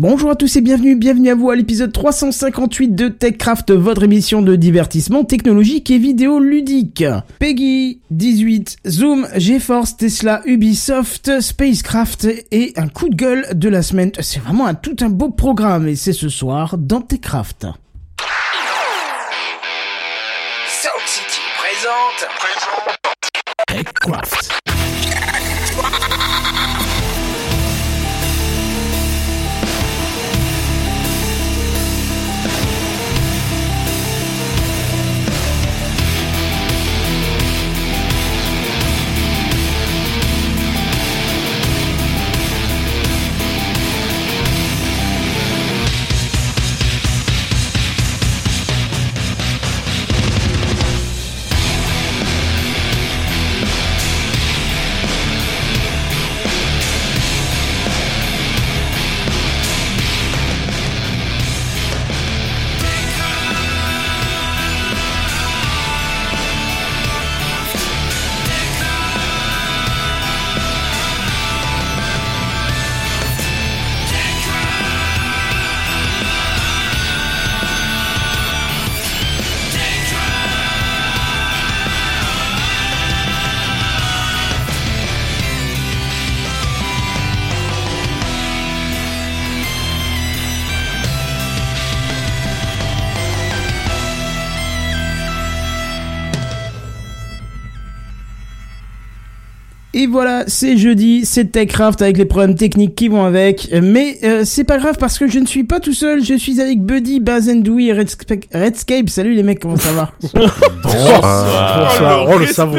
Bonjour à tous et bienvenue, bienvenue à vous à l'épisode 358 de TechCraft, votre émission de divertissement technologique et vidéo ludique. Peggy, 18, Zoom, GeForce, Tesla, Ubisoft, Spacecraft et un coup de gueule de la semaine. C'est vraiment un, tout un beau programme et c'est ce soir dans TechCraft. Sound City présente. TechCraft. Et voilà, c'est jeudi, c'est TechCraft avec les problèmes techniques qui vont avec. Mais euh, c'est pas grave parce que je ne suis pas tout seul, je suis avec Buddy, Bazendoui et Redscape. Redscape. Salut les mecs, comment ça va? Bonsoir. Oh, le savon.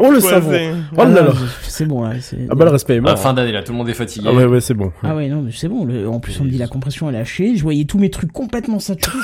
Oh, le savon. c'est- Oh là là. C'est bon là. c'est- Ah bah le respect est Ah, mort. fin d'année là, tout le monde est fatigué. Ah ouais ouais c'est bon. Ah ouais, non, mais c'est bon. le- En plus, on me dit la compression elle est hachée. Je voyais tous mes trucs complètement saturés.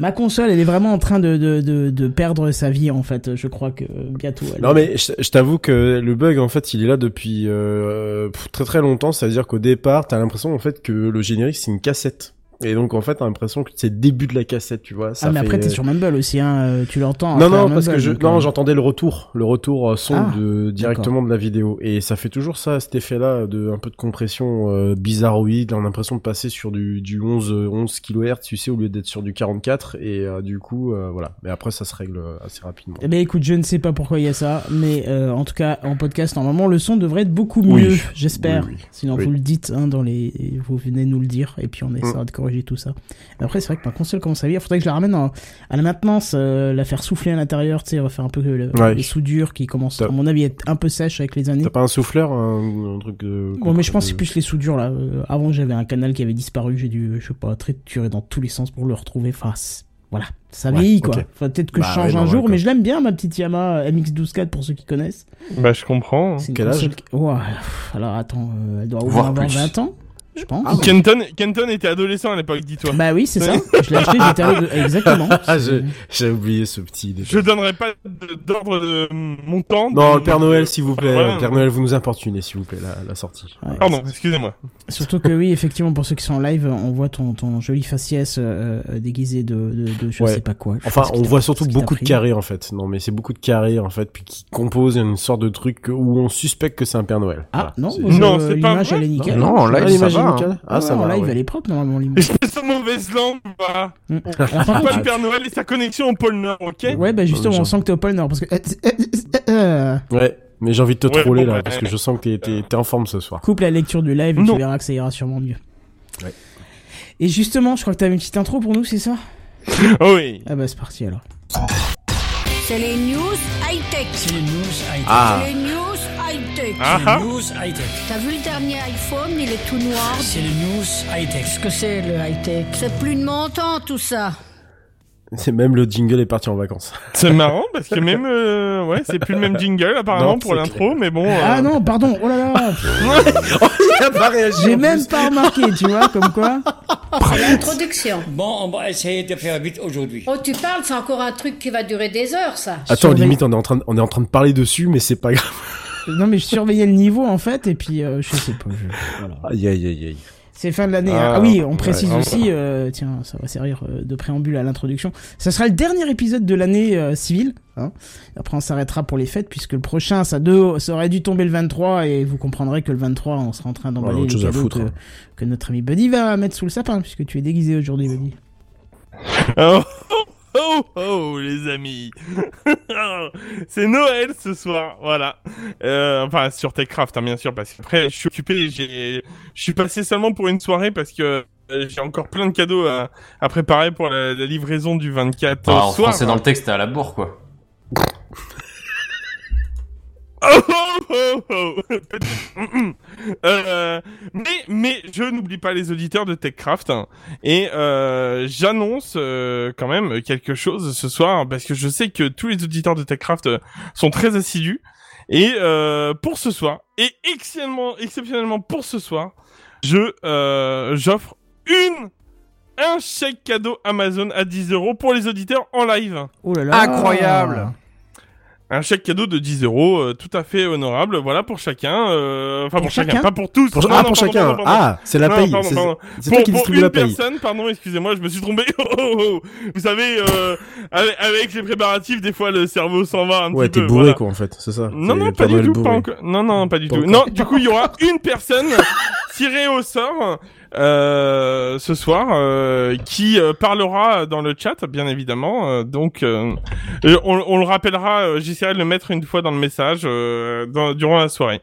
Ma console, elle est vraiment en train de, de, de, de perdre sa vie en fait. Je crois que bientôt. Elle... Non mais je, je t'avoue que le bug en fait il est là depuis euh, très très longtemps. C'est à dire qu'au départ t'as l'impression en fait que le générique c'est une cassette. Et donc en fait t'as l'impression que c'est le début de la cassette tu vois. Ça ah mais fait- après t'es sur Mumble aussi, hein. euh, Tu l'entends. Non non parce que je non euh, j'entendais le retour le retour euh, son Ah, de directement de la vidéo et ça fait toujours ça cet effet là de un peu de compression euh, bizarroïde on a l'impression de passer sur du du 11 euh, 11 kHz tu sais au lieu d'être sur du 44 et euh, du coup euh, voilà mais après ça se règle assez rapidement. Eh ben écoute, je ne sais pas pourquoi il y a ça, mais euh, en tout cas en podcast normalement le son devrait être beaucoup Oui. mieux, j'espère. Oui, oui. Sinon vous le dites hein, dans les, vous venez nous le dire et puis on essaiera de corriger tout ça. Après c'est vrai que ma console commence à vieillir, faudrait que je la ramène en- à la maintenance, euh, la faire souffler à l'intérieur, tu sais, refaire un peu le- Ouais. les soudures qui commencent à mon avis à être un peu sèches avec les années. T'as pas un souffleur un, un truc de Bon, mais je pense que c'est plus les soudures là. Euh, avant j'avais un canal qui avait disparu, j'ai dû, je sais pas, triturer dans tous les sens pour le retrouver. C'est- voilà, ça Ouais, vieillit quoi. Enfin, peut-être que Bah, je change ouais, un jour, ouais, mais je l'aime bien ma petite Yamaha MX-12 pour ceux qui connaissent. Bah, je comprends. Quel âge console alors attends, euh, elle doit avoir plus. 20 ans, je pense. Ah Kenton, Kenton était adolescent à l'époque, dis-toi. Bah oui, c'est ça. Je l'ai acheté, j'étais de- exactement. Ah, j'ai oublié ce petit détail. Je donnerai pas d'ordre de montant. Non, de- le Père Noël, s'il vous plaît. Voilà. Père Noël, vous nous importunez, s'il vous plaît, la, la sortie. Ouais. Pardon, excusez-moi. Surtout que oui, effectivement, pour ceux qui sont en live, on voit ton, ton joli faciès euh, euh, déguisé de, de, de je Ouais. sais pas quoi. Enfin, on voit surtout beaucoup de carrés, en fait. Non, mais c'est beaucoup de carrés, en fait, puis qui composent une sorte de truc où on suspecte que c'est un Père Noël. Ah Voilà. non, C'est- moi, je- Non, c'est pas l'image elle est nickel. Non, en live, Ah, ça l'image va. hein. nickel. Ah, ça ouais, en va, live ouais. elle est propre normalement. Espèce de mauvaise langue. Mm. Pas contre, le Père Noël et sa connexion au pôle Nord, ok ouais, bah justement, Ah, on sent que t'es au pôle Nord parce que. euh, euh, euh, Ouais, mais j'ai envie de te Ouais, troller, bon, là, bah, parce que je sens que t'es- t'es t'es en forme ce soir. Coupe la lecture du live et Non. tu verras que ça ira sûrement mieux. Ouais. Et justement, je crois que t'avais une petite intro pour nous, c'est ça Oh oui. Ah bah c'est parti alors. C'est les news high-tech. C'est les news high-tech. Ah, C'est les news high-tech. Ah ah. news high-tech. T'as vu le dernier iPhone, il est tout noir. C'est les news high-tech. Qu'est-ce que c'est le high-tech? C'est plus de mon temps tout ça. c'est même le jingle est parti en vacances. C'est marrant parce que même, euh, ouais, c'est plus le même jingle apparemment Non, pour l'intro, mais bon. euh, Ah non, pardon, oh là là Il a pas réagi. J'ai même pas remarqué, tu vois, comme quoi. C'est l'introduction. Bon, on va essayer de faire vite aujourd'hui. Oh, tu parles, c'est encore un truc qui va durer des heures, ça. Attends, limite, on est en train de, on est en train de parler dessus, mais c'est pas grave. Non mais je surveillais le niveau en fait, et puis euh, je sais pas. je- Voilà. Aïe, aïe, aïe. C'est fin de l'année. hein. Ah, Ah, oui, on précise ouais. aussi, euh, tiens, ça va servir euh, de préambule à l'introduction. Ça sera le dernier épisode de l'année euh, civile. Hein. Après, on s'arrêtera pour les fêtes, puisque le prochain, ça, deux, ça aurait dû tomber le 23, et vous comprendrez que le 23, on sera en train d'emballer les cadeaux que, hein. que notre ami Buddy va mettre sous le sapin, puisque tu es déguisé aujourd'hui, Buddy. Oh, oh, oh, les amis. c'est Noël ce soir, voilà. Euh, enfin, sur Techcraft, hein, bien sûr, parce qu'après, je suis occupé, j'ai, je suis passé seulement pour une soirée parce que euh, j'ai encore plein de cadeaux à, à préparer pour la, la livraison du 24 Ah, en soir. français dans le texte, t'es à la bourre, quoi. Oh, oh, oh, oh. Euh, mais, mais je n'oublie pas les auditeurs de TechCraft hein. et euh, j'annonce euh, quand même quelque chose ce soir parce que je sais que tous les auditeurs de TechCraft euh, sont très assidus et euh, pour ce soir et exceptionnellement, exceptionnellement pour ce soir, je euh, j'offre une un chèque cadeau Amazon à 10 euros pour les auditeurs en live. Oh là là Incroyable. Un chèque cadeau de 10 euros, euh, tout à fait honorable, voilà pour chacun, euh, enfin pour, Pour chacun. chacun pas pour tous. Pour- Non, ah, non, pour pardon, chacun. pardon, pardon. Ah, c'est la paye. C'est toi qui distribue la paye. personne, pardon, excusez-moi, je me suis trompé. Oh, oh, oh. Vous savez, euh, avec, avec les préparatifs, des fois le cerveau s'en va un Ouais, petit t'es peu. bourré voilà. quoi en fait, c'est ça. Non, T'es non, pas du tout, pas. Non, non, pas du Pas tout. encore. Non, du coup, il y aura une personne tirée au sort euh, ce soir euh, qui euh, parlera dans le chat, bien évidemment. Euh, donc, euh, on, on le rappellera. J'essaierai de le mettre une fois dans le message dans- durant la soirée.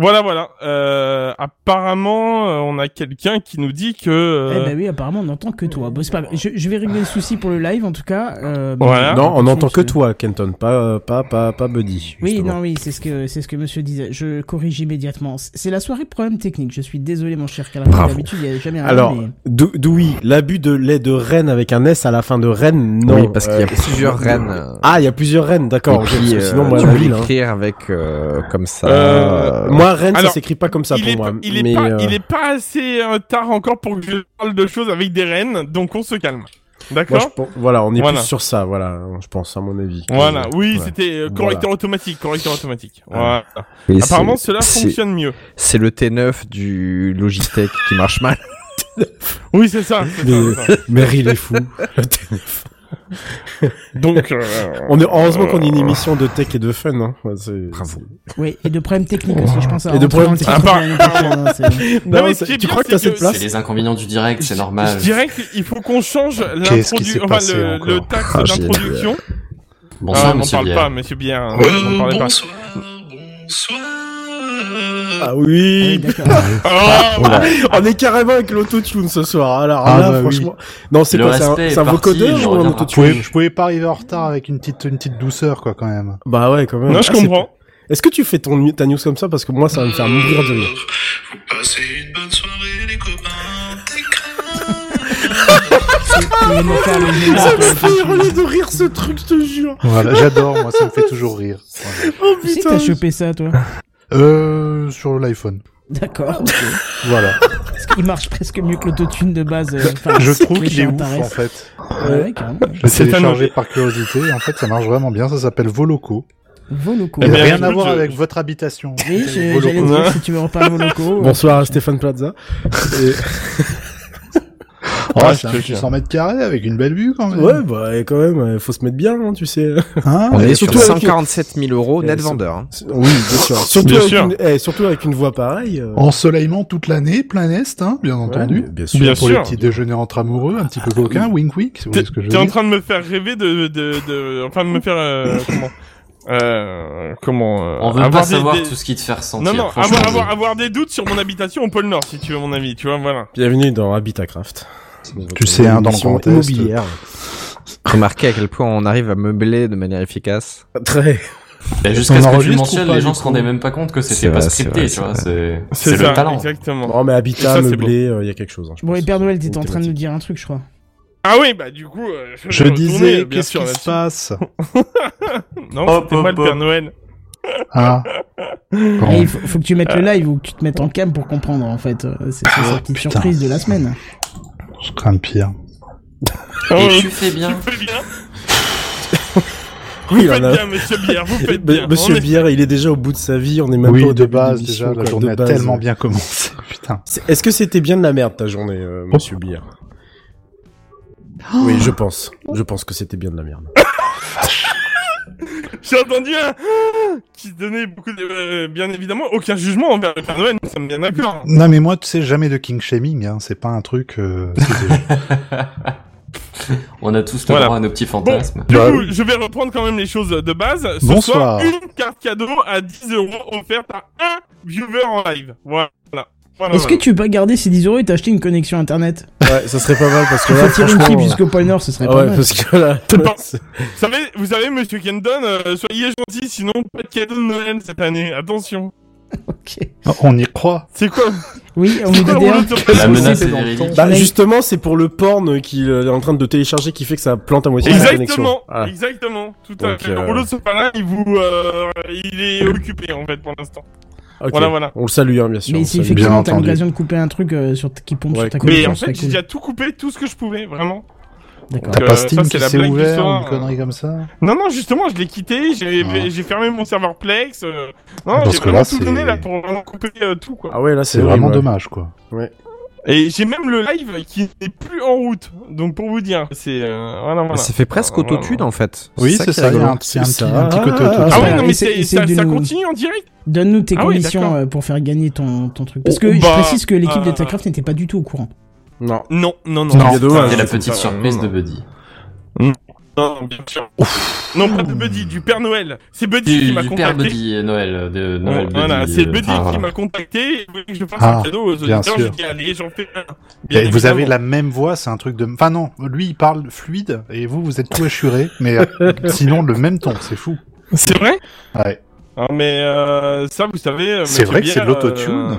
Voilà, voilà. Euh, apparemment, euh, on a quelqu'un qui nous dit que. Eh euh, ben oui, apparemment, on n'entend que toi. Bon, c'est pas grave. Je, je vais régler le souci pour le live, en tout cas. Euh, Voilà. Non, on n'entend que toi, Kenton, pas pas pas pas Buddy. Oui, non, oui, c'est ce que c'est ce que Monsieur disait. Je corrige immédiatement. C'est la soirée problème technique. Je suis désolé, mon cher Calvin. Bravo. D'habitude, il y a jamais rien. Alors, mais... Doui, l'abus de lait de reine avec un S à la fin de reine, non. oui, parce qu'il y a Euh, plusieurs reines. euh, Ah, il y a plusieurs reines, d'accord. euh, sinon, moi, tu la peux ville, hein. l'écrire avec euh, comme ça. Euh, euh, Moi, reine, ça Alors, s'écrit pas comme ça pour est, moi. pas, il, est mais, pas, euh, il est pas assez euh, tard encore pour que je parle de choses avec des reines, donc on se calme. D'accord je pense- voilà, on est Voilà. plus sur ça, voilà, je pense, à mon avis. Voilà, oui, Ouais. c'était euh, correcteur automatique, correcteur automatique. Voilà. et Apparemment, cela fonctionne mieux. C'est le T9 du Logitech qui marche mal. Oui, c'est ça. Mais, ça. Mary, il est fou. Donc, euh, on est, heureusement qu'on est une émission de tech et de fun, hein. Bravo. Oui, et de problèmes techniques aussi. Je pense à Et de problèmes titre techniques. Non, Non, mais c'est- ce qui est tu bien, crois que c'est t'as cette place C'est les inconvénients du direct, c'est normal. Je dirais qu'il faut qu'on change enfin, passé le, le taxe Ah, d'introduction. Bonsoir, Ah, m'en monsieur parle Bière. pas, monsieur Bière. m'en parlez pas. Ah Oui, oui. d'accord. Ah, Voilà. On est carrément avec l'autotune ce soir. Alors Ah, là, bah oui. franchement. Non, c'est quoi C'est un, un vocodeur je ou un. Je je pouvais pas arriver en retard avec une petite, une petite douceur, quoi, quand même. Bah ouais, quand même. Non, je Ah, comprends. Est-ce que tu fais ton, ta news comme ça? Parce que moi, ça va me faire mourir de rire. Passez une bonne soirée, les copains. Ça me fait hurler de rire ce truc, je te jure. Voilà, j'adore, moi, ça me fait toujours rire. Voilà. Oh Tu sais que putain. t'as chopé ça, toi? Euh, sur l'iPhone. D'accord. ok. Voilà. Parce qu'il marche presque mieux que l'autotune de base. euh, Je trouve qu'il est ouf, en fait. Ouais, ouais, carrément. Je l'ai C'est un téléchargé par curiosité, en fait, ça marche vraiment bien. Ça s'appelle Voloco. Voloco. Eh Il n'a rien à voir je- avec votre habitation. Oui, Voloco. j'allais dire si tu veux reparler Voloco. euh, Bonsoir Stéphane Plaza. Et- Oh, Ouais, c'est un petit jure. 100 mètres carrés avec une belle vue, quand même. Ouais, bah et quand même, il faut se mettre bien, hein, tu sais. Hein On et est sur surtout avec- 147 000 euros net Euh, vendeur. hein. Oui, bien sûr. Surtout, Bien avec, sûr. Une, eh, surtout avec une voix pareille. euh, Ensoleillement toute l'année, plein est, hein, bien entendu. ouais, bien sûr. Bien Pour sûr. les petits déjeuners entre amoureux, un petit peu coquin, wink wink, si vous T'es voyez ce que je veux t'es en train de me faire rêver de, de, de, enfin de me faire euh, comment, euh, comment. euh, On veut pas avoir savoir des- tout ce qui te fait ressentir. Non non, avoir, avoir, avoir des doutes sur mon habitation au pôle Nord, si tu veux mon avis, tu vois, voilà. Bienvenue dans Habitatcraft. Tu sais, hein, dans le Grand immobilière. Remarquez à quel point on arrive à meubler de manière efficace. Très. Jusqu'à ce que tu mentionnes, les gens se rendaient même pas compte que c'était pas scripté, vrai, tu c'est vois. C'est le talent. exactement. Non, mais habitat, meublé, il y a quelque chose. hein, Bon, et. Père Noël, t'étais en train de nous dire un truc, je crois. Ah oui, bah du coup, euh, je, disais, qu'est-ce qui se passe? Non, Hop, c'était moi hop, le Père. Noël. Ah, il faut, faut que tu mettes le live ou que tu te mettes en cam pour comprendre, en fait. Euh, C'est ça qui putain. surprise de la semaine. je crains le pire. Ah Et tu fais bien. Tu fais bien. Oui, Vous faites a- bien, monsieur Bière, vous faites Mais bien. Monsieur est- Bière, il est déjà au bout de sa vie, on est même pas au de début base, déjà, la journée a base. tellement bien commencé. Putain. Est-ce que c'était bien de la merde ta journée, euh, monsieur Bière? Oui, je pense. Je pense que c'était bien de la merde. J'ai entendu un qui donnait beaucoup de... euh, bien évidemment, aucun jugement envers le Père Noël, nous sommes bien d'accord. Non mais moi tu sais jamais de king shaming, hein. c'est pas un truc. euh, On a tous le Voilà. droit à nos petits fantasmes. Du Bah coup, je vais reprendre quand même les choses de base. Ce Bonsoir. soir, une carte cadeau à 10 euros offerte à un viewer en live. Voilà. Voilà, Est-ce que tu peux pas garder ces 10 euros et t'acheter une connexion internet Ouais, ça serait pas mal parce que Faut là, tirer une clip jusqu'au pôle Nord, ce serait ah pas ouais, mal. parce que là, pas- Vous savez, vous savez, monsieur Kendon, euh, soyez gentil, sinon pas de cadeau de Noël cette année. Attention. Ok. On y croit. C'est quoi Oui, on est quoi rouleau de La menace est. Bah, Ouais. justement, c'est pour le porn qu'il est en train de télécharger qui fait que ça plante à moitié la connexion. Exactement, Ah. exactement, tout à fait. Le euh, rouleau de sopalin, il vous, euh, il est occupé en fait pour l'instant. Voilà, voilà. On le salue, hein, bien sûr. Mais si effectivement t'as l'occasion de couper un truc euh, sur qui pompe Ouais, sur ta. Mais en fait, j'ai déjà tout coupé, tout ce que je pouvais, vraiment. D'accord. T'as Euh, pas ça, Steam qui la s'est ouvert, une connerie comme ça Non, non, justement, je l'ai quitté, j'ai Ah. j'ai fermé mon serveur Plex. euh, Non, Parce j'ai que vraiment là, tout c'est- donné là pour vraiment couper euh, tout quoi. Ah ouais, là, c'est vraiment ouais. dommage quoi. Et j'ai même le live qui n'est plus en route. Donc pour vous dire, c'est euh, voilà, voilà. Ça fait presque Voilà. autotune en fait. Oui, c'est ça, rigolo. un, C'est petit, ça. un petit côté Ah, auto. Ah Ah, ouais, non mais c'est- ça, ça nous- continue en direct. Donne-nous tes Ah conditions euh, pour faire gagner ton, ton truc. Parce que Oh, je bah, précise que l'équipe de euh, Techcraft n'était pas du tout au courant. Non. Non, non, non. C'est. Et la c'est petite surprise de. Buddy. Non, bien sûr. Non, pas de Buddy, du Père Noël. C'est Buddy Du, qui m'a du père contacté. Buddy et Noël, euh, de Bon, Noël voilà, Buddy. c'est euh, Buddy qui voilà. m'a contacté. Il voulait que je fasse Ah, un cadeau aux bien auditeurs. sûr. J'ai dit allez, j'en fais un. Bien Et vous avez la même voix, c'est un truc de. Enfin non, lui il parle fluide et vous vous êtes tout assuré, mais euh, sinon le même ton, c'est fou. C'est vrai? Ouais. Ah, mais euh, ça, vous savez. euh, C'est vrai que c'est de l'autotune. euh,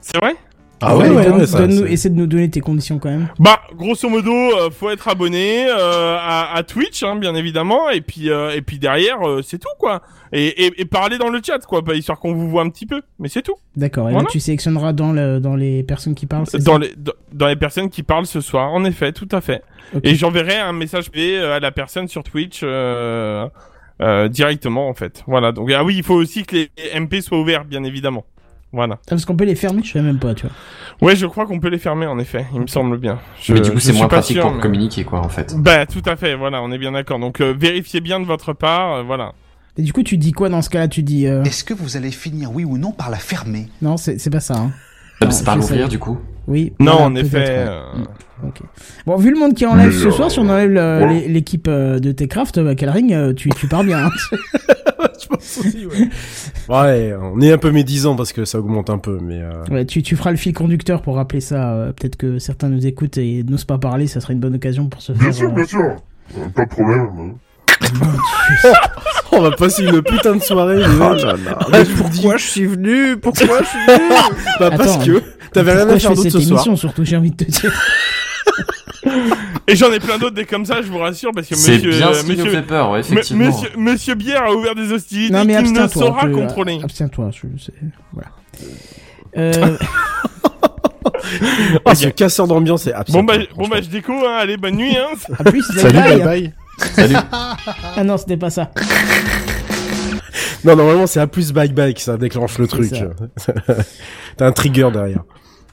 C'est vrai? Ah Ouais, ouais, ça, essaie de nous donner tes conditions quand même. Bah, grosso modo, euh, faut être abonné euh, à, à Twitch, hein, bien évidemment, et puis euh, et puis derrière, euh, c'est tout quoi. Et, et, et parler dans le chat, quoi, bah, histoire qu'on vous voit un petit peu, mais c'est tout. D'accord. Et Voilà. là, tu sélectionneras dans, le, dans les personnes qui parlent. Dans ça les dans, dans les personnes qui parlent ce soir, en effet, tout à fait. Et j'enverrai un message privé euh, à la personne sur Twitch euh, euh, directement, en fait. Voilà. Donc ah oui, il faut aussi que les MP soient ouverts, bien évidemment. Voilà. Ah, parce qu'on peut les fermer, je sais même pas, tu vois. Ouais, je crois qu'on peut les fermer, en effet. Il me semble bien. Je- Mais du coup, c'est moins pratique sûr, pour mais- communiquer, quoi, en fait. Bah, tout à fait. Voilà, on est bien d'accord. Donc euh, vérifiez bien de votre part, euh, voilà. Et du coup, tu dis quoi dans ce cas-là? Tu dis. euh, Est-ce que vous allez finir, oui ou non, par la fermer? Non, c'est c'est pas ça. Hein. Ah, Non, C'est par l'ouvrir, du coup. Oui. Non, voilà, en effet. euh, Mm. Bon, vu le monde qui est en live ce soir, si on enlève l'équipe euh, de Techcraft, euh, Kelring, euh, tu, tu pars bien. hein. Je pense aussi, ouais. ouais, on est un peu médisant parce que ça augmente un peu, mais euh, ouais, tu, tu feras le fil conducteur pour rappeler ça. euh, Peut-être que certains nous écoutent et n'osent pas parler, ça serait une bonne occasion pour se faire. Bien sûr, bien sûr. Pas de problème. On va passer une putain de soirée. Oh mecs. là là. Ah, pourquoi je suis venu Pourquoi je suis venu Bah parce Attends, que t'avais rien à faire d'autre cette ce soir. émission, surtout, j'ai envie de te dire. Et j'en ai plein d'autres des comme ça, je vous rassure, parce que C'est monsieur, bien euh, ce qui nous monsieur, fait peur, ouais, effectivement. monsieur, monsieur Bière a ouvert des hostilités Non, mais qu'il ne abstiens-toi. saura tu- contrôler. Abstiens-toi. je- c'est- Voilà. Euh, Ah, ce casseur d'ambiance est absent. Bon bah, bon bah, je déco, hein. Allez, bonne nuit, hein. bye Salut, bye. bye bye. Salut. Ah non, c'était pas ça. Non, normalement c'est A plus bye bye qui ça déclenche le truc. ça. T'as un trigger derrière.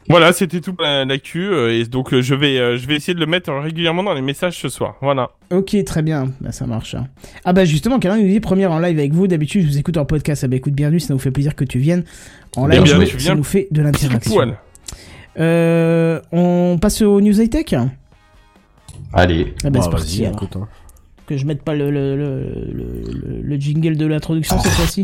Voilà, c'était tout pour la- l'actu, euh, et donc euh, je vais, euh, je vais essayer de le mettre régulièrement dans les messages ce soir. Voilà. Ok, très bien. Bah, ça marche. hein. Ah bah justement, Karin nous dit première en live avec vous. D'habitude, je vous écoute en podcast. Ah bah écoute, bienvenue. Ça nous fait plaisir que tu viennes en Bien live. joué. ça Tu viens nous fait de l'interaction. Euh, on passe aux news high tech. Allez. Ah bah Bah, c'est parti. écoute, hein. Que je mette pas le le, le, le, le- le jingle de l'introduction cette fois-ci.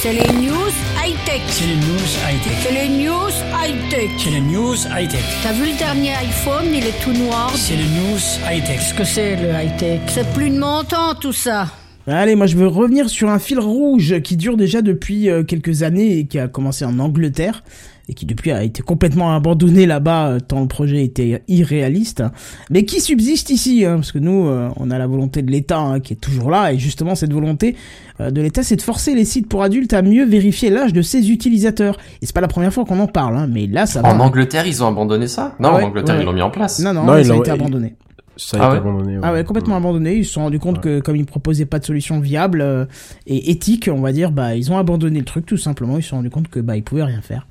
C'est les news high-tech. C'est les news high-tech. C'est les news high-tech. C'est les news high-tech. T'as vu le dernier iPhone, il est tout noir. C'est les news high-tech. Qu'est-ce que c'est le high-tech? C'est plus de mon temps tout ça. Allez, moi je veux revenir sur un fil rouge qui dure déjà depuis euh, quelques années et qui a commencé en Angleterre et qui depuis a été complètement abandonné là-bas euh, tant le projet était irréaliste, mais qui subsiste ici, hein, parce que nous euh, on a la volonté de l'État hein, qui est toujours là et justement cette volonté euh, de l'État c'est de forcer les sites pour adultes à mieux vérifier l'âge de ses utilisateurs. Et c'est pas la première fois qu'on en parle, hein, mais là ça va. En Angleterre, ils ont abandonné ça? Non, ouais, en Angleterre, ouais, ils l'ont mis en place. Non non, Non, ça a été abandonné. Ça a Ah été ouais abandonné. Ah ouais, complètement abandonné. Ils se sont rendus compte que comme ils proposaient pas de solution viable euh, et éthique, on va dire, bah ils ont abandonné le truc tout simplement. Ils se sont rendus compte que bah ils pouvaient rien faire.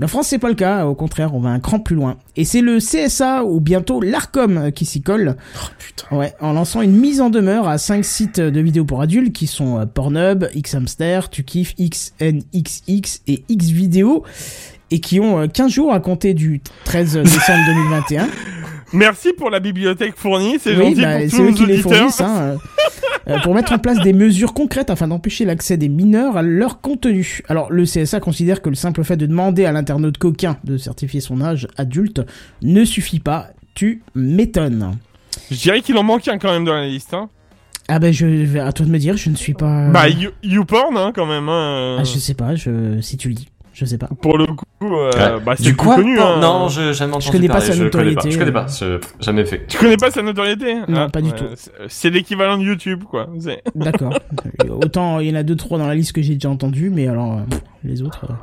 Mais en France, c'est pas le cas. Au contraire, on va un cran plus loin. Et c'est le CSA ou bientôt l'Arcom euh, qui s'y colle. Ouais, en lançant une mise en demeure à cinq sites de vidéos pour adultes qui sont euh, Pornhub, Xhamster, Tukif, XNXX et Xvideo et qui ont euh, 15 jours à compter du 13 décembre 2021. Merci pour la bibliothèque fournie, c'est Oui, gentil bah, pour tous nos qui les auditeurs. fournissent, hein, euh, euh, pour mettre en place des mesures concrètes afin d'empêcher l'accès des mineurs à leur contenu. Alors, le CSA considère que le simple fait de demander à l'internaute coquin de certifier son âge adulte ne suffit pas. Tu m'étonnes. Je dirais qu'il en manque un quand même dans la liste. Hein. Ah ben, je vais à toi de me dire, je ne suis pas. Bah, you- YouPorn, hein, quand même. Hein, Ah, je sais pas, je... si tu le dis, je sais pas. Pour le coup, euh, Ouais. bah, c'est du quoi connu. Non, hein. Non, je jamais entendu connais pas sa je connais pas. notoriété, Je connais euh. pas, je- jamais fait. Tu connais pas sa notoriété Non, Ah, pas du ouais, tout. c'est- l'équivalent de YouTube, quoi. D'accord. Autant il y en a deux trois dans la liste que j'ai déjà entendu, mais alors euh, les autres. euh.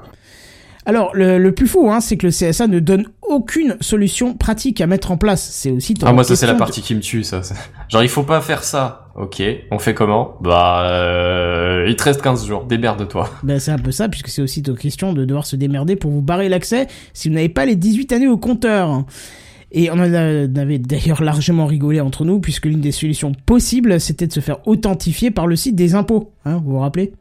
Alors le, le plus fou, hein, c'est que le CSA ne donne aucune solution pratique à mettre en place. C'est aussi. Ah, moi, ça, c'est la de- partie qui me tue, ça. Genre, il faut pas faire ça. Ok, on fait comment Bah, euh, il te reste 15 jours, démerde-toi. Ben, c'est un peu ça, puisque c'est aussi une question de devoir se démerder pour vous barrer l'accès si vous n'avez pas les 18 années au compteur. Et on en a- on avait d'ailleurs largement rigolé entre nous, puisque l'une des solutions possibles, c'était de se faire authentifier par le site des impôts. Hein, vous vous rappelez?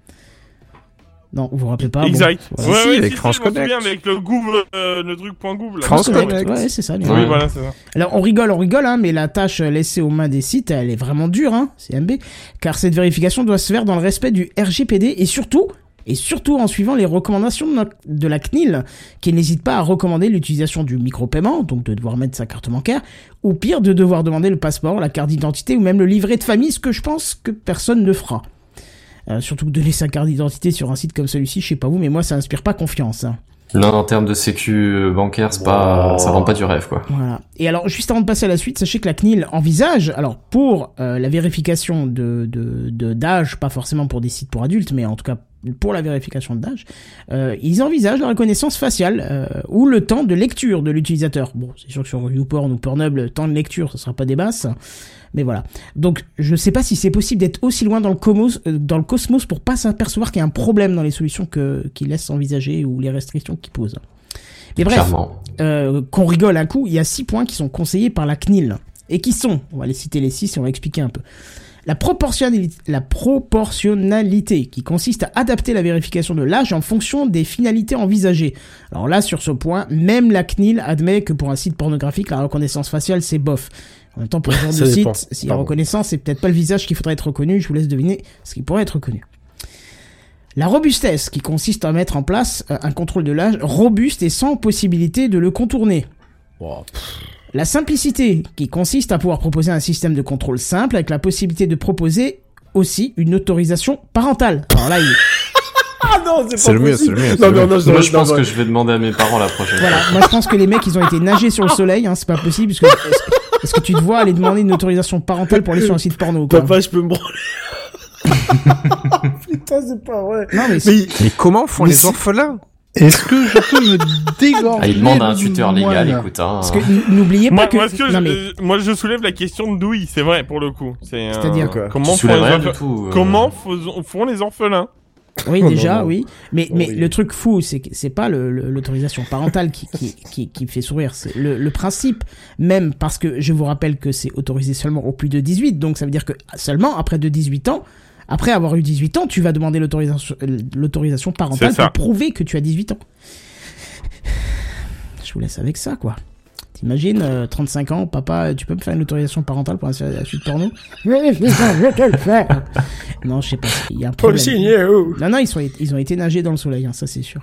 Non, vous vous rappelez pas bon, exact. voilà. ouais, Si, ouais, avec si, France si, Connect. souviens, avec le Google, euh, le truc point Google. là. France Connect, Connect. Ouais, c'est ça. les Oui, voilà, c'est ça. Alors on rigole, on rigole, hein, mais la tâche laissée aux mains des sites, elle est vraiment dure, hein, CMB, car cette vérification doit se faire dans le respect du RGPD et surtout, et surtout en suivant les recommandations de la CNIL, qui n'hésite pas à recommander l'utilisation du micro-paiement, donc de devoir mettre sa carte bancaire, ou pire, de devoir demander le passeport, la carte d'identité ou même le livret de famille, ce que je pense que personne ne fera. Euh, surtout que donner sa carte d'identité sur un site comme celui-ci, je sais pas vous, mais moi ça inspire pas confiance. hein. Non, en termes de sécu bancaire, c'est pas, ça vend pas du rêve, quoi. Voilà. Et alors, juste avant de passer à la suite, sachez que la CNIL envisage, alors pour euh, la vérification de de- de- d'âge, pas forcément pour des sites pour adultes, mais en tout cas pour la vérification d'âge, euh, ils envisagent la reconnaissance faciale euh, ou le temps de lecture de l'utilisateur. Bon, c'est sûr que sur YouPorn ou Pornhub, le temps de lecture, ce sera pas des basses, mais voilà. Donc, je sais pas si c'est possible d'être aussi loin dans le cosmos, euh, dans le cosmos pour pas s'apercevoir qu'il y a un problème dans les solutions qu'ils laissent envisager ou les restrictions qu'ils posent. Mais bref, euh, qu'on rigole un coup, il y a six points qui sont conseillés par la CNIL. Et qui sont, on va les citer les six et on va expliquer un peu. La proportionnalité, la proportionnalité qui consiste à adapter la vérification de l'âge en fonction des finalités envisagées. Alors là, sur ce point, même la CNIL admet que pour un site pornographique, la reconnaissance faciale, c'est bof. En même temps, pour ce genre de site, s'il y a Pardon. reconnaissance, c'est peut-être pas le visage qu'il faudrait être reconnu, je vous laisse deviner ce qui pourrait être reconnu. La robustesse, qui consiste à mettre en place euh, un contrôle de l'âge robuste et sans possibilité de le contourner. La simplicité, qui consiste à pouvoir proposer un système de contrôle simple avec la possibilité de proposer aussi une autorisation parentale. Alors là, il... Ah non, C'est le mieux, c'est le mieux. c'est Non, le non, mieux. non, Moi, non, je pense non, que je vais demander à mes parents la prochaine voilà, fois. moi je pense que les mecs, ils ont été nager sur le soleil, hein, c'est pas possible, parce que est-ce que- tu te vois aller demander une autorisation parentale pour aller sur un site porno quoi Papa, je peux me branler. Putain, c'est pas vrai. Non mais, c'est- Mais Mais comment font Mais les orphelins? Est-ce que je peux me dégorger Ah, il demande à un tuteur légal, écoute, hein. parce que n'oubliez pas Moi, que... moi, ce que non, je, mais moi, je soulève la question de douille, c'est vrai, pour le coup. C'est, euh, C'est-à-dire Comment font les, tout. euh. comment font les orphelins Oui, déjà, non, non. oui. Mais, mais Oui. le truc fou, c'est que c'est pas le- le- l'autorisation parentale qui, qui, qui, qui me fait sourire. C'est le, le principe, même parce que je vous rappelle que c'est autorisé seulement au plus de 18. Donc ça veut dire que seulement après de 18 ans, après avoir eu 18 ans, tu vas demander l'autorisation euh, parentale pour prouver que tu as 18 ans. Je vous laisse avec ça, quoi. T'imagines, euh, 35 ans, papa, tu peux me faire une autorisation parentale pour un suite porno? Oui, je vais te le faire. Non, je sais pas, il y a un problème. Signé, oh. Non, non, ils, sont, ils ont été nager dans le soleil, hein, ça c'est sûr.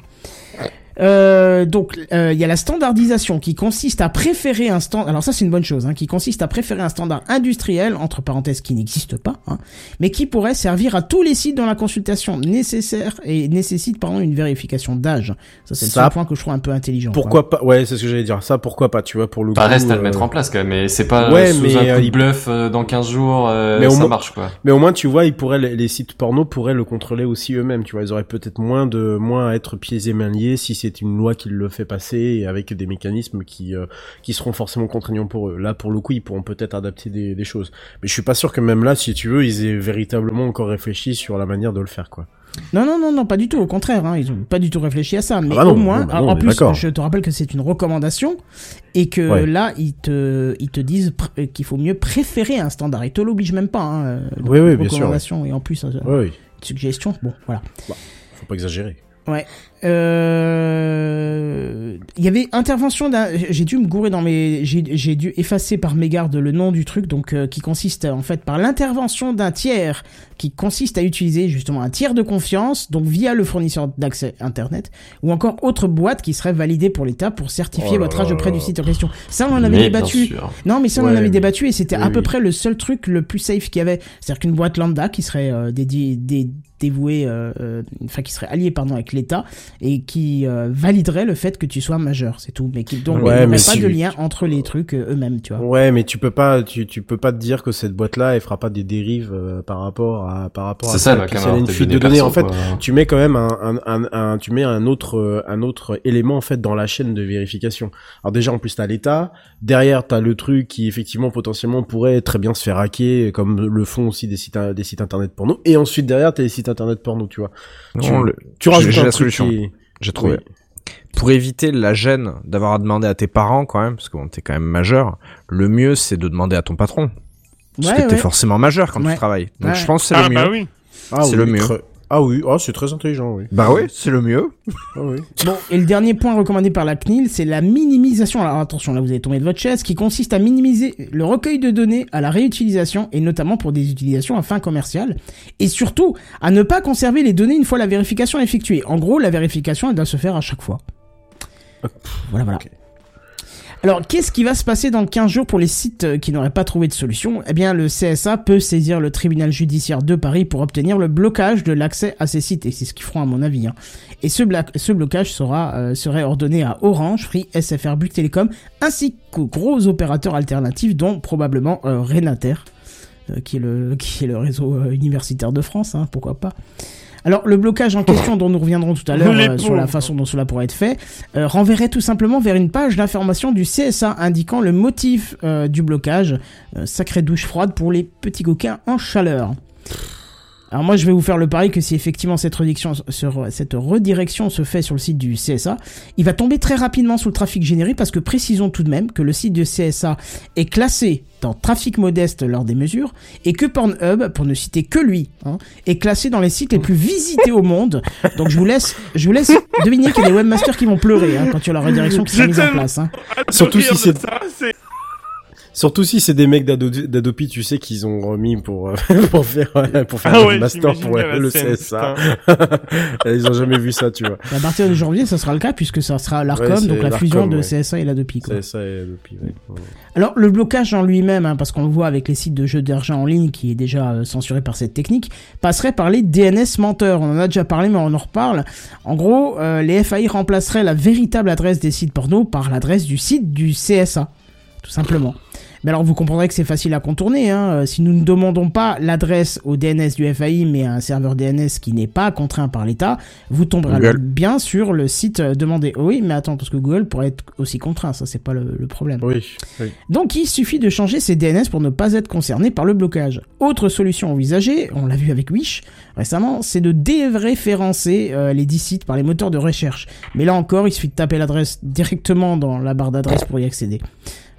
Euh, donc, euh, il y a la standardisation qui consiste à préférer un standard. Alors ça, c'est une bonne chose, hein, qui consiste à préférer un standard industriel entre parenthèses qui n'existe pas, hein, mais qui pourrait servir à tous les sites dont la consultation nécessaire et nécessite pardon une vérification d'âge. Ça, c'est le seul point que je trouve un peu intelligent. quoi. Pourquoi pas Ouais, c'est ce que j'allais dire. Ça, pourquoi pas Tu vois, pour le coup. reste à le euh, mettre en place quand même, mais c'est pas Ouais, sous mais, un coup euh, de il- bluff euh, dans 15 jours, euh, Mais au ça moins- marche quoi. Mais au moins, tu vois, ils pourraient les, les sites porno pourraient le contrôler aussi eux-mêmes. Tu vois, ils auraient peut-être moins de moins à être pieds et mains liés si c'est une loi qui le fait passer et avec des mécanismes qui euh, qui seront forcément contraignants pour eux. Là, pour le coup, ils pourront peut-être adapter des, des choses. Mais je suis pas sûr que même là, si tu veux, ils aient véritablement encore réfléchi sur la manière de le faire, quoi. Non, non, non, non, pas du tout. Au contraire, hein, ils ont pas du tout réfléchi à ça. Mais bah non, au moins, non, bah en plus, je te rappelle que c'est une recommandation et que Ouais. là, ils te, ils te disent qu'il faut mieux préférer un standard. Ils te l'obligent même pas. Hein, euh, Oui, oui, bien sûr, recommandation et en plus, euh, Oui, oui. suggestion. Bon, voilà. Faut pas exagérer. Ouais. Euh, Il y avait intervention d'un. J'ai dû me gourer dans mes. J'ai dû effacer par mégarde le nom du truc, donc euh, qui consiste en fait par l'intervention d'un tiers, qui consiste à utiliser justement un tiers de confiance, donc via le fournisseur d'accès internet, ou encore autre boîte qui serait validée pour l'État pour certifier Oh votre âge auprès du site en question. Ça, on en avait Mais débattu. Non, mais ça, on en avait mais- débattu et c'était à peu oui. près le seul truc le plus safe qu'il y avait. C'est-à-dire qu'une boîte lambda qui serait euh, dédiée, dé- dévouée, euh, euh, enfin qui serait alliée pardon avec l'État et qui euh, validerait le fait que tu sois majeur, c'est tout. Mais qui donc il Ouais, n'y aurait pas si- de lien entre les trucs eux-mêmes, tu vois. Ouais, mais tu peux pas, tu, tu peux pas te dire que cette boîte-là, elle fera pas des dérives euh, par rapport à, par rapport à C'est ça, la Puis si elle a une fuite de données En fait, quoi. tu mets quand même un, un, un, un- tu mets un autre, un autre élément en fait dans la chaîne de vérification. Alors déjà, en plus, t'as l'État. Derrière, t'as le truc qui effectivement potentiellement pourrait très bien se faire hacker, comme le font aussi des sites, des sites internet porno. Et ensuite, derrière, t'as les sites internet porno, tu vois. Non, tu, le- tu j'ai- rajoutes un la truc solution. qui- J'ai trouvé. Oui. Pour éviter la gêne d'avoir à demander à tes parents quand même, parce que bon, t'es quand même majeur, le mieux c'est de demander à ton patron. Parce Ouais, que t'es ouais. forcément majeur quand Ouais. tu travailles. Donc Ouais. je pense que c'est Ah le bah mieux. oui. Ah C'est oui, le mieux. Ah oui, ah, c'est très intelligent, oui. Bah oui, c'est le mieux. Ah oui. Bon, et le dernier point recommandé par la CNIL, c'est la minimisation. Alors attention, là vous avez tombé de votre chaise, qui consiste à minimiser le recueil de données à la réutilisation et notamment pour des utilisations à fin commerciale. Et surtout, à ne pas conserver les données une fois la vérification effectuée. En gros, la vérification, elle doit se faire à chaque fois. Voilà, voilà. Alors, qu'est-ce qui va se passer dans 15 jours pour les sites euh, qui n'auraient pas trouvé de solution? Eh bien, le CSA peut saisir le tribunal judiciaire de Paris pour obtenir le blocage de l'accès à ces sites, et c'est ce qu'ils feront à mon avis. hein. Et ce, blocage sera, euh, serait ordonné à Orange, Free, SFR, Bouygues Télécom, ainsi qu'aux gros opérateurs alternatifs, dont probablement euh, Renater, euh, qui, est le, réseau universitaire de France, hein, pourquoi pas. Alors, le blocage en question, dont nous reviendrons tout à l'heure euh, sur la façon dont cela pourrait être fait, euh, renverrait tout simplement vers une page d'information du CSA indiquant le motif euh, du blocage. Sacrée douche froide pour les petits coquins en chaleur. Alors moi je vais vous faire le pari que si effectivement cette redirection, sur- cette redirection se fait sur le site du CSA, il va tomber très rapidement sous le trafic généré parce que précisons tout de même que le site du CSA est classé dans trafic modeste lors des mesures et que Pornhub, pour ne citer que lui, hein, est classé dans les sites les plus visités au monde. Donc je vous laisse, je vous laisse deviner qu'il y a des webmasters qui vont pleurer hein, quand il y a la redirection qui sera mise en place. Hein. Surtout si de c'est- ça, c'est- Surtout si c'est des mecs d'Ado- d'Adopi, tu sais, qu'ils ont remis pour, euh, pour faire, pour faire Ah ouais, master pour la le scène, CSA. Ils ont jamais vu ça, tu vois. À partir de janvier, ça sera le cas puisque ça sera l'ARCOM, Ouais, donc la fusion de ouais. CSA et l'Adopi. CSA et Adopi, ouais. Alors le blocage en lui-même, hein, parce qu'on le voit avec les sites de jeux d'argent en ligne qui est déjà euh, censuré par cette technique, passerait par les DNS menteurs. On en a déjà parlé, mais on en reparle. En gros, euh, les FAI remplaceraient la véritable adresse des sites porno par l'adresse du site du CSA, tout simplement. Mais alors vous comprendrez que c'est facile à contourner. Hein. Euh, Si nous ne demandons pas l'adresse au DNS du FAI, mais à un serveur DNS qui n'est pas contraint par l'État, vous tomberez bien sur le site euh, demandé. Oh oui, mais attends, parce que Google pourrait être aussi contraint, ça c'est pas le- le problème. Oui, oui. Donc il suffit de changer ses DNS pour ne pas être concerné par le blocage. Autre solution envisagée, on l'a vu avec Wish récemment, c'est de déréférencer euh, les 10 sites par les moteurs de recherche. Mais là encore, il suffit de taper l'adresse directement dans la barre d'adresse pour y accéder.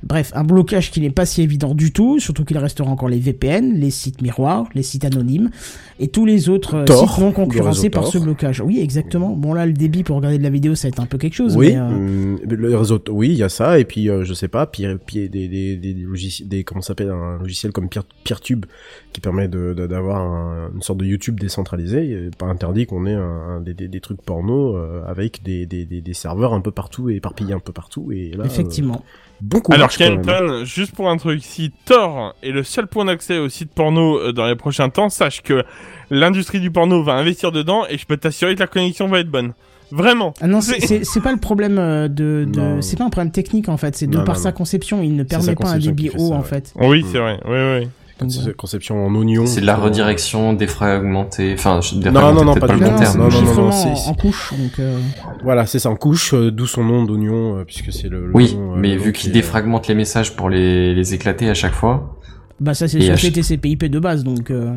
Bref, un blocage qui n'est pas si évident du tout, surtout qu'il restera encore les VPN, les sites miroirs, les sites anonymes et tous les autres euh, Tor, sites non concurrencés par Tor. ce blocage. Oui, exactement. Bon là, le débit pour regarder de la vidéo, ça va être un peu quelque chose. Oui, mais, euh, hum, le réseau, oui, il y a ça, et puis euh, je sais pas, puis, puis des, des, des, logiciels, des comment s'appelle un logiciel comme Peer- PeerTube qui permet d'avoir un- une sorte de YouTube décentralisé. Pas interdit qu'on ait un, des, des, trucs porno euh, avec des, des, des, des serveurs un peu partout et éparpillés un peu partout. Et là, effectivement. Bon courage. Alors. Kenton, juste pour un truc, si Tor est le seul point d'accès au site porno euh, dans les prochains temps, sache que l'industrie du porno va investir dedans et je peux t'assurer que la connexion va être bonne. Vraiment. Ah non, c'est- pas le problème euh, de, c'est pas un problème technique en fait, c'est de Non, par non, sa non. conception, il ne permet pas un débit haut ça, en ouais. fait. Oui, Mm. c'est vrai. Oui, oui. Donc, C'est voilà. cette conception en oignon. C'est de la euh, redirection défragmentée. Enfin, je- non, non, peut-être pas pas du Non, terme. c'est non, non, non, c'est- en, en couche, donc euh, Voilà, c'est ça en couche, euh, d'où son nom d'oignon, euh, puisque c'est le, le Oui, nom, euh, mais vu qui qu'il est- défragmente les messages pour les, les éclater à chaque fois. bah ça c'est sur ach- TCP/IP de base, donc euh,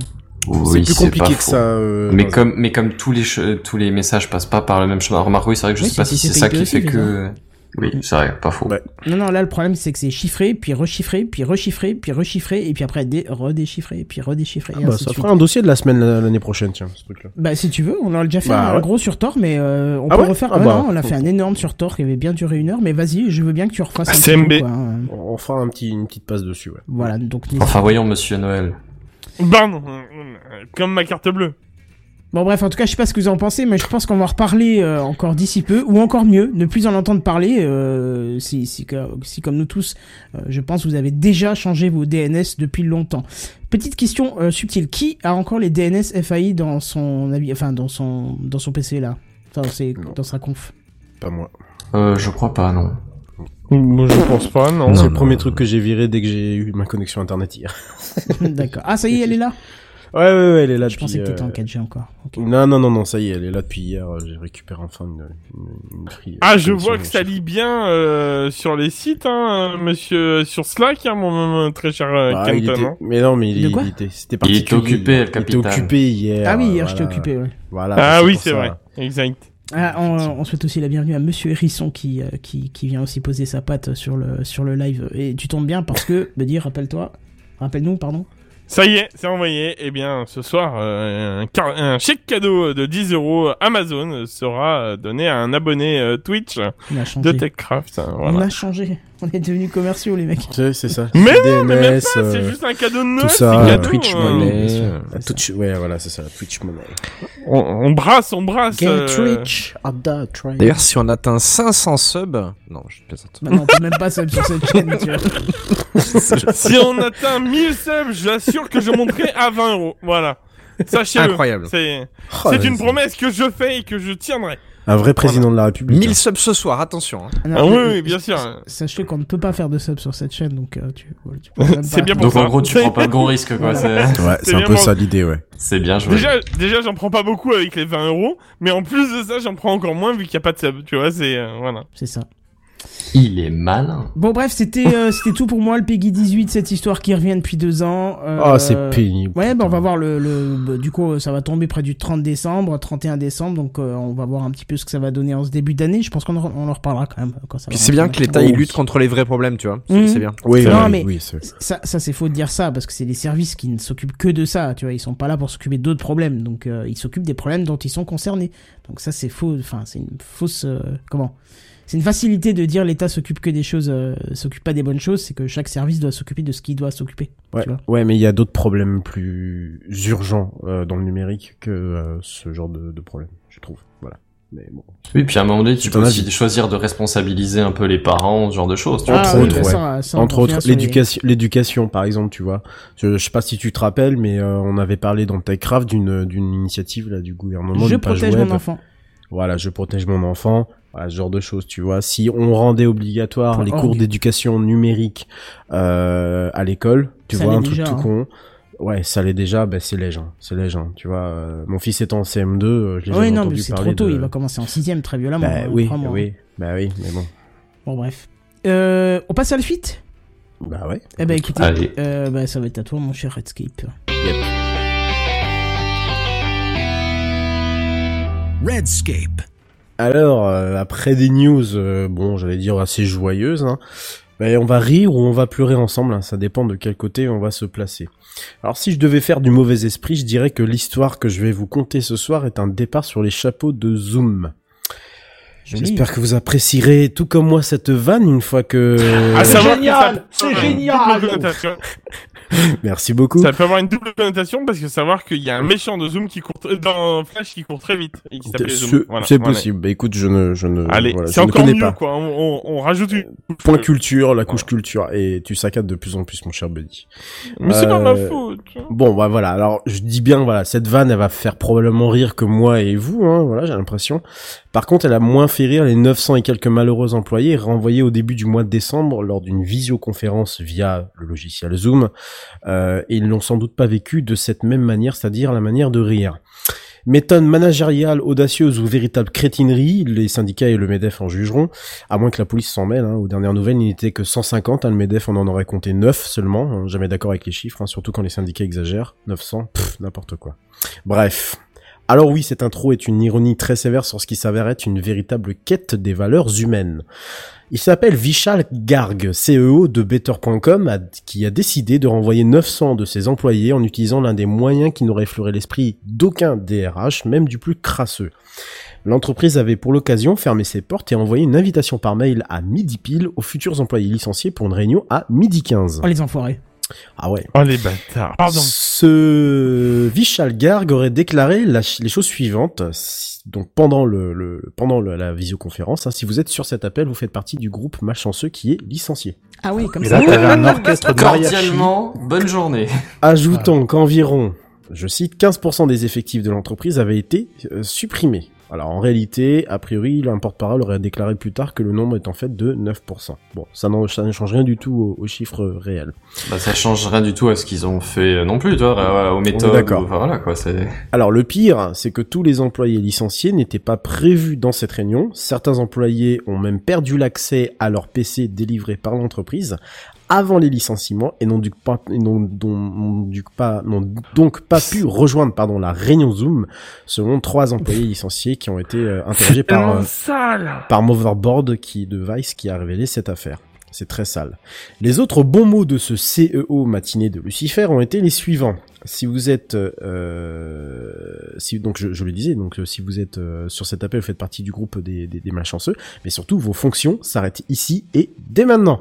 Oui, plus c'est compliqué pas que ça. euh, mais comme mais comme tous les tous les messages passent pas par le même chemin. Remarque oui, c'est vrai que je Oui, sais pas si c'est ça qui fait que oui, c'est vrai, pas faux. Ouais. Non, non, là, le problème, c'est que c'est chiffré, puis rechiffré, puis rechiffré, puis rechiffré, et puis après dé redéchiffré, puis redéchiffré. et Ah bah, ainsi ça de suite. fera un dossier de la semaine la- l'année prochaine, tiens, ce truc-là. Bah, si tu veux, on en a déjà fait Bah, un ouais. gros sur Tor, mais euh, on Ah peut ouais refaire. Ah Ah bah, non, on a fait un énorme sur Tor qui avait bien duré une heure, mais vas-y, je veux bien que tu refasses un petit CMB. coup, quoi, hein. On fera un petit, une petite passe dessus, ouais. Voilà, donc n'hésite Enfin voyons Monsieur Noël. Pardon, euh, comme ma carte bleue. Bon bref, en tout cas, je sais pas ce que vous en pensez, mais je pense qu'on va en reparler euh, encore d'ici peu, ou encore mieux, ne plus en entendre parler, euh, si, si, que- si comme nous tous, euh, je pense vous avez déjà changé vos DNS depuis longtemps. Petite question euh, subtile, qui a encore les DNS FAI dans son avis, enfin dans son dans son PC là, enfin c'est dans sa conf. Pas moi. Euh, je crois pas non. Moi, je pense pas, non. C'est le premier non. truc que j'ai viré dès que j'ai eu ma connexion internet hier. D'accord. Ah ça y est, elle est là? Ouais, ouais, ouais, elle est là Je depuis. pensais que t'étais en euh, 4G encore. Ok. Non, non, non, non, ça y est, elle est là depuis hier. euh, J'ai récupéré enfin une, une, euh, Ah, je vois que ça lit bien euh, sur les sites, hein, euh, monsieur, sur Slack, hein, mon, mon très cher euh, Bah, il Kenton. était- hein. Mais non, mais il, De quoi il était, c'était Il était occupé, le Il était capitaine. occupé hier. Ah oui, hier euh, j'étais voilà. occupé. Ouais. Voilà. Ah oui, c'est vrai, exact. Ah, on, on souhaite aussi la bienvenue à Monsieur Hérisson qui, euh, qui, qui vient aussi poser sa patte sur le, sur le live. Et tu tombes bien parce que, me dire, rappelle-toi, rappelle-nous, pardon. Ça y est, c'est envoyé. Eh bien, ce soir, euh, un, un chèque cadeau de 10 euros Amazon sera donné à un abonné euh, Twitch de. TechCraft. On a changé. On est devenus commerciaux, les mecs. C'est, c'est ça. Mais DNS, Mais même pas, euh, c'est juste un cadeau de Noël, tout ça, c'est euh, cadeau. Twitch euh, Money. euh, la Twitch, ouais, voilà, c'est ça, la Twitch Money. on, on brasse, on brasse. Get euh, trying. D'ailleurs, si on atteint 500 subs, non, je plaisante. Maintenant, on peut même pas sub sur cette chaîne, tu vois. si on atteint 1000 subs, j'assure que je monterai à 20 euros. Voilà. Sachez-le. Incroyable. C'est Oh, une promesse que je fais et que je tiendrai. Un vrai président de la République. 1000 hein. subs ce soir, attention. hein. Ah non, Ah oui, oui, bien sûr. Sachez qu'on ne peut pas faire de sub sur cette chaîne, donc euh, tu, tu C'est bien pour Donc ça. en gros tu prends pas de gros risques quoi. C'est Ouais, C'est c'est un peu ça l'idée, ouais. c'est bien joué. Déjà, déjà, j'en prends pas beaucoup avec les 20 euros, mais en plus de ça, j'en prends encore moins vu qu'il y a pas de sub. Tu vois, c'est euh, voilà. C'est ça. Il est malin. Bon, bref, c'était euh, c'était tout pour moi, le Peggy 18, cette histoire qui revient depuis deux ans. Euh, Oh, c'est pénible. Ouais, bah, on va voir le, le bah, du coup ça va tomber près du 30 décembre, 31 décembre, donc euh, on va voir un petit peu ce que ça va donner en ce début d'année. Je pense qu'on en, on en reparlera quand même quand ça Puis c'est bien que l'État il Oh, lutte contre les vrais problèmes, tu vois. C'est Mhm. c'est bien. Oui, Non, oui, mais- oui. Ça, ça c'est faux de dire ça parce que c'est des services qui ne s'occupent que de ça, tu vois. Ils sont pas là pour s'occuper d'autres problèmes, donc euh, ils s'occupent des problèmes dont ils sont concernés. Donc ça c'est faux, enfin c'est une fausse euh, comment? C'est une facilité de dire l'État s'occupe que des choses, euh, s'occupe pas des bonnes choses. C'est que chaque service doit s'occuper de ce qu'il doit s'occuper. Ouais, tu vois. ouais, mais il y a d'autres problèmes plus urgents euh, dans le numérique que euh, ce genre de, de problème, je trouve. Voilà. Mais bon. Oui, puis à un moment donné, tu peux aussi avis. choisir de responsabiliser un peu les parents, ce genre de choses. Tu Entre vois. Ah, oui, autres, ouais. ça, ça, on Entre autres, les- l'éducation, l'éducation, par exemple, tu vois. Je, je sais pas si tu te rappelles, mais euh, on avait parlé dans TechCraft d'une d'une initiative là du gouvernement. Je protège web. mon enfant. Voilà, je protège mon enfant. Voilà, ce genre de choses, tu vois. Si on rendait obligatoire les org. cours d'éducation numérique euh, à l'école, tu Ça vois, un truc déjà, tout hein. con. Ouais, ça l'est déjà, ben c'est léger, c'est léger, tu vois. euh, mon fils est en CM2, euh, je l'ai Oui, jamais non, mais c'est trop tôt. de... Il va commencer en sixième très violemment. Bah oui, crois-moi. oui, bah oui, mais bon. Bon, bref. Euh, on passe à la suite? Bah ouais. Eh ben, écoutez, Allez. euh, bah, ça va être à toi, mon cher Redscape. Redscape. Alors, euh, après des news, euh, bon, j'allais dire assez joyeuses, hein, ben, on va rire ou on va pleurer ensemble, hein, ça dépend de quel côté on va se placer. Alors, si je devais faire du mauvais esprit, je dirais que l'histoire que je vais vous conter ce soir est un départ sur les chapeaux de Zoom. J'espère que vous apprécierez, tout comme moi, cette vanne une fois que... Savoir que génial, c'est génial. Merci beaucoup. Ça peut avoir une double connotation parce que savoir qu'il y a un méchant de Zoom qui court dans Flash qui court très vite et qui s'appelle Zoom. C'est Voilà, c'est voilà. possible. Bah écoute, je ne, je ne, Allez, voilà, c'est je ne encore connais mieux pas. quoi. On, on, on rajoute une. Point culture, la couche culture, et tu saccades de plus en plus, mon cher Buddy. Mais c'est pas ma Euh, faute. Bon, bah voilà. Alors, je dis bien, voilà, cette vanne, elle va faire probablement rire que moi et vous, hein, voilà, j'ai l'impression. Par contre, elle a moins fait rire les 900 et quelques malheureux employés renvoyés au début du mois de décembre lors d'une visioconférence via le logiciel Zoom. Euh, et ils l'ont sans doute pas vécu de cette même manière, c'est-à-dire la manière de rire. Méthode managériale audacieuse ou véritable crétinerie, les syndicats et le MEDEF en jugeront, à moins que la police s'en mêle. Hein. Aux dernières nouvelles, il n'était que 150, hein. le MEDEF on en aurait compté 9 seulement, hein. jamais d'accord avec les chiffres, hein, surtout quand les syndicats exagèrent. 900, pff, n'importe quoi. Bref. Alors oui, cette intro est une ironie très sévère sur ce qui s'avère être une véritable quête des valeurs humaines. Il s'appelle Vishal Garg, CEO de Better.com, qui a décidé de renvoyer 900 de ses employés en utilisant l'un des moyens qui n'aurait effleuré l'esprit d'aucun DRH, même du plus crasseux. L'entreprise avait pour l'occasion fermé ses portes et envoyé une invitation par mail à midi pile aux futurs employés licenciés pour une réunion à midi 15. Oh les enfoirés. Ah ouais. Oh les bâtards. Pardon. Ce Vishal Garg aurait déclaré la les choses suivantes. Donc pendant le, le- pendant le- la visioconférence, hein, si vous êtes sur cet appel, vous faites partie du groupe malchanceux qui est licencié. Ah oui, comme Et ça. là, t'avais un orchestre de. Cordialement, bonne journée. Ajoutant qu'environ, je cite, 15% des effectifs de l'entreprise avaient été euh, supprimés. Alors en réalité, a priori, un porte-parole aurait déclaré plus tard que le nombre est en fait de 9%. Bon, ça, ne change rien du tout au, au chiffre réel. Bah, ça change rien du tout à ce qu'ils ont fait non plus, toi, euh, aux méthodes. d'accord. ou- Enfin, voilà, quoi, c'est... Alors le pire, c'est que tous les employés licenciés n'étaient pas prévus dans cette réunion. Certains employés ont même perdu l'accès à leur PC délivré par l'entreprise avant les licenciements et n'ont donc pas, pas, donc pas pu rejoindre pardon la réunion Zoom, selon trois employés licenciés qui ont été euh, interrogés par euh, par Motherboard qui de Vice qui a révélé cette affaire. C'est très sale. Les autres bons mots de ce CEO matiné de Lucifer ont été les suivants. Si vous êtes, euh, si donc je, je le disais, donc si vous êtes euh, sur cet appel, vous faites partie du groupe des, des, des malchanceux, mais surtout vos fonctions s'arrêtent ici et dès maintenant.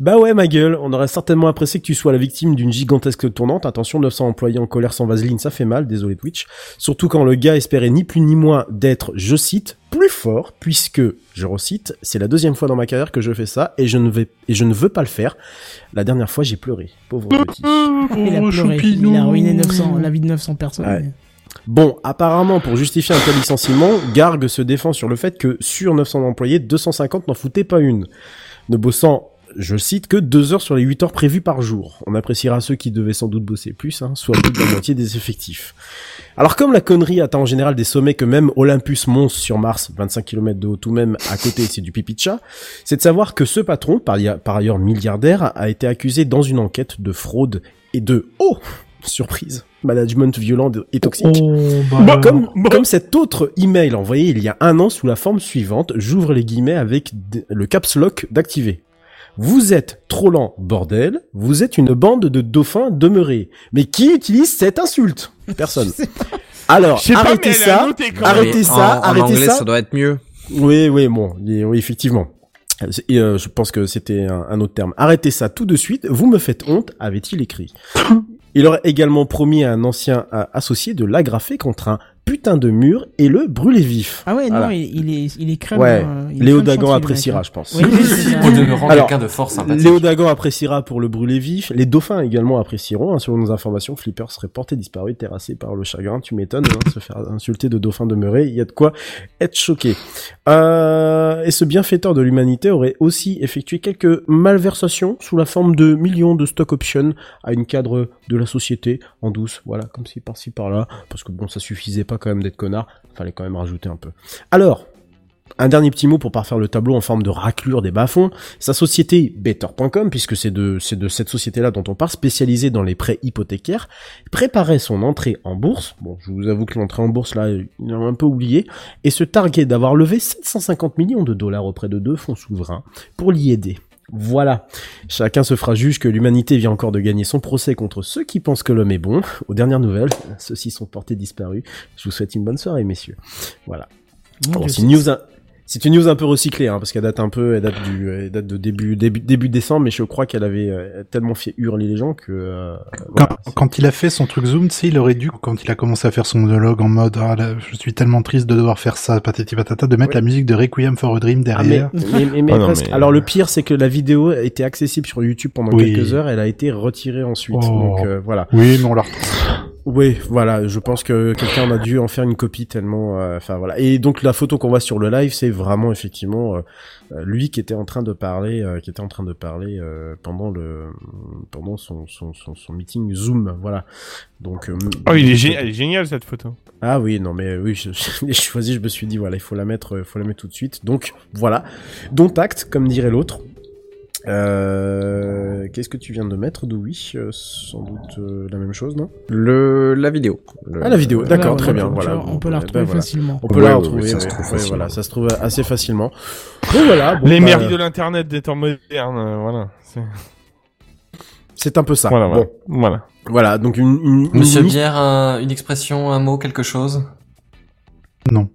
Bah ouais, ma gueule, on aurait certainement apprécié que tu sois la victime d'une gigantesque tournante. Attention, 900 employés en colère sans vaseline, ça fait mal, désolé Twitch. Surtout quand le gars espérait ni plus ni moins d'être, je cite, plus fort, puisque, je recite, c'est la deuxième fois dans ma carrière que je fais ça, et je ne vais, et je ne veux pas le faire. La dernière fois, j'ai pleuré. Pauvre petit. Il a pleuré. Il a ruiné 900, la vie de 900 personnes. Ouais. Bon, apparemment, pour justifier un tel licenciement, Garg se défend sur le fait que sur 900 employés, 250 n'en foutaient pas une. Ne bossant, je cite, que deux heures sur les 8 heures prévues par jour. On appréciera ceux qui devaient sans doute bosser plus, hein, soit plus de la moitié des effectifs. Alors comme la connerie atteint en général des sommets que même Olympus Mons sur Mars, 25 km de haut tout même, à côté c'est du pipi de chat, c'est de savoir que ce patron, par, par ailleurs milliardaire, a été accusé dans une enquête de fraude et de, oh, surprise, management violent et toxique. bah, comme, comme cet autre email envoyé il y a un an sous la forme suivante, j'ouvre les guillemets avec le caps lock d'activer. Vous êtes trop lent, bordel. Vous êtes une bande de dauphins demeurés. Mais qui utilise cette insulte? Personne. Alors, arrêtez ça. Arrêtez ça. arrêtez anglais, ça. ça doit être mieux. Oui, oui, bon, oui, effectivement. Et, euh, je pense que c'était un, un autre terme. Arrêtez ça tout de suite. Vous me faites honte, avait-il écrit. Il aurait également promis à un ancien associé de l'agrafer contre un putain de mur et le brûler vif. Ah ouais, Voilà. non, il, il est, il est crème. Ouais, il est Léo Dagan appréciera, je pense. Alors, quelqu'un de fort sympathique. Léo Dagan appréciera pour le brûler vif. Les dauphins également apprécieront. hein. Selon nos informations, Flipper serait porté disparu, terrassé par le chagrin. Tu m'étonnes, hein, se faire insulter de dauphin demeuré. Il y a de quoi être choqué. Euh, et ce bienfaiteur de l'humanité aurait aussi effectué quelques malversations sous la forme de millions de stock options à une cadre de la société en douce. Voilà, comme si par-ci par-là. Parce que bon, ça suffisait pas quand même d'être connard. Fallait quand même rajouter un peu. Alors, un dernier petit mot pour parfaire le tableau en forme de raclure des bas-fonds. Sa société Better.com, puisque c'est de, cette société-là dont on parle, spécialisée dans les prêts hypothécaires, préparait son entrée en bourse. Bon, je vous avoue que l'entrée en bourse, là, il a un peu oublié. Et se targuait d'avoir levé 750 millions de dollars auprès de deux fonds souverains pour l'y aider. Voilà. Chacun se fera juge que l'humanité vient encore de gagner son procès contre ceux qui pensent que l'homme est bon. Aux dernières nouvelles, ceux-ci sont portés disparus. Je vous souhaite une bonne soirée, messieurs. Voilà. Bon, c'est news, c'est une news un peu recyclée, hein, parce qu'elle date un peu, elle date du, elle date de début, début, début décembre, mais je crois qu'elle avait euh, tellement fait hurler les gens que. euh, Quand, voilà. quand il a fait son truc Zoom, tu sais, il aurait dû, quand il a commencé à faire son monologue en mode ah, là, je suis tellement triste de devoir faire ça, patati patata, de mettre Ouais. la musique de Requiem for a Dream Ah, mais, derrière. mais, mais- mais Ah non, presque. mais- Alors le pire, c'est que la vidéo était accessible sur YouTube pendant Oui. quelques heures, elle a été retirée ensuite. Oh. Donc euh, voilà. Oui, mais on la retrouve. Oui, voilà, je pense que quelqu'un en a dû en faire une copie tellement, euh, enfin voilà. Et donc la photo qu'on voit sur le live, c'est vraiment effectivement euh, euh, lui qui était en train de parler, euh, qui était en train de parler pendant le, pendant son son, son, son meeting Zoom, voilà. Donc. Oh, il est, gé- elle est géniale cette photo. Ah oui, non mais oui, je, je l'ai choisi, je me suis dit voilà, il faut la mettre, faut la mettre tout de suite. Donc voilà, dont acte, comme dirait l'autre. Euh, Qu'est-ce que tu viens de mettre, Doui Euh, Sans doute euh, la même chose, non Le, la vidéo. Le- Ah la vidéo, d'accord, Voilà, très bien. Voilà, on peut la ben retrouver voilà. facilement. On peut Ouais, la retrouver, ouais, ça se trouve ouais, voilà, ça se trouve assez facilement. Donc voilà, bon, Les bah, mérites de l'internet des temps modernes, euh, voilà. C'est- un peu ça. Voilà, voilà. Bon, voilà. voilà, donc une, Monsieur une- Bière, un- une expression, un mot, quelque chose? Non.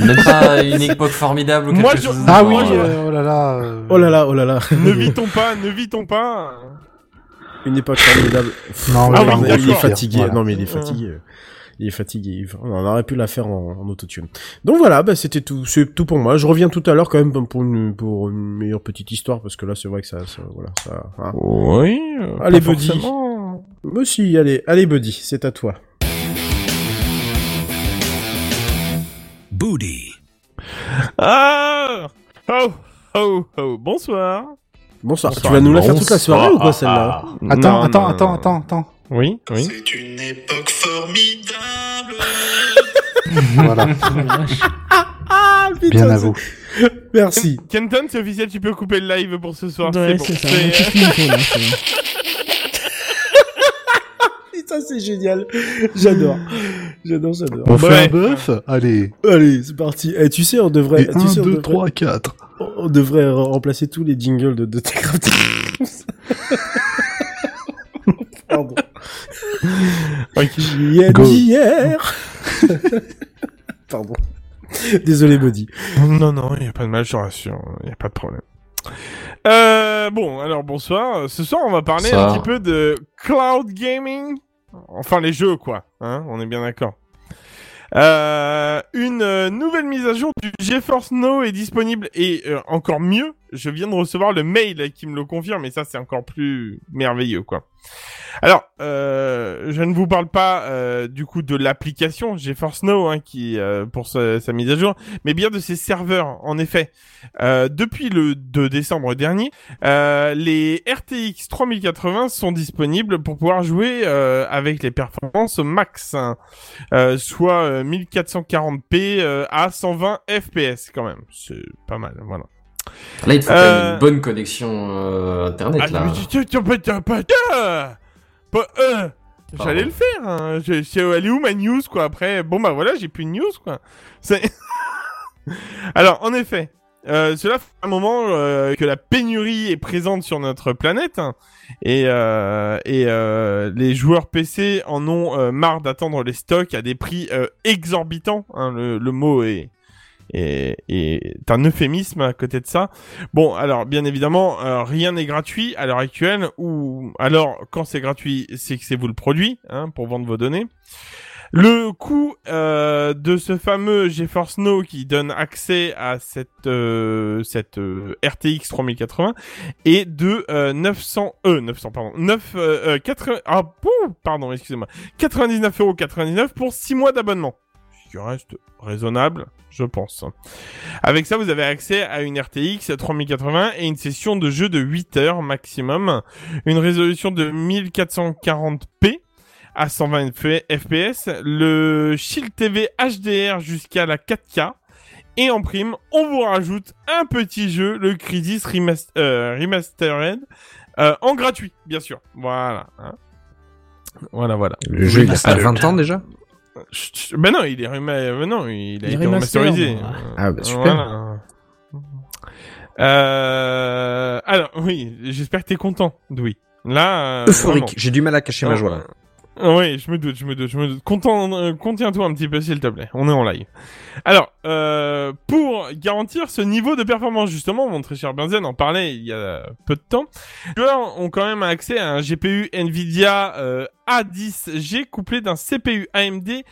Même pas une époque formidable ou quelque Moi, je- chose Ah oui, euh, oh là là. euh, Oh là là, oh là là. ne vitons pas, ne vitons pas. Une époque formidable. Non, Ah oui, oui, non, il est fatigué. Voilà. Non, mais il est fatigué. Il est fatigué. On aurait pu la faire en, en autotune. Donc voilà, bah, c'était tout. C'est tout pour moi. Je reviens tout à l'heure quand même pour une, pour une meilleure petite histoire parce que là, c'est vrai que ça, ça voilà, ça. hein. Oui. euh, Allez, pas Buddy. forcément. Mais si, allez, allez, Buddy, c'est à toi. Booty. Ah Oh Oh Oh Bonsoir. Bonsoir. Bonsoir. Tu vas nous la faire toute la soirée ou quoi celle-là Attends, attends, non, attends, non. attends, attends. Oui, oui. C'est une époque formidable. Voilà. Ah, Bien à vous. Merci. Kenton, c'est officiel, tu peux couper le live pour ce soir. Ouais, bon. c'est ça. Ça, c'est génial. J'adore. J'adore, j'adore. On fait un bœuf Allez. Allez, c'est parti. Eh, tu sais, on devrait, Et tu 1, sais, on 2, devrait, 3, 4. on devrait re- remplacer tous les jingles de, Techcraft. Pardon. Ok. Il y a Go. d'hier. Pardon. Désolé, Buddy. Non, non, il n'y a pas de mal, je te rassure. Il n'y a pas de problème. Euh, bon, alors bonsoir. Ce soir, on va parler un petit peu de cloud gaming. Enfin, les jeux, quoi. Hein, on est bien d'accord. Euh, une euh, nouvelle mise à jour du GeForce Now est disponible et euh, encore mieux, je viens de recevoir le mail qui me le confirme et ça c'est encore plus merveilleux quoi. Alors, euh, je ne vous parle pas euh, du coup de l'application GeForce Now hein, qui euh, pour sa, mise à jour, mais bien de ses serveurs. En effet, euh, depuis le 2 décembre dernier, euh, les RTX 3080 sont disponibles pour pouvoir jouer euh, avec les performances max, hein. Soit euh, 1440p euh, à 120 fps quand même. C'est pas mal, voilà. Là, il te faut quand Euh, même une bonne connexion euh, internet, Ah, là. mais. J'allais le faire. Hein. Je- je- Elle est où ma news quoi après? Bon bah voilà, j'ai plus de news quoi. Alors en effet, euh, cela fait un moment euh, que la pénurie est présente sur notre planète hein, et euh, et les joueurs PC en ont marre d'attendre les stocks à des prix exorbitants. hein, le, le mot est est, est un euphémisme à côté de ça. Bon, alors bien évidemment, euh, rien n'est gratuit à l'heure actuelle, ou alors quand c'est gratuit, c'est que c'est vous le produit hein, pour vendre vos données. Le coût euh, de ce fameux GeForce Now qui donne accès à cette euh, cette euh, RTX 3080 est de euh, 900 euh 900 pardon 9 euh, euh, 80 ah bon, pardon excusez-moi 99,99€ pour 6 mois d'abonnement. Ce qui reste raisonnable, je pense. Avec ça, vous avez accès à une RTX 3080 et une session de jeu de 8 heures maximum, une résolution de 1440p à 120 fps, le Shield TV HDR jusqu'à la 4K, et en prime, on vous rajoute un petit jeu, le Crisis euh, Remastered, euh, en gratuit, bien sûr. Voilà. hein. Voilà, voilà. Le jeu, il a pas 20 ans déjà? Ben non, il est rema- euh, non, il a Il est été remaster, remasterisé. Ah, bah, super. Voilà. Euh... Alors, oui, j'espère que t'es content, Doui. Là, euh, Euphorique. J'ai du mal à cacher ma joie là. Oui, je me doute, je me doute, je me doute. Euh, contiens-toi un petit peu, s'il te plaît. On est en live. Alors, euh, pour garantir ce niveau de performance, justement, mon très cher Benzen en parlait il y a peu de temps, les joueurs ont quand même accès à un GPU Nvidia euh, A10G couplé d'un CPU AMD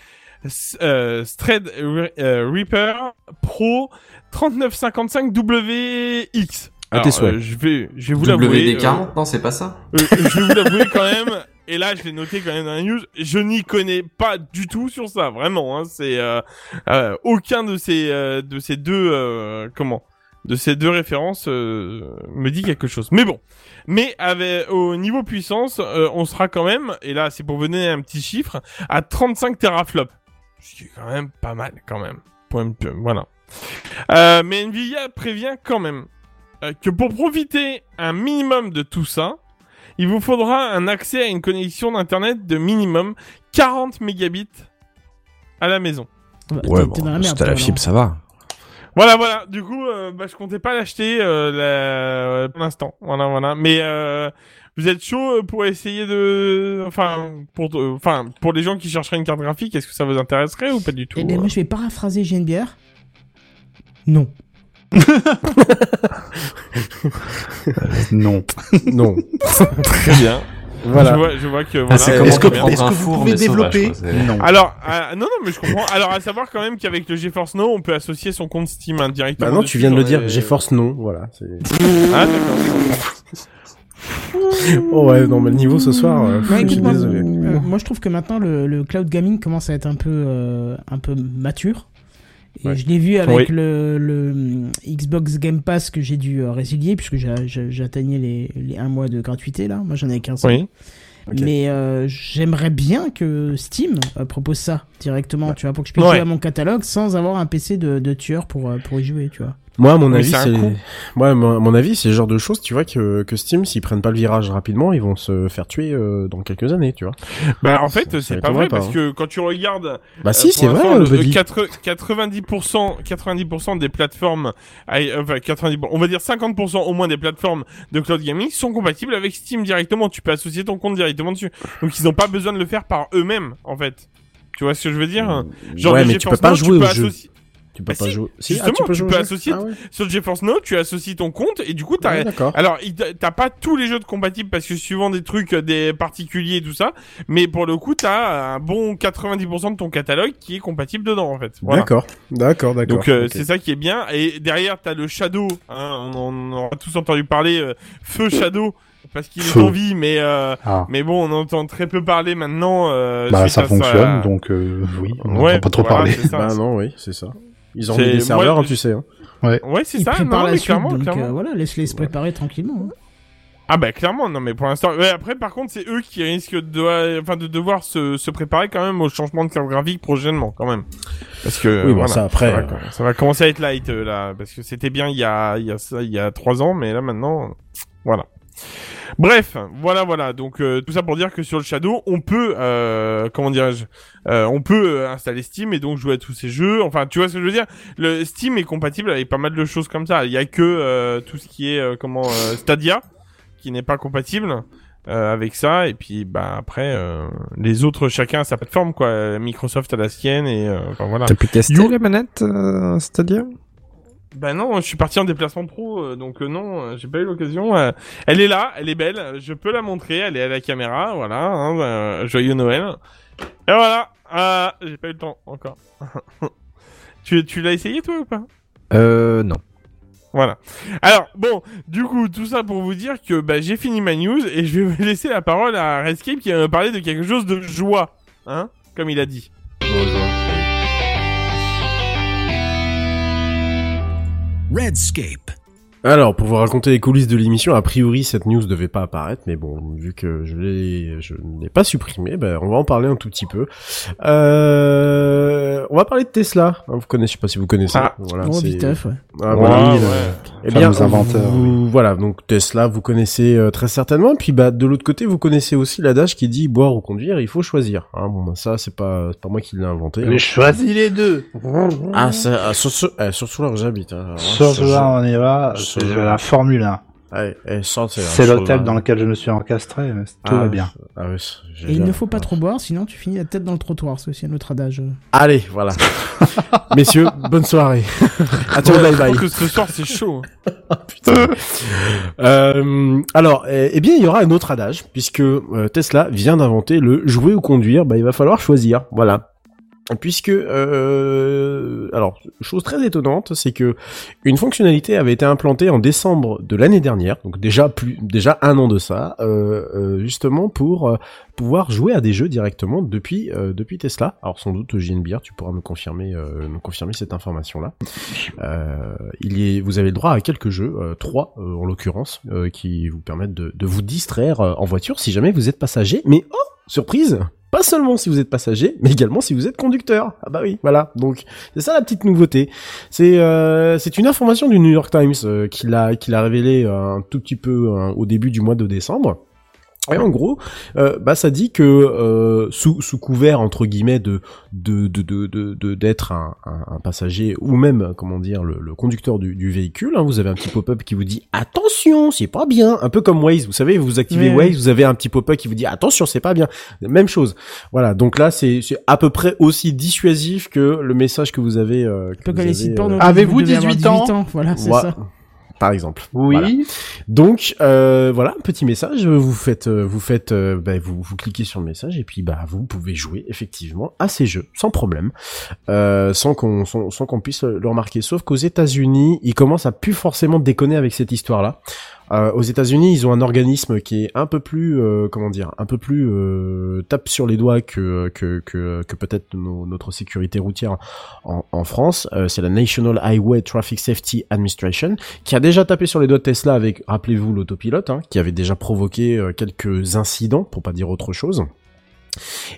euh, Threadripper Pro 3955WX. À Alors, tes souhaits. euh, je vais, je vais vous l'avouer. WD-40 euh, Non, c'est pas ça euh, je vais vous l'avouer quand même. Et là, je l'ai noté quand même dans la news. Je n'y connais pas du tout sur ça, vraiment. Hein, c'est euh, euh, aucun de ces euh, de ces deux euh, comment de ces deux références euh, me dit quelque chose. Mais bon, mais avec au niveau puissance, euh, on sera quand même. Et là, c'est pour vous donner un petit chiffre à 35 teraflops, ce qui est quand même pas mal quand même. Peu- voilà. Euh, mais Nvidia prévient quand même que pour profiter un minimum de tout ça, il vous faudra un accès à une connexion d'internet de minimum 40 mégabits à la maison. Bah, Ouais, bon, la merde. si t'as la fibre, ça va. Voilà, voilà. Du coup, euh, bah, je comptais pas l'acheter euh, la- pour l'instant. Voilà, voilà. Mais euh, vous êtes chaud euh, pour essayer de, enfin, pour, euh, enfin, pour les gens qui chercheraient une carte graphique, est-ce que ça vous intéresserait ou pas du tout Eh ben, moi, je vais paraphraser Genebière. Non. Non. Non. Très bien. Voilà. Je vois, je vois que. Ah, Voilà, comment Est-ce que, vous four, pouvez sauvage, développer quoi, c'est- Non. Alors, euh, non, non, mais je comprends. Alors, à savoir quand même qu'avec le GeForce Now, on peut associer son compte Steam hein, directement. Bah non, tu viens de le dire. GeForce non. Voilà. c'est- Ah, d'accord. Oh ouais, non, mais le niveau ce soir, euh, Ouais, je suis moi, désolé. euh, moi, je trouve que maintenant le, le cloud gaming commence à être un peu, euh, un peu mature. Et Ouais. je l'ai vu avec Oui. le, le hum, Xbox Game Pass que j'ai dû euh, résilier puisque j'a- j'a- j'atteignais les, les un mois de gratuité là. Moi j'en ai 15 Oui. Ok. Mais euh, j'aimerais bien que Steam euh, propose ça directement, tu vois, pour que je puisse Ouais. jouer à mon catalogue sans avoir un PC de, de tueur pour, euh, pour y jouer, tu vois. Moi, à mon avis, c'est ouais, mon, à mon avis, c'est le genre de choses, tu vois, que, que Steam, s'ils prennent pas le virage rapidement, ils vont se faire tuer euh, dans quelques années, tu vois. Bah, en fait, c'est pas vrai pas, parce hein. que quand tu regardes Bah Euh, si, c'est vrai, le- le 80 90%, 90% des plateformes, euh, enfin 90, on va dire 50% au moins des plateformes de cloud gaming sont compatibles avec Steam directement. Tu peux associer ton compte directement dessus. Donc ils n'ont pas besoin de le faire par eux-mêmes, en fait. Tu vois ce que je veux dire? Genre ouais, mais tu peux pas jouer peux au jeu. Tu peux Bah pas si, jouer. Si, justement, tu jouer peux associer- Ah ouais. Sur GeForce Now, tu associes ton compte et du coup t'as Ouais, d'accord. alors, t'as pas tous les jeux de compatibles parce que suivant des trucs, euh, des particuliers et tout ça, mais pour le coup, t'as un bon 90% de ton catalogue qui est compatible dedans, en fait. Voilà. D'accord, d'accord, d'accord. Donc euh, c'est ça qui est bien. Et derrière, t'as le Shadow. Hein, on en aura tous entendu parler. euh, Feu Shadow. Parce qu'il est en vie, mais euh, Ah. mais bon, on entend très peu parler maintenant. Euh, Bah, ça à fonctionne, donc euh, oui, on Ouais, n'entend pas trop voilà, parler. Bah non, oui, c'est ça. Ils ont mis des serveurs, moi, hein, tu sais. Hein. Ouais, c'est ça. Non, la mais suite, clairement, donc clairement. euh, voilà, laisse-les se préparer tranquillement. hein. Ah bah clairement, non mais pour l'instant. Ouais, après par contre c'est eux qui risquent de, enfin de devoir se, se préparer quand même au changement de carte graphique prochainement quand même. Parce que Oui, bon, voilà, ça, après, ça va, euh, ça va commencer à être light euh, là, parce que c'était bien il y a il y a ça il y a trois ans, mais là maintenant voilà. Bref, voilà, voilà. Donc euh, tout ça pour dire que sur le Shadow, on peut, euh, comment dirais-je, euh, on peut installer Steam et donc jouer à tous ces jeux. Enfin, tu vois ce que je veux dire? Le Steam est compatible avec pas mal de choses comme ça. Il y a que tout ce qui est comment Stadia qui n'est pas compatible avec ça. Et puis bah après, les autres chacun a sa plateforme quoi. Microsoft a la sienne et enfin voilà. T'as pu tester You- la manette, c'est-à-dire Bah non, je suis parti en déplacement pro, euh, donc euh, non, euh, j'ai pas eu l'occasion. elle est là, elle est belle, je peux la montrer, elle est à la caméra, voilà. Hein, euh, joyeux Noël. Et voilà. J'ai pas eu le temps encore. tu tu l'as essayé toi ou pas? Euh, non. Voilà. Alors bon, du coup, tout ça pour vous dire que bah, j'ai fini ma news et je vais laisser la parole à Redscape qui va me parler de quelque chose de joie, hein, comme il a dit. Redscape. Alors, pour vous raconter les coulisses de l'émission, a priori, cette news devait pas apparaître, mais bon, vu que je l'ai, je ne l'ai pas supprimé, ben, on va en parler un tout petit peu. Euh, on va parler de Tesla. hein, vous connaissez, je sais pas si vous connaissez. Ah. Voilà, Oh, c'est- viteuf, ouais. Ah, ouais. Eh bien, inventeur, vous- voilà, donc Tesla, vous connaissez euh, très certainement. Puis, bah, de l'autre côté, vous connaissez aussi l'adage qui dit boire ou conduire, il faut choisir. Hein, bon, bah, ça, c'est pas, c'est pas moi qui l'ai inventé. hein. J'ai choisi les deux. Ah, ça, ah, surtout, eh, surtout là où j'habite. Hein. Ça, là, on y va, je- c'est la Formule 1. Ouais, eh, ça, c'est l'hôtel cheval. dans lequel je me suis encastré, mais tout Ah, va bien. Ah ouais, c'est Et il ne faut pas trop boire, sinon tu finis la tête dans le trottoir. C'est aussi un autre adage. Allez, voilà. Messieurs, bonne soirée. à toi, bye bye. que ce soir c'est chaud. hein. Euh, alors, eh, eh bien, il y aura un autre adage, puisque euh, Tesla vient d'inventer le jouer ou conduire, bah, il va falloir choisir. Voilà. Puisque euh, alors chose très étonnante, c'est que une fonctionnalité avait été implantée en décembre de l'année dernière, donc déjà plus déjà un an de ça, euh, euh, justement pour euh, pouvoir jouer à des jeux directement depuis euh, depuis Tesla. Alors sans doute JNBR, tu pourras me confirmer me confirmer cette information là. il y vous avez le droit à quelques jeux, trois en l'occurrence, qui vous permettent de, vous distraire en voiture si jamais vous êtes passager. Mais oh surprise, pas seulement si vous êtes passager, mais également si vous êtes conducteur. Ah bah oui, voilà. Donc c'est ça la petite nouveauté. C'est euh, c'est une information du New York Times euh, qui l'a qui l'a révélé euh, un tout petit peu euh, au début du mois de décembre. Et en gros, euh, bah ça dit que euh, sous, sous couvert entre guillemets de de de de de- de- d'être un, un, un passager ou même comment dire le, le conducteur du, du véhicule, hein, vous avez un petit pop-up qui vous dit attention, c'est pas bien, un peu comme Waze, vous savez, vous activez Waze, vous avez un petit pop-up qui vous dit attention, c'est pas bien, même chose. Voilà, donc là c'est c'est à peu près aussi dissuasif que le message que vous avez. Euh, que vous avez, euh, devez avoir 18 ans Voilà, c'est Ouais, ça. Par exemple. Oui. Voilà. Donc euh, voilà, petit message. Vous faites, euh, vous faites, euh, bah, vous, vous cliquez sur le message et puis bah vous pouvez jouer effectivement à ces jeux sans problème, euh, sans qu'on, sans, sans qu'on puisse le remarquer. Sauf qu'aux États-Unis, ils commencent à plus forcément déconner avec cette histoire-là. Euh, aux États-Unis, ils ont un organisme qui est un peu plus, euh, comment dire, un peu plus euh, tape sur les doigts que que que, peut-être notre sécurité routière en, France. C'est la National Highway Traffic Safety Administration qui a déjà tapé sur les doigts de Tesla avec, rappelez-vous, l'autopilote, hein, qui avait déjà provoqué quelques incidents, pour pas dire autre chose.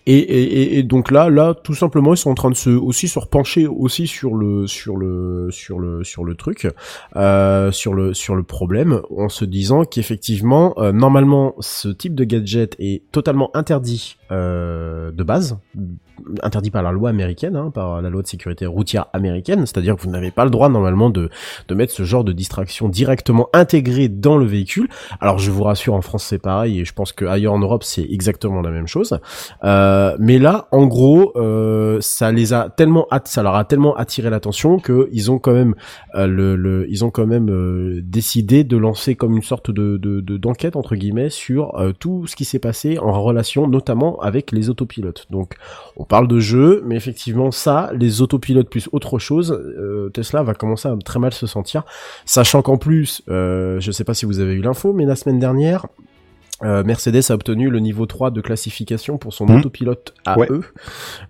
Et, et, et- donc là, là, tout simplement, ils sont en train de se aussi se repencher aussi sur le sur le sur le sur le truc, euh, sur le sur le problème, en se disant qu'effectivement, euh, normalement, ce type de gadget est totalement interdit euh, de base, interdit par la loi américaine, hein, par la loi de sécurité routière américaine, c'est-à-dire que vous n'avez pas le droit normalement de de mettre ce genre de distraction directement intégrée dans le véhicule. Alors je vous rassure, en France c'est pareil, et je pense que ailleurs en Europe c'est exactement la même chose. Euh, mais là, en gros, euh, ça les a tellement, ça leur a tellement attiré l'attention que ils ont quand même, euh, le, le- ils ont quand même euh, décidé de lancer comme une sorte de de- de- d'enquête entre guillemets sur euh, tout ce qui s'est passé en relation, notamment avec les autopilotes. Donc, on parle de jeu, mais effectivement, ça, les autopilotes plus autre chose, euh, Tesla va commencer à très mal se sentir, sachant qu'en plus, euh, je sais pas si vous avez eu l'info, mais la semaine dernière. euh, Mercedes a obtenu le niveau 3 de classification pour son Mhm. autopilote AE. Ouais.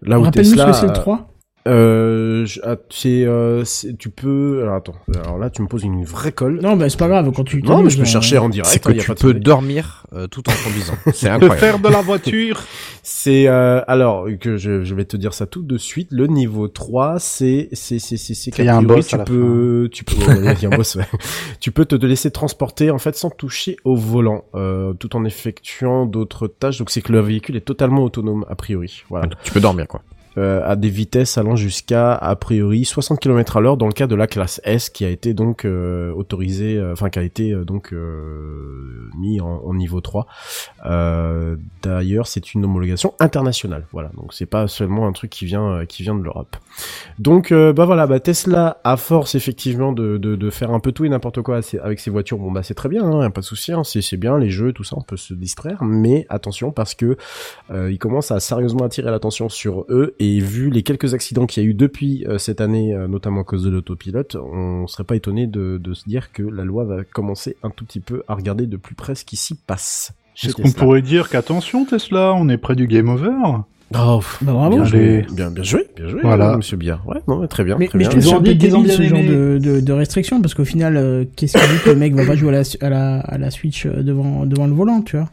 Là où Tesla, que c'est le euh, 3. Euh, je- ah, c'est, euh, c'est- tu peux. Alors attends. Alors là, tu me poses une vraie colle. Non, bah c'est pas grave, quand tu Non, mais je peux t'amuses, chercher hein. en direct. C'est que hein, y a tu pas de peux dormir euh, tout en conduisant. C'est De incroyable. faire de la voiture. C'est euh, alors que je, je vais te dire ça tout de suite. Le niveau 3, c'est c'est c'est c'est c'est Il y a qu'a un priori, boss à tu la peux tu peux ouais, il y a un boss. ouais. tu peux te, te laisser transporter en fait sans toucher au volant, euh, tout en effectuant d'autres tâches. Donc c'est que le véhicule est totalement autonome a priori. Voilà. Tu peux dormir quoi. Euh, à des vitesses allant jusqu'à a priori 60 km à l'heure dans le cas de la classe S qui a été donc euh, autorisée, euh, enfin qui a été donc mis en, en niveau 3. Euh, D'ailleurs, c'est une homologation internationale. Voilà, donc c'est pas seulement un truc qui vient qui vient de l'Europe. Donc euh, bah voilà, bah Tesla à force effectivement de, de, de faire un peu tout et n'importe quoi avec ses voitures, bon bah c'est très bien, hein, y a pas de souci, hein, c'est c'est bien les jeux, tout ça, on peut se distraire, mais attention parce que euh, ils commencent à sérieusement attirer l'attention sur eux et vu les quelques accidents qu'il y a eu depuis euh, cette année, euh, notamment à cause de l'autopilote, on serait pas étonné de, de se dire que la loi va commencer un tout petit peu à regarder de plus près ce qui s'y passe. chez Est-ce qu'on pourrait dire qu'attention Tesla, on est près du game over Oh, Bah bravo. bien, joué, bien, bien joué, bien joué, Voilà. Monsieur Biard. Ouais, non, très bien, Mais, très mais je bien. trouve ça Ils un peu débile ce genre de, de, de restriction parce qu'au final, euh, qu'est-ce qui dit que le mec va pas jouer à la, à la, à la Switch euh, devant, devant le volant, tu vois?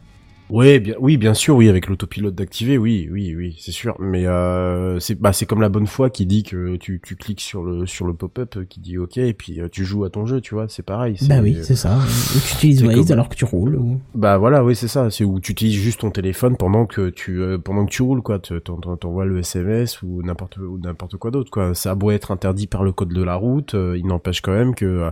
Ouais, bien, oui, bien sûr, oui, avec l'autopilote d'activer, oui, oui, oui, c'est sûr. Mais euh, c'est, bah, c'est comme la bonne foi qui dit que tu, tu cliques sur le, sur le pop-up euh, qui dit OK et puis euh, tu joues à ton jeu, tu vois, c'est pareil. Bah oui, c'est ça. Ou tu utilises Waze comme- alors que tu roules. Ou... Bah voilà, oui, c'est ça. C'est où tu utilises juste ton téléphone pendant que tu, euh, pendant que tu roules, quoi. T'envoies le SMS ou n'importe, ou n'importe quoi d'autre, quoi. Ça a beau être interdit par le code de la route, euh, il n'empêche quand même que,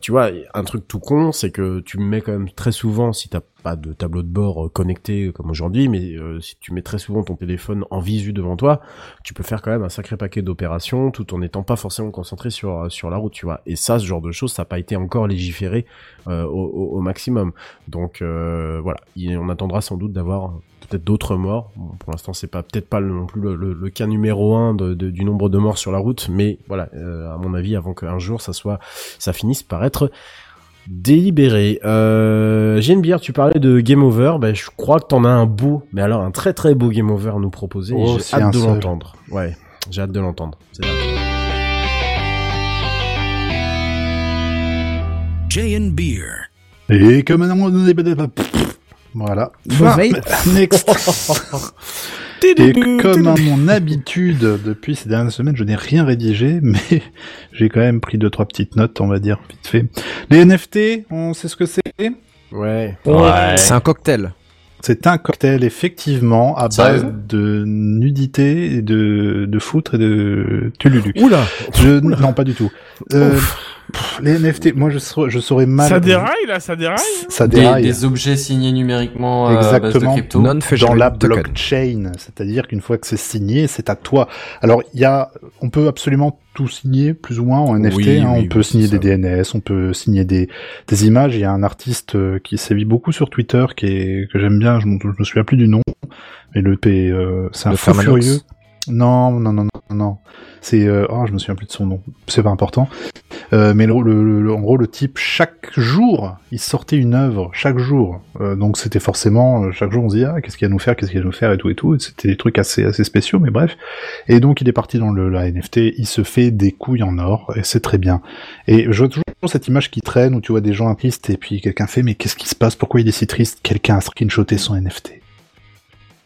tu vois, un truc tout con, c'est que tu mets quand même très souvent, si t'as pas de tableau de bord euh, connecté comme aujourd'hui, mais euh, si tu mets très souvent ton téléphone en visu devant toi, tu peux faire quand même un sacré paquet d'opérations tout en n'étant pas forcément concentré sur euh, sur la route, tu vois. Et ça, ce genre de choses, ça n'a pas été encore légiféré euh, au, maximum. Donc euh, voilà, Il- on attendra sans doute d'avoir peut-être d'autres morts. Pour l'instant, c'est pas peut-être pas non plus le, cas numéro un du nombre de morts sur la route, mais voilà, euh, à mon avis, avant qu'un jour ça soit, ça finisse par être délibéré. Euh, Genebière, tu parlais de Game Over, ben, je crois que t'en as un beau, mais alors un très très beau Game Over à nous proposer. et Oh, j'ai hâte de l'entendre. Ouais, j'ai hâte de l'entendre. C'est Beer. Et comme un Voilà. Mauvais. Next. Et comme à mon habitude depuis ces dernières semaines, je n'ai rien rédigé, mais j'ai quand même pris deux trois petites notes, on va dire vite fait. Les NFT, on sait ce que c'est? Ouais. Ouais. C'est un cocktail. C'est un cocktail effectivement à base de nudité et de de foutre et de tululu. Oula. Je... Non, pas du tout. Euh, pff, les NFT, moi je saurais, je saurais mal. Ça déraille là, ça déraille. Ça Des, déraille. des objets signés numériquement euh, à base de Exactement. crypto. Non dans la blockchain, c'est-à-dire qu'une fois que c'est signé, c'est à toi. Alors il y a, on peut absolument tout signer plus ou moins en NFT. Oui, hein. oui, on peut oui, signer c'est des DNS, on peut signer des des images. Il y a un artiste euh, qui sévit beaucoup sur Twitter, qui est que j'aime bien. Je, me- je me souviens plus du nom, mais le P, euh, c'est un fou furieux. Non, non, non, non. C'est, euh, oh, je me souviens plus de son nom. C'est pas important. Euh, mais le, le- le- en gros, le type, chaque jour, il sortait une œuvre, chaque jour. Euh, donc c'était forcément, euh, chaque jour, on se dit, ah, qu'est-ce qu'il va nous faire, qu'est-ce qu'il va nous faire, et tout, et tout. C'était des trucs assez, assez spéciaux, mais bref. Et donc, il est parti dans le, la NFT, il se fait des couilles en or, et c'est très bien. Et je vois toujours cette image qui traîne, où tu vois des gens tristes, et puis quelqu'un fait, mais qu'est-ce qui se passe, pourquoi il est si triste? Quelqu'un a screenshoté son NFT.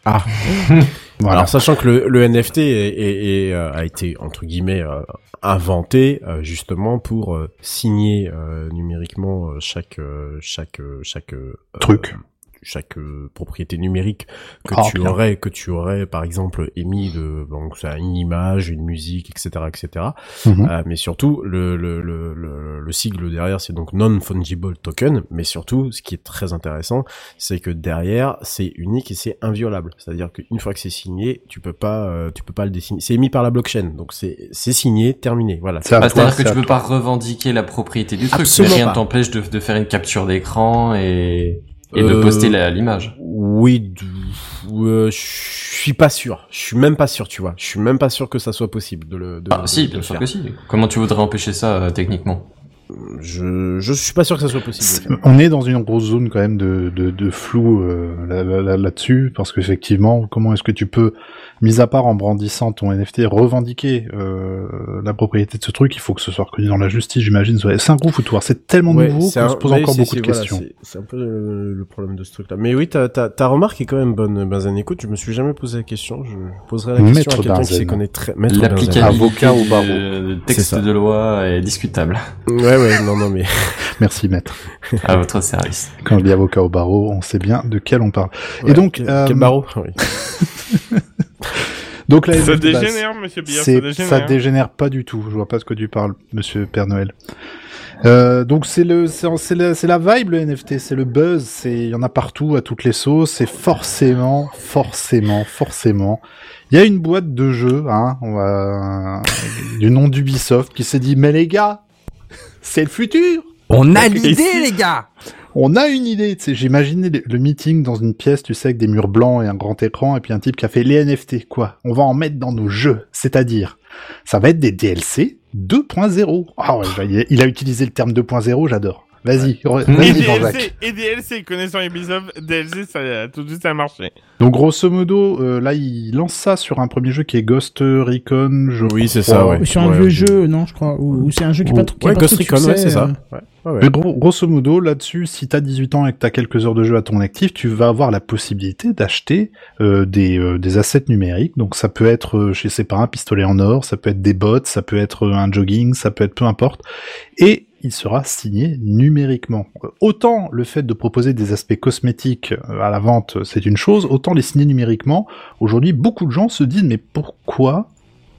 Ah. Voilà. Alors sachant que le, le NFT est, est- est, euh, a été entre guillemets euh, inventé euh, justement pour euh, signer euh, numériquement euh, chaque chaque chaque Truc. Chaque euh, propriété numérique que Ah, tu bien. aurais que tu aurais par exemple émis de donc ça une image une musique etc etc Mhm. Euh, mais surtout le le, le le le sigle derrière c'est donc non fungible token. Mais surtout ce qui est très intéressant c'est que derrière c'est unique et c'est inviolable. C'est à dire qu'une fois que c'est signé tu peux pas euh, tu peux pas le dessiner. C'est émis par la blockchain. Donc c'est c'est signé terminé. Voilà. C'est à toi, C'est-à-dire que c'est tu peux pas revendiquer la propriété du truc, Absolument mais rien t'empêche de, de faire une capture d'écran et, et de Euh, poster la- l'image. Oui, euh, je suis pas sûr. Je suis même pas sûr, tu vois. Je suis même pas sûr que ça soit possible de le. De, Ah de- si, bien sûr que si. Comment tu voudrais empêcher ça euh, techniquement? Je je suis pas sûr que ça soit possible. le. On est dans une grosse zone quand même de, de, de flou euh, là- là- là- là-dessus, parce qu'effectivement, comment est-ce que tu peux, mis à part en brandissant ton NFT, revendiquer euh, la propriété de ce truc Il faut que ce soit reconnu dans la justice, j'imagine. C'est un gros foutoir. C'est tellement Ouais, nouveau qu'on un- se pose ouais, encore beaucoup de voilà, questions. c'est- un peu le, le problème de ce truc-là. Mais oui, ta, ta, ta remarque est quand même bonne, Benzen. Écoute, je me suis jamais posé la question. Je poserai la question Maître à quelqu'un qui s'y connaît très. L'applicabilité Avocat au barreau. C'est texte de loi est discutable. Ouais, ouais, non, non, mais. Merci, maître. À votre service. Quand je dis avocat au barreau, on sait bien de quel on parle. Ouais, Et donc, quel, euh, quel barreau Oui. donc la Ça NFT, bah, dégénère, monsieur Billard, ça dégénère. ça dégénère pas du tout. Je vois pas ce que tu parles, monsieur Père Noël. Euh, donc c'est le, c'est c'est la, c'est la vibe le NFT, c'est le buzz, c'est il y en a partout à toutes les sauces, c'est forcément, forcément, forcément. Il y a une boîte de jeux, hein, on va, du nom d'Ubisoft qui s'est dit mais les gars, c'est le futur. On a l'idée, les gars On a une idée, tu sais, j'imaginais le, meeting dans une pièce, tu sais, avec des murs blancs et un grand écran, et puis un type qui a fait les NFT, quoi? On va en mettre dans nos jeux, c'est-à-dire, ça va être des DLC 2.0. Ah ouais, il a- il a utilisé le terme 2.0, j'adore. Vas-y, re- Et vas-y Jean-Jacques. DLC, et DLC, connaissant Ubisoft, DLC, ça, tout de suite, ça a marché. Donc grosso modo, euh, là, il lance ça sur un premier jeu qui est Ghost Recon, je Oui, c'est ça, ouais. Sur un Ouais, vieux ouais. jeu, non, je crois. Ou, ou c'est un jeu qui n'a pas, trop- Ouais, Ghost Recon, ouais, c'est ça. euh. Ouais, ouais, ouais. Mais gros- grosso modo, là-dessus, si t'as 18 ans et que t'as quelques heures de jeu à ton actif, tu vas avoir la possibilité d'acheter euh, des, euh, des assets numériques. Donc ça peut être, euh, je sais pas, un pistolet en or, ça peut être des bottes, ça peut être un jogging, ça peut être peu importe. Et il sera signé numériquement. Euh, Autant le fait de proposer des aspects cosmétiques euh, à la vente, c'est une chose, autant les signer numériquement, aujourd'hui, beaucoup de gens se disent, mais pourquoi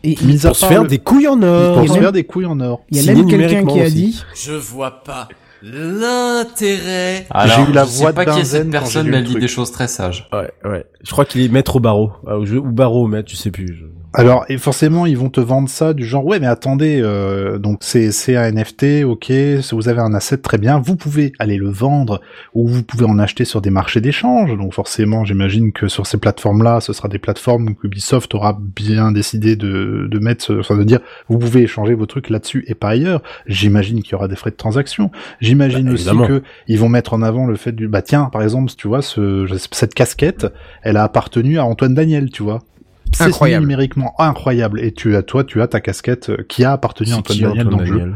Et Mis à Pour se faire le- des couilles en or. Pour Il y se a faire des couilles en or. il y a même quelqu'un qui a aussi. dit, Je vois pas l'intérêt. J'ai Alors, eu la je voix sais pas de qui est cette personne, mais le elle dit des choses très sages. Ouais, ouais. Je crois qu'il est maître au barreau. Ah, ou, barreau au maître, je sais plus. Alors, et forcément, ils vont te vendre ça du genre, ouais, mais attendez, euh, donc c'est c'est un NFT, ok, vous avez un asset très bien, vous pouvez aller le vendre ou vous pouvez en acheter sur des marchés d'échange. Donc forcément, j'imagine que sur ces plateformes-là, ce sera des plateformes que Ubisoft aura bien décidé de, de mettre, enfin de dire, vous pouvez échanger vos trucs là-dessus et pas ailleurs. J'imagine qu'il y aura des frais de transaction. J'imagine Bah, aussi que ils vont mettre en avant le fait du, bah tiens, par exemple, tu vois, ce, cette casquette, elle a appartenu à Antoine Daniel, tu vois. Incroyable. numériquement incroyable. Et tu as, toi, tu as ta casquette euh, qui a appartenu à Antoine dans le jeu.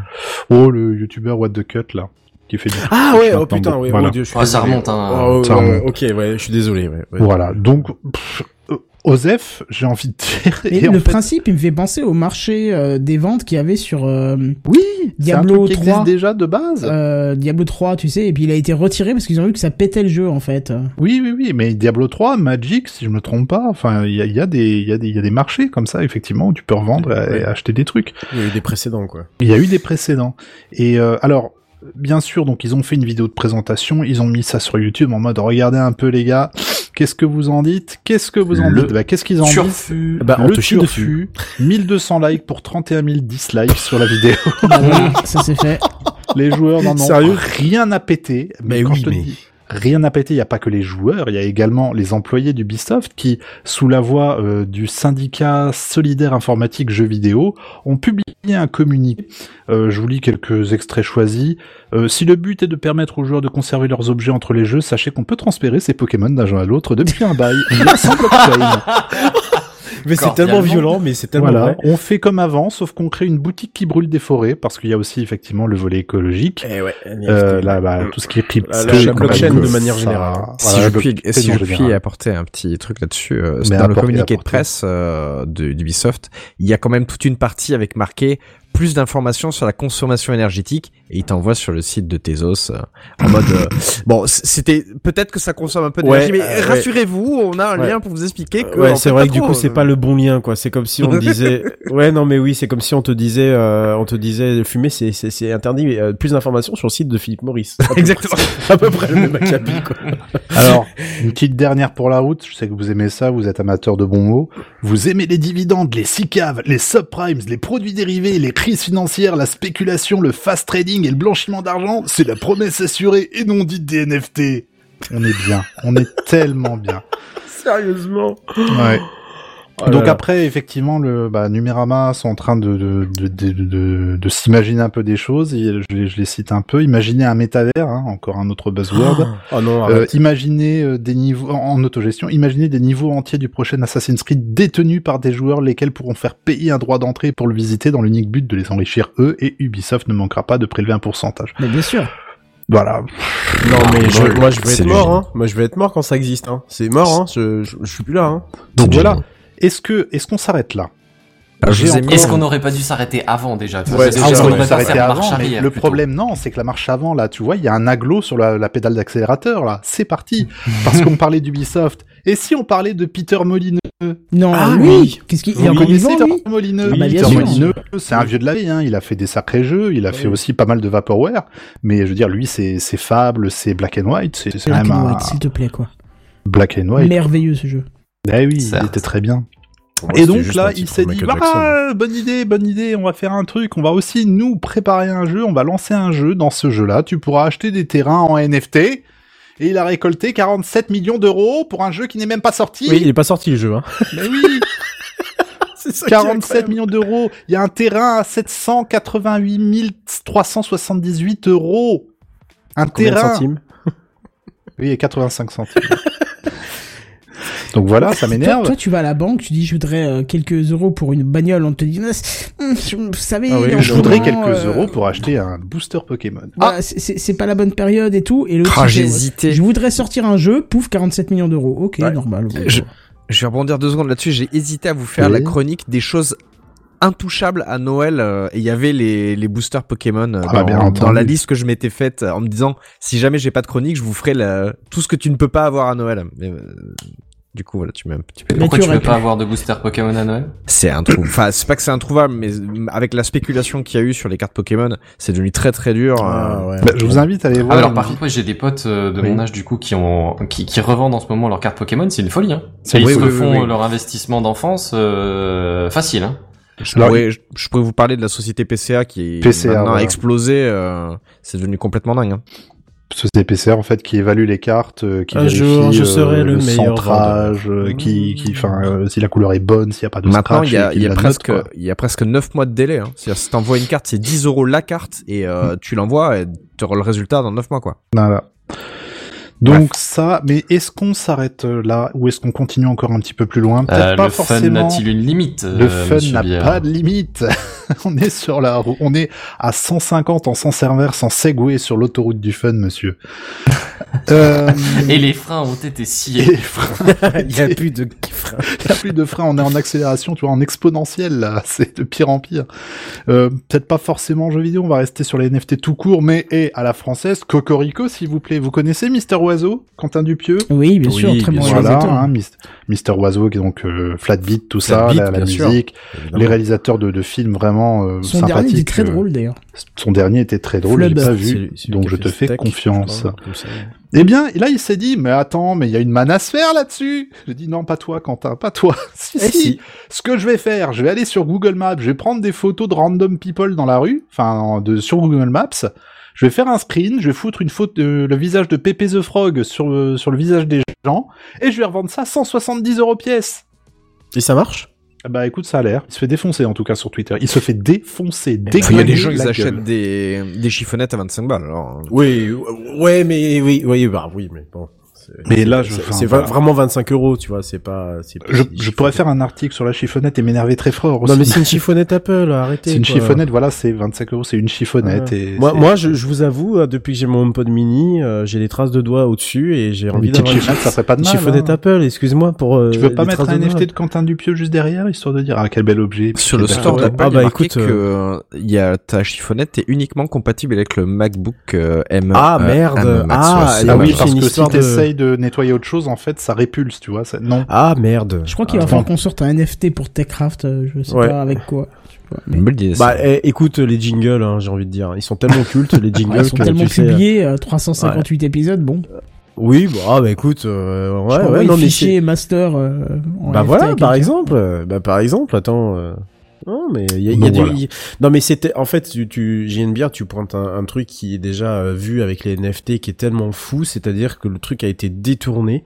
Oh, le youtubeur What the Cut, là. Qui fait du Ah ouais, oh putain, ouais, voilà. oh Dieu, je suis Ah, ça remonte, hein. Oh, Ça ouais, remonte. Ok, ouais, je suis désolé. Ouais, ouais. Voilà. Donc, pff, euh, Osef, j'ai envie de dire. Et le fait- principe, il me fait penser au marché euh, des ventes qu'il y avait sur euh, Oui, c'est un Diablo truc qui 3. existe déjà de base. euh, Diablo 3, tu sais, et puis il a été retiré parce qu'ils ont vu que ça pétait le jeu en fait. Oui, oui, oui, mais Diablo 3, Magic, si je me trompe pas, enfin, il y a, il y, a des- il y, a des- il y a des marchés comme ça, effectivement, où tu peux revendre Ouais. et acheter des trucs. Il y a eu des précédents, quoi. Il y a eu des précédents. Et euh, alors, bien sûr, donc ils ont fait une vidéo de présentation, ils ont mis ça sur YouTube en mode regardez un peu les gars, qu'est-ce que vous en dites Qu'est-ce que vous en Le dites Bah, Qu'est-ce qu'ils en disent Turfu. Bah, on le turfu, 1200 likes pour 31 000 dislikes sur la vidéo. Ah, voilà, ça c'est fait. Les joueurs n'en ont Sérieux rien à péter. Mais, Mais quand oui, je te mais- dis rien à péter, il n'y a pas que les joueurs, il y a également les employés d'Ubisoft qui, sous la voix euh, du syndicat solidaire informatique jeux vidéo, ont publié un communiqué. Euh, je vous lis quelques extraits choisis. Euh, si le but est de permettre aux joueurs de conserver leurs objets entre les jeux, sachez qu'on peut transférer ces Pokémon d'un jeu à l'autre depuis un bail. Mais c'est tellement violent, mais c'est tellement Voilà, vrai. on fait comme avant, sauf qu'on crée une boutique qui brûle des forêts, parce qu'il y a aussi effectivement le volet écologique. Eh ouais, Euh, là, bah, tout ce qui est crypto, La- blockchain de manière générale. si je puis, si je puis apporter un petit truc là-dessus, euh, dans le communiqué de presse euh, de- d'Ubisoft, il y a quand même toute une partie avec marqué plus d'informations sur la consommation énergétique et il t'envoie sur le site de Tezos euh, en mode euh, bon c'était peut-être que ça consomme un peu d'énergie Ouais, mais euh, ouais. rassurez-vous on a un Ouais. lien pour vous expliquer que Ouais, c'est vrai que du coup c'est euh. pas le bon lien quoi. C'est comme si on te disait ouais non mais oui c'est comme si on te disait euh, on te disait fumer c'est c'est c'est interdit mais euh, plus d'informations sur le site de Philippe Maurice. Exactement. à peu près le même acabit quoi. Alors, une petite dernière pour la route. Je sais que vous aimez ça, vous êtes amateur de bons mots. Vous aimez les dividendes, les SICAV, les subprimes, les produits dérivés, les crises financières, la spéculation, le fast trading et le blanchiment d'argent. C'est la promesse assurée et non dite des NFT. On est bien. On est tellement bien. Sérieusement. Ouais. Oh là Donc là. après, effectivement, le bah, Numérama sont en train de de, de, de, de, de s'imaginer un peu des choses. Et je, les, je les cite un peu. Imaginez un métavers, hein, encore un autre buzzword. Oh non, Euh, imaginez euh, des niveaux en, en autogestion, imaginez des niveaux entiers du prochain Assassin's Creed détenus par des joueurs lesquels pourront faire payer un droit d'entrée pour le visiter dans l'unique but de les enrichir eux et Ubisoft ne manquera pas de prélever un pourcentage. Mais bien sûr. Voilà. non mais je, moi, je vais être mort hein. Moi je vais être mort quand ça existe hein. C'est mort hein. Je, je, je suis plus là hein. Donc voilà. génial. Est-ce que est-ce qu'on s'arrête là? Ah, mis- Est-ce qu'on n'aurait pas dû s'arrêter avant déjà? Ouais, Déjà, on on pas faire avant, marche mais arrière, le plutôt. problème non, c'est que la marche avant là, tu vois, il y a un aglo sur la, la pédale d'accélérateur là. C'est parti. Parce qu'on parlait d'Ubisoft. Et si on parlait de Peter Molineux? Non, Ah, oui. Qu'est-ce qu'il connaissez lui? Peter Molineux Ah bah, Peter sûr. Molineux, c'est un vieux de la vie, hein. il a fait des sacrés jeux, il a fait aussi pas mal de Vaporware, mais je veux dire, lui, c'est c'est Fable, c'est Black and White, c'est Black même and un White, s'il te plaît quoi. Black and White. Merveilleux ce jeu. Eh oui, il était très bien. Et donc là, il s'est dit, ah, bonne idée, bonne idée, on va faire un truc, on va aussi nous préparer un jeu, on va lancer un jeu, dans ce jeu-là, tu pourras acheter des terrains en NFT, et il a récolté 47 millions d'euros pour un jeu qui n'est même pas sorti. Oui, il est pas sorti le jeu hein. Mais oui C'est ça qui est 47 incroyable. millions d'euros. Il y a un terrain à 788 378 euros. Un Combien de terrain. centimes? Oui, et 85 centimes. Donc voilà, ça m'énerve. toi, tu vas à la banque, tu dis je voudrais euh, quelques euros pour une bagnole, on te dit Ah, c'est- hum, je- vous savez, Ah oui, Je voudrais moment, quelques euh, euros pour acheter un booster Pokémon. voilà, c'est- pas la bonne période et tout. Et l'autre, Ah, fait, hésité. Je voudrais sortir un jeu, pouf, 47 millions d'euros. Ok, Ouais. normal. Je- Je vais rebondir deux secondes là-dessus. J'ai hésité à vous faire Oui. la chronique des choses intouchables à Noël. euh, et il y avait les, les boosters Pokémon euh, Ah bah, dans, bien dans la liste que je m'étais faite euh, en me disant si jamais j'ai pas de chronique, je vous ferai la- tout ce que tu ne peux pas avoir à Noël. Mais, euh, Du coup, voilà, tu mets un petit peu. Mais Pourquoi tu tu veux pu. pas avoir de booster Pokémon à Noël? C'est un trou. Enfin, c'est pas que c'est introuvable, mais avec la spéculation qu'il y a eu sur les cartes Pokémon, c'est devenu très très dur. Ah, euh, ouais. Bah, je vous invite à aller Ah, voir. alors par contre, j'ai des potes euh, de Oui. mon âge du coup qui ont qui, qui revendent en ce moment leurs cartes Pokémon, c'est une folie. Hein. C'est- Et ils oui, se oui, oui, font leur investissement d'enfance euh, facile. Hein. Alors, pourrais, je, je pourrais vous parler de la société PCA qui PCA, maintenant a explosé. euh, c'est devenu complètement dingue. Hein. Ce PCR en fait qui évalue les cartes, euh, qui Un vérifie jour, je euh, le meilleur centrage, vendeur. euh, qui, qui, enfin, euh, si la couleur est bonne, s'il n'y a pas de Maintenant, il y a, y presque, il y a presque 9 mois de délai. Hein. C'est-à-dire, si t'envoies une carte, c'est 10 euros la carte et euh, tu l'envoies et tu auras le résultat dans 9 mois, quoi. Voilà. Donc ça, mais est-ce qu'on s'arrête là ou est-ce qu'on continue encore un petit peu plus loin? Peut-être Euh, pas le fun forcément. n'a-t-il une limite Le euh, fun n'a pas de limite. on est sur la roue. On est à 150 en sens inverse en Segway sur l'autoroute du fun, monsieur. euh... Et les freins ont été et sciés. les freins. Il y a plus de freins. Il n'y a plus de frein, on est en accélération, tu vois, en exponentiel, là. C'est de pire en pire. Euh, Peut-être pas forcément jeux vidéo, on va rester sur les NFT tout court, mais et à la française, Cocorico, s'il vous plaît. Vous connaissez Mister Oiseau, Quentin Dupieux? Oui, bien Oui, sûr, très bien bon sûr. Voilà, réalisateur. hein, Mis- Mister Oiseau, qui est donc euh, Flatbeat, tout ça, Flatbeat, la, la sûr. musique, les réalisateurs de, de films vraiment euh, Son dernier était très euh, drôle d'ailleurs. Son dernier était très drôle, j'ai pas vu, donc je a te fais confiance. Eh bien, là, il s'est dit, mais attends, mais il y a une manasphère là-dessus. J'ai dit, non, pas toi, Quentin, pas toi. si, Eh si. si. Ce que je vais faire, je vais aller sur Google Maps, je vais prendre des photos de random people dans la rue, enfin, de, sur Google Maps. Je vais faire un screen, je vais foutre une photo, de le visage de Pepe the Frog sur, le- sur le visage des gens, et je vais revendre ça 170 euros pièce. Et ça marche? Bah écoute, ça a l'air. Il se fait défoncer en tout cas sur Twitter. Il se fait défoncer, Il y a déglinguer des gens qui achètent des, des chiffonnettes à 25 balles. Alors, hein. Oui, ouais, mais oui, oui, bah oui, mais bon. Mais là, je- c'est- enfin, vraiment 25 euros, tu vois, c'est pas. c'est pas- Je, je pourrais faire un article sur la chiffonnette et m'énerver très fort aussi. Non, mais c'est une chiffonnette Apple, arrêtez. C'est une quoi. chiffonnette, voilà, c'est 25 euros, c'est une chiffonnette. Ouais. Et Moi, moi, je, je vous avoue, euh, depuis que j'ai mon HomePod mini, euh, j'ai des traces de doigts au-dessus et j'ai envie d'avoir une chiffonnette, ça ferait pas de une mal. chiffonnette hein. Apple. Excuse-moi pour. euh, Tu veux pas mettre un de NFT de Quentin Dupieux juste derrière, histoire de dire, ah, quel bel objet. Sur le store d'Apple, Ah il y bah, a marqué écoute, que euh, il y a ta chiffonnette est uniquement compatible avec le MacBook euh, M. Ah, merde. Ah, Ah oui, parce que si t'essayes de nettoyer autre chose, en fait, ça répulse, tu vois. ça- Non. Ah merde. Je crois qu'il Ah, va falloir qu'on sorte un NFT pour TechCraft, euh, je sais Ouais. pas avec quoi. Mais- Une idée. Bah eh, écoute les jingles, hein, j'ai envie de dire, ils sont tellement cultes les jingles ils sont que tellement tu sais, publiés, euh, 358 épisodes, bon. Oui, bah, ah, bah écoute, euh, ouais, je ouais, ouais, non mais fichier c'est- master. euh, en bah NFT voilà, par exemple, euh, bah par exemple, attends. euh, Non, mais il y a, y a du... voilà. Non, mais c'était... En fait, tu, tu... bière, tu pointes un, un truc qui est déjà euh, vu avec les NFT qui est tellement fou, c'est-à-dire que le truc a été détourné,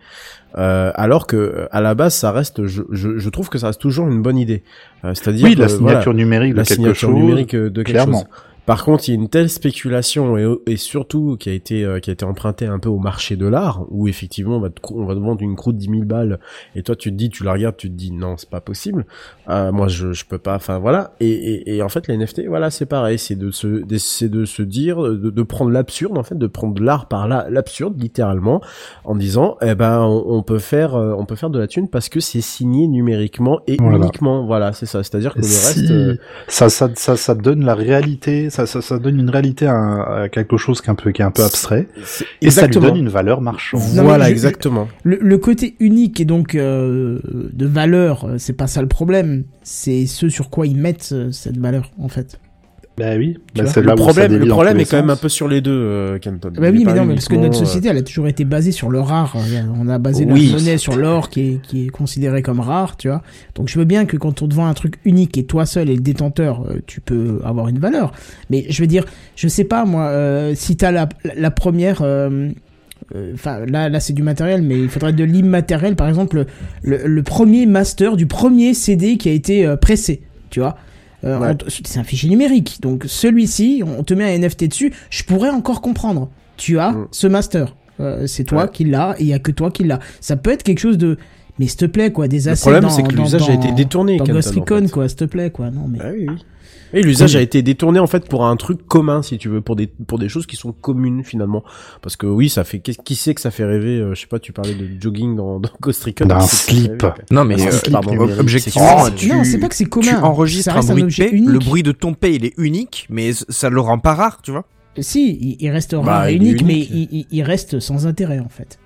euh, alors que à la base, ça reste... Je, je, je trouve que ça reste toujours une bonne idée. Euh, c'est-à-dire Oui, que, la voilà, signature numérique de la quelque signature chose. numérique de quelque clairement. chose. Par contre, il y a une telle spéculation et, et surtout qui a été euh, qui a été empruntée un peu au marché de l'art où effectivement on va te, on va te vendre une croûte 10 000 balles et toi tu te dis tu la regardes tu te dis non c'est pas possible. Euh, moi je je peux pas enfin voilà. Et, et, et en fait les NFT voilà c'est pareil. C'est de se c'est de se dire de, de prendre l'absurde en fait de prendre l'art par là l'absurde littéralement en disant eh ben on, on peut faire euh, on peut faire de la thune parce que c'est signé numériquement et Voilà. uniquement. Voilà c'est ça. C'est à dire que le Si reste euh, ça, ça, ça, ça donne la réalité, ça, ça, ça donne une réalité à, à quelque chose qui est un peu, qui est un peu abstrait, et ça lui donne une valeur marchande. Non, voilà je- exactement Le, le côté unique et donc euh, de valeur, euh, c'est pas ça le problème. C'est ce sur quoi ils mettent euh, cette valeur, en fait. Bah oui, bah le problème, le problème est quand même un peu sur les deux, euh, Kenton. Bah oui, mais non, mais parce que notre euh, société, elle a toujours été basée sur le rare. On a basé Oui. notre monnaie sur l'or qui est, qui est considéré comme rare, tu vois. Donc je veux bien que quand on te vend un truc unique et toi seul et le détenteur, euh, tu peux avoir une valeur. Mais je veux dire, je sais pas moi, euh, si t'as la, la première... euh, euh, Enfin, là, là c'est du matériel, mais il faudrait de l'immatériel. Par exemple, le, le premier master du premier CD qui a été euh, pressé, tu vois. Euh, Ouais. on te- c'est un fichier numérique. Donc celui-ci, on te met un NFT dessus, je pourrais encore comprendre. Tu as Mm. ce master. Euh, c'est toi Ouais. qui l'as et il y a que toi qui l'as. Ça peut être quelque chose de mais s'il te plaît quoi, des Le assets problème, dans- c'est que dans- l'usage a été détourné, Dans Ghost en Recon fait. quoi, s'il te plaît quoi. Non mais Ah oui, oui. Et l'usage Oui. a été détourné en fait pour un truc commun, si tu veux, pour des pour des choses qui sont communes finalement. Parce que oui, ça fait qui qui sait que ça fait rêver. euh, je sais pas, tu parlais de jogging dans, dans Ghost Recon. D'un slip. Non, mais Un euh, slip pardon, numérique, objectivement, c'est- tu, non, c'est pas que c'est commun. tu enregistres un reste un bruit de paix, unique. le bruit de ton paix, il est unique, mais ça le rend pas rare, tu vois. si, il, il reste rare Bah, il unique, mais unique. il, il- il reste sans intérêt en fait.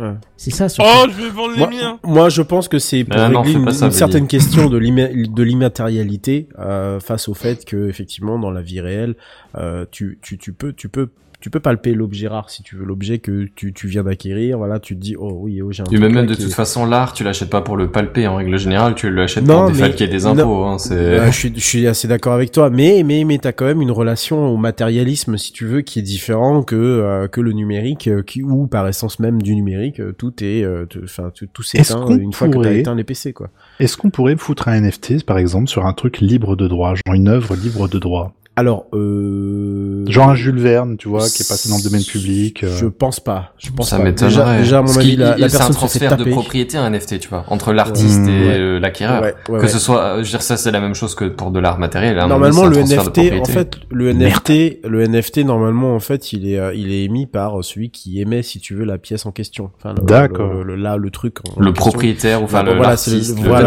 Ouais. C'est ça, surtout. Oh, je vais vendre les Moi, miens. moi, je pense que c'est pour Ah non, régler une, ça, certaine question de l'imma- de l'immatérialité euh, face au fait que effectivement dans la vie réelle, euh, tu, tu, tu peux tu peux tu peux palper l'objet rare si tu veux l'objet que tu, tu viens d'acquérir. Voilà, tu te dis oh oui oh j'ai un Et truc même, de toute est- façon, l'art, tu l'achètes pas pour le palper en règle générale, tu l'achètes pour mais- défalquer des non. impôts. Hein, c'est... Ouais, je suis je suis assez d'accord avec toi, mais mais mais t'as quand même une relation au matérialisme si tu veux qui est différent que euh, que le numérique, euh, qui ou par essence même du numérique, euh, tout est tout- enfin tout, s'éteint qu'on une fois que t'as pourrait- éteint les PC quoi. Est-ce qu'on pourrait foutre un NFT, par exemple, sur un truc libre de droit, genre une œuvre libre de droit? Alors euh... Genre un Jules Verne, tu vois, qui est passé dans le domaine public. euh. Je pense pas. Je pense ça pas. m'étonnerait. Déjà, déjà, à mon Parce avis, la, il- la un personne se fait transfert de propriété un NFT, tu vois, entre l'artiste Mmh, et ouais. euh, l'acquéreur. Ouais, ouais, que ouais. ce soit, euh, je veux dire, ça c'est la même chose que pour de l'art matériel. un moment Normalement, le un NFT, en fait, le NFT, le NFT, normalement, en fait, il est, euh, il est émis par celui qui émet, si tu veux, la pièce en question. Enfin, le- D'accord. le- le- là, le truc. en le propriétaire, ou enfin Voilà, le voilà,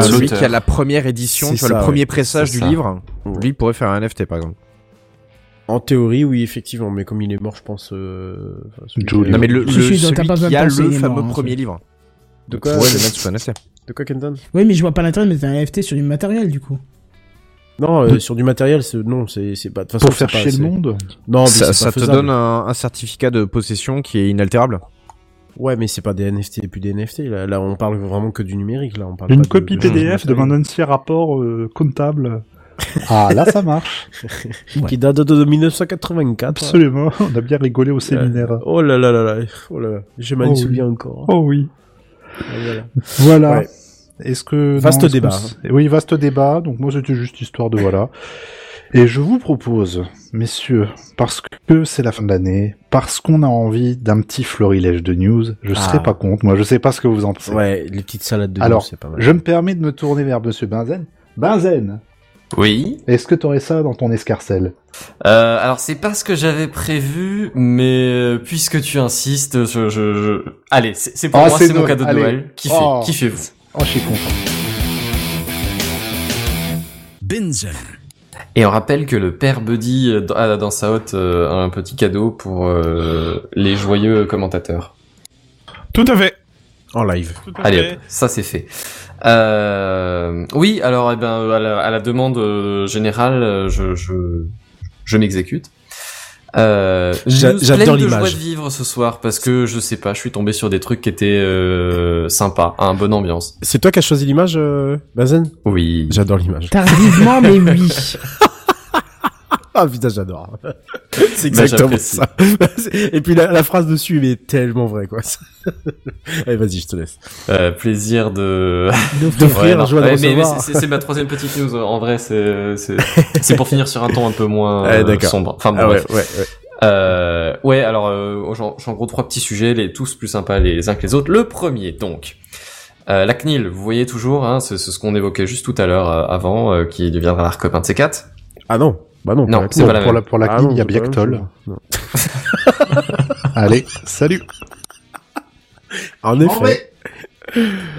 celui qui a la première édition, tu vois, le premier pressage du livre, lui pourrait faire un NFT par exemple. En théorie, oui, effectivement, mais comme il est mort, je pense. Euh... enfin, celui. Non mais le, le- celui pas besoin qui de a le mort, fameux hein, premier livre. De quoi pourrait le NFT. De quoi, Kenton? Oui, mais je vois pas l'intérêt de mettre un NFT sur du matériel, du coup. Non, euh, sur du matériel, c'est non, c'est pas. De toute façon, Pour faire c'est pas- chier le monde Non, mais ça te donne un, un certificat de possession qui est inaltérable. Ouais, mais c'est pas des NFT et plus des NFT. Là, là, on parle vraiment que du numérique. Là, on parle Une pas de- copie de- PDF de mon matériel. ancien rapport euh, comptable. Ah, là, ça marche. qui date de, de 1984. Absolument. On a bien rigolé au séminaire. Oh là là là là, oh là là, je m'en Oh oui. souviens encore. Oh oui. Ah, voilà. Voilà. Ouais. Est-ce que Vaste non, débat, Oui, vaste débat. Donc moi c'était juste histoire de voilà. Et je vous propose, messieurs, parce que c'est la fin de l'année, parce qu'on a envie d'un petit florilège de news, je Ah. serai pas contre. Moi, je sais pas ce que vous en pensez. Ouais, les petites salades de Alors, news, c'est pas mal. je me permets de me tourner vers Monsieur Benzen. Benzen, Oui. est-ce que t'aurais ça dans ton escarcelle? Euh, alors c'est pas ce que j'avais prévu, mais euh, puisque tu insistes, je, je, je... allez, c'est pour Ah, moi, c'est mon cadeau de Allez. Noël. Kiffez, Oh. kiffez-vous. Oh, je suis content. Binzen. Et on rappelle que le père Buddy euh, a dans sa hotte euh, un petit cadeau pour euh, les joyeux commentateurs. Tout à fait. En live. Tout à Allez, fait. hop, ça c'est fait. Euh, oui, alors eh ben à la, à la demande euh, générale, euh, je je, je m'exécute. Euh, j'adore pleine de l'image. joie de vivre ce soir parce que je sais pas, je suis tombé sur des trucs qui étaient euh, sympas, un bonne ambiance. C'est toi qui as choisi l'image, euh, Bazen? Oui. J'adore l'image. Tardivement, mais oui. Ah putain, j'adore. c'est exactement ça. Et puis la, la phrase dessus, mais est tellement vraie, quoi. Allez, vas-y, je te laisse. Euh, plaisir de D'offrir, joie de Ouais, mais, mais recevoir. c'est c'est ma troisième petite news. En vrai, c'est c'est c'est pour finir sur un ton un peu moins Ouais, euh, sombre. Enfin bon, Ah ouais, bref. ouais, ouais. Euh, ouais, alors euh, j'ai en j'ai en gros trois petits sujets, les tous plus sympas les uns que les autres. Le premier, donc, euh, la CNIL, vous voyez toujours, hein, c'est c'est ce qu'on évoquait juste tout à l'heure euh, avant, euh, qui deviendra l'arc de ces quatre. Ah non, bah non. Non, pas c'est Bon, pas la pour, même. la, pour la Ah CNIL, non, il y a Biactol. Allez, salut. En effet.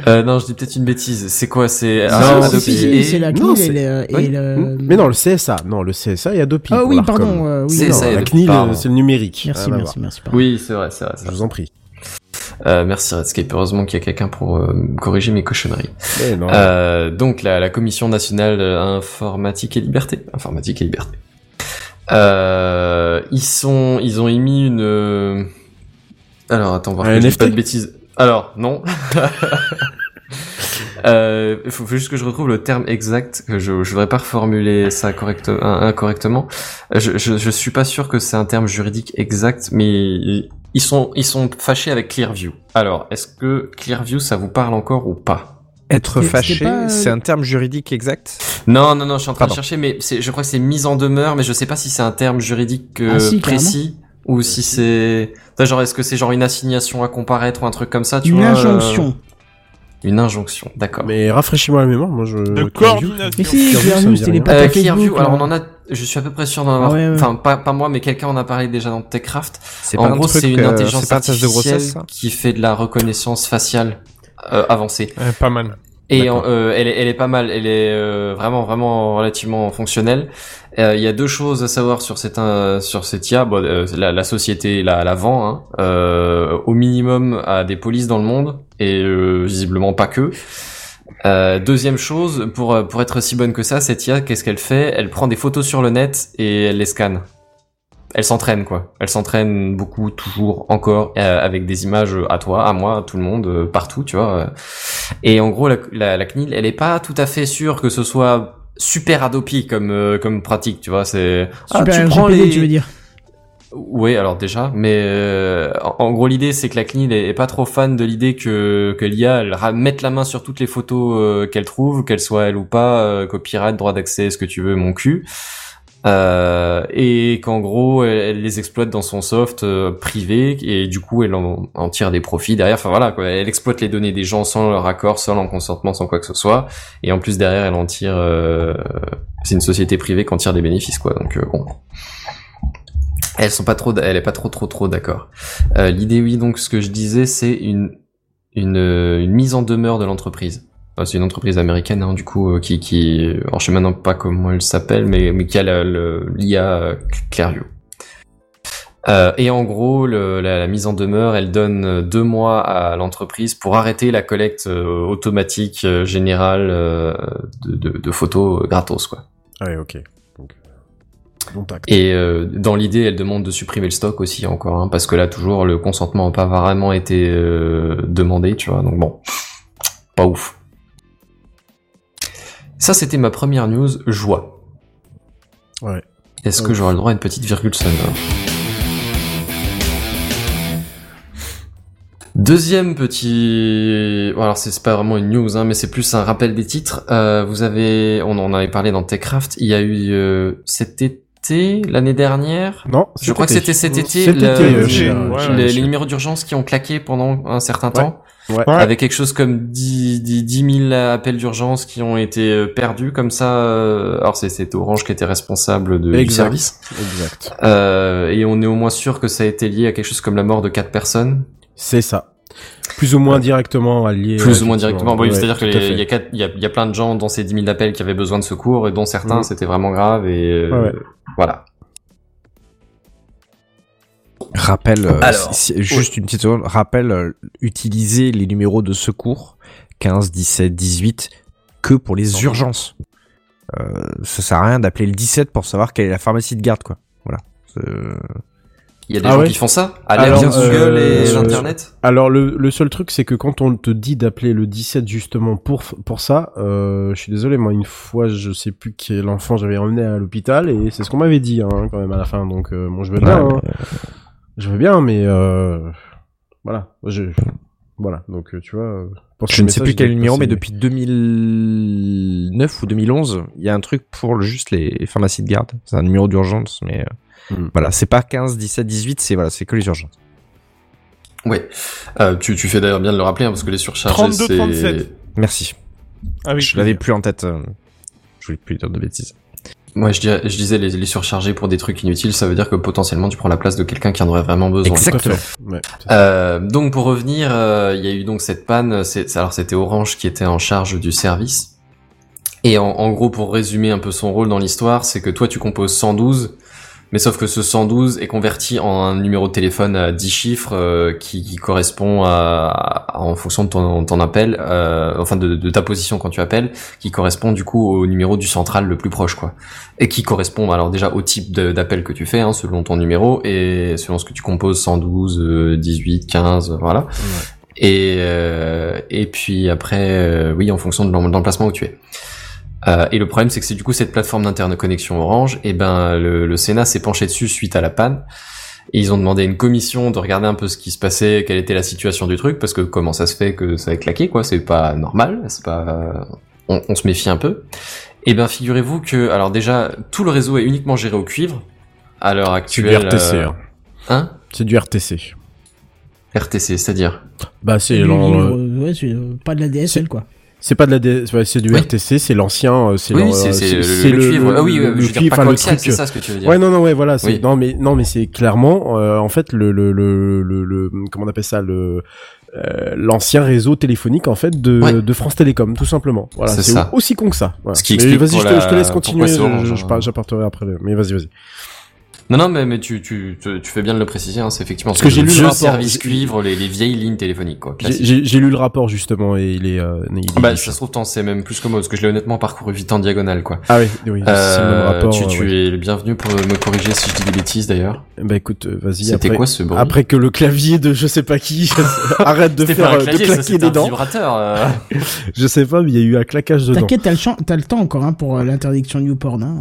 Euh, non, je dis peut-être une bêtise. C'est quoi C'est ah, si, et- c'est la Non, CNIL et, le, et Oui. le... Mais non, le CSA. Non, le CSA, a Adopi. Ah oui, pardon. euh, oui, C'est non. et la Adopi, CNIL, pardon. c'est le numérique. Merci, Rien à merci, voir. merci. pardon. Oui, c'est vrai, c'est vrai. Je vous en prie. Euh, merci Redscape. Heureusement qu'il y a quelqu'un pour euh, corriger mes cochonneries. Mais non. Euh, donc la, la commission nationale euh, informatique et liberté, informatique et liberté. Euh, ils sont, ils ont émis une. euh, Alors attends, voir que pas de bêtises. Alors non. Euh, Il faut, faut juste que je retrouve le terme exact. que Je, je voudrais pas reformuler ça correct, in- incorrectement. Je, je, je suis pas sûr que c'est un terme juridique exact, mais ils sont, ils sont fâchés avec Clearview. Alors, est-ce que Clearview, ça vous parle encore ou pas? Être fâché, pas, euh, c'est un terme juridique exact? Non, non, non, je suis en train Pardon. de chercher, mais c'est, je crois que c'est mise en demeure, mais je sais pas si c'est un terme juridique euh, Ah, si, précis ou si c'est, genre, est-ce que c'est genre une assignation à comparaître ou un truc comme ça, tu Une vois euh, injonction. Une injonction, d'accord. Mais rafraîchis-moi la mémoire, moi je. De Clearview. coordination. Mais si, Clearview, c'était les Euh, Clearview, alors on en a, je suis à peu près sûr d'en avoir, Ah ouais, ouais. enfin pas, pas moi, mais quelqu'un en a parlé déjà dans TechCraft. C'est En pas un gros, truc, c'est une euh, intelligence pas un test de artificielle grossesse, qui fait de la reconnaissance faciale euh, avancée. Pas mal. Et en- euh, elle, est, elle est pas mal, elle est euh, vraiment vraiment relativement fonctionnelle. Euh, Il y a deux choses à savoir sur cette euh, sur cette IA. Bon, euh, la, la société la, la vend hein, euh, au minimum à des polices dans le monde et euh, visiblement pas que. Euh, deuxième chose, pour euh, pour être si bonne que ça, cette IA, qu'est-ce qu'elle fait? Elle prend des photos sur le net et elle les scanne. Elle s'entraîne quoi. Elle s'entraîne beaucoup, toujours, encore, euh, avec des images à toi, à moi, à tout le monde, euh, partout, tu vois. euh. Et en gros, la, la, la CNIL, elle est pas tout à fait sûre que ce soit super Adopi comme euh, comme pratique, tu vois. C'est ah, tu prends les- tu veux dire oui, alors déjà, mais euh, en, gros l'idée c'est que la CNIL est, pas trop fan de l'idée que que l'IA mette la main sur toutes les photos euh, qu'elle trouve, qu'elles soient elle ou pas, euh, copyright, droit d'accès, ce que tu veux, mon cul. Euh, et qu'en gros elle, elle les exploite dans son soft euh, privé et du coup elle en, en tire des profits derrière. Enfin voilà quoi, elle exploite les données des gens sans leur accord, sans leur consentement, sans quoi que ce soit. Et en plus derrière elle en tire. euh, c'est une société privée qui en tire des bénéfices quoi. Donc bon. Elles sont pas trop, elle est pas trop trop trop d'accord. Euh, L'idée, oui, donc ce que je disais, c'est une une, euh, une mise en demeure de l'entreprise. C'est une entreprise américaine, hein, du coup, euh, qui qui, alors je sais maintenant pas comment elle s'appelle, mais mais qui a l'IA euh, Clearview. Euh, et en gros, la, mise en demeure, elle donne euh, deux mois à l'entreprise pour arrêter la collecte euh, automatique euh, générale euh, de, de, de photos euh, gratos, quoi. Ah ouais, ok. Et euh, dans l'idée, elle demande de supprimer le stock aussi encore, hein, parce que là toujours le consentement n'a pas vraiment été euh, demandé, tu vois. Donc bon, pas ouf. Ça, c'était ma première news joie. Ouais. Est-ce que j'aurai le droit à une petite virgule sonore? Deuxième petit, alors c'est pas vraiment une news, hein, mais c'est plus un rappel des titres. Euh, vous avez, on en avait parlé dans Techcraft. Il y a eu euh, cet été, l'année dernière. Non, Je crois que c'était cet été, Cet le- été, euh, le- ouais, les, numéros d'urgence qui ont claqué pendant un certain temps, Ouais. avec quelque chose comme 10, 10, 10 000 appels d'urgence qui ont été euh, perdus comme ça. euh, Alors c'est c'est Orange qui était responsable de, du Exact. service. Exact. Euh, et on est au moins sûr que ça a été lié à quelque chose comme la mort de quatre personnes. C'est ça. Plus ou moins directement allié. Plus ou moins directement. Bon, oui, Ouais, C'est-à-dire qu'il y a, quatre- il y, a, il y a plein de gens dans ces 10 000 appels qui avaient besoin de secours et dont certains Mhm. c'était vraiment grave et euh, Ouais, ouais. voilà. Rappel, euh, Alors, si- si- juste une petite seconde, rappel, euh, utiliser les numéros de secours 15, 17, 18 que pour les urgences. Euh, ça sert à rien d'appeler le 17 pour savoir quelle est la pharmacie de garde, quoi. Voilà. Euh, Il y a des Ah gens ouais qui font ça à Alors, Google euh, et euh, l'internet. Alors le, le seul truc c'est que quand on te dit d'appeler le 17 justement pour pour ça, euh, je suis désolé moi une fois je sais plus quel enfant j'avais emmené à l'hôpital et c'est ce qu'on m'avait dit hein, quand même à la fin donc euh, bon je veux bien Ouais, hein. je veux bien mais euh, voilà je voilà donc euh, tu vois euh, pour ce je ne sais plus quel numéro, mais depuis 2009 ou 2011, il y a un truc pour juste les pharmacies de garde. C'est un numéro d'urgence, mais Hmm. voilà, c'est pas 15, 17, 18, c'est voilà, c'est que les urgences. Ouais. Euh, tu, tu fais d'ailleurs bien de le rappeler hein, parce que les surchargés 32, c'est 37. Merci. Avec je l'avais plus en tête. euh, je voulais plus dire de bêtises. Moi, je, dirais- je disais les, les surchargés pour des trucs inutiles, ça veut dire que potentiellement tu prends la place de quelqu'un qui en aurait vraiment besoin. Exactement. Ouais. Euh, donc pour revenir, euh, il y a eu donc cette panne. C'est, alors c'était Orange qui était en charge du service. Et en, en gros, pour résumer un peu son rôle dans l'histoire, c'est que toi tu composes 112, mais sauf que ce 112 est converti en un numéro de téléphone à 10 chiffres euh, qui, qui correspond à, à- en fonction de ton, ton appel, euh, enfin de, de ta position quand tu appelles, qui correspond du coup au numéro du central le plus proche, quoi. Et qui correspond alors déjà au type d'appel que tu fais, hein, selon ton numéro et selon ce que tu composes, 112, euh, 18, 15, voilà. Et euh, et puis après, euh, oui, en fonction de l'emplacement où tu es. Euh, et le problème, c'est que c'est du coup cette plateforme d'interconnexion Orange, et ben le, le Sénat s'est penché dessus suite à la panne. Et ils ont demandé à une commission de regarder un peu ce qui se passait, quelle était la situation du truc, parce que comment ça se fait que ça a claqué, quoi, c'est pas normal, c'est pas, on, on se méfie un peu. Et ben figurez-vous que, alors déjà, tout le réseau est uniquement géré au cuivre à l'heure C'est du actuelle. RTC. euh, hein. Hein? C'est du RTC. RTC, c'est-à-dire? Bah c'est livre, euh, ouais, c'est, euh, pas de la DSL, quoi. C'est pas de la D- c'est du Oui. RTC, c'est l'ancien, euh, c'est Oui, c'est euh, le, le cuivre. ah oui, le- je le veux dire cuivre, pas enfin, le coaxial, truc, c'est ça ce que tu veux dire. Ouais, non, non, ouais, voilà. c'est- Oui. Non, mais non, mais c'est clairement, euh, en fait, le le le le le, le- comment on appelle ça, le euh, l'ancien réseau téléphonique en fait de, Ouais. de France Télécom, tout simplement. Voilà, C'est aussi con que ça. Voilà. Ce qui Mais explique vas-y, je, te- la- je te laisse continuer. J'apporterai après. le- Mais vas-y, vas-y. Non, non, mais, mais tu, tu, tu, tu fais bien de le préciser, hein, c'est effectivement Parce que j'ai lu le rapport, service j'ai- cuivre, les, les vieilles lignes téléphoniques, quoi. J'ai- lu le rapport justement et il est. Euh, il est- Ah bah, ça se trouve, t'en sais même plus que moi, parce que je l'ai honnêtement parcours vite en diagonale, quoi. Ah oui, oui, c'est le même Euh, rapport. tu, tu ouais. es le bienvenu pour me corriger si je dis des bêtises, d'ailleurs. Bah écoute, euh, vas-y. C'était après- quoi ce bruit Après que le clavier de je sais pas qui arrête de faire euh, clavier, de ça, claquer c'était des un dents. vibrateur. euh. Je sais pas, mais il y a eu un claquage dedans. T'inquiète, t'as le, champ- t'as le temps encore hein, pour l'interdiction de YouPorn. Hein.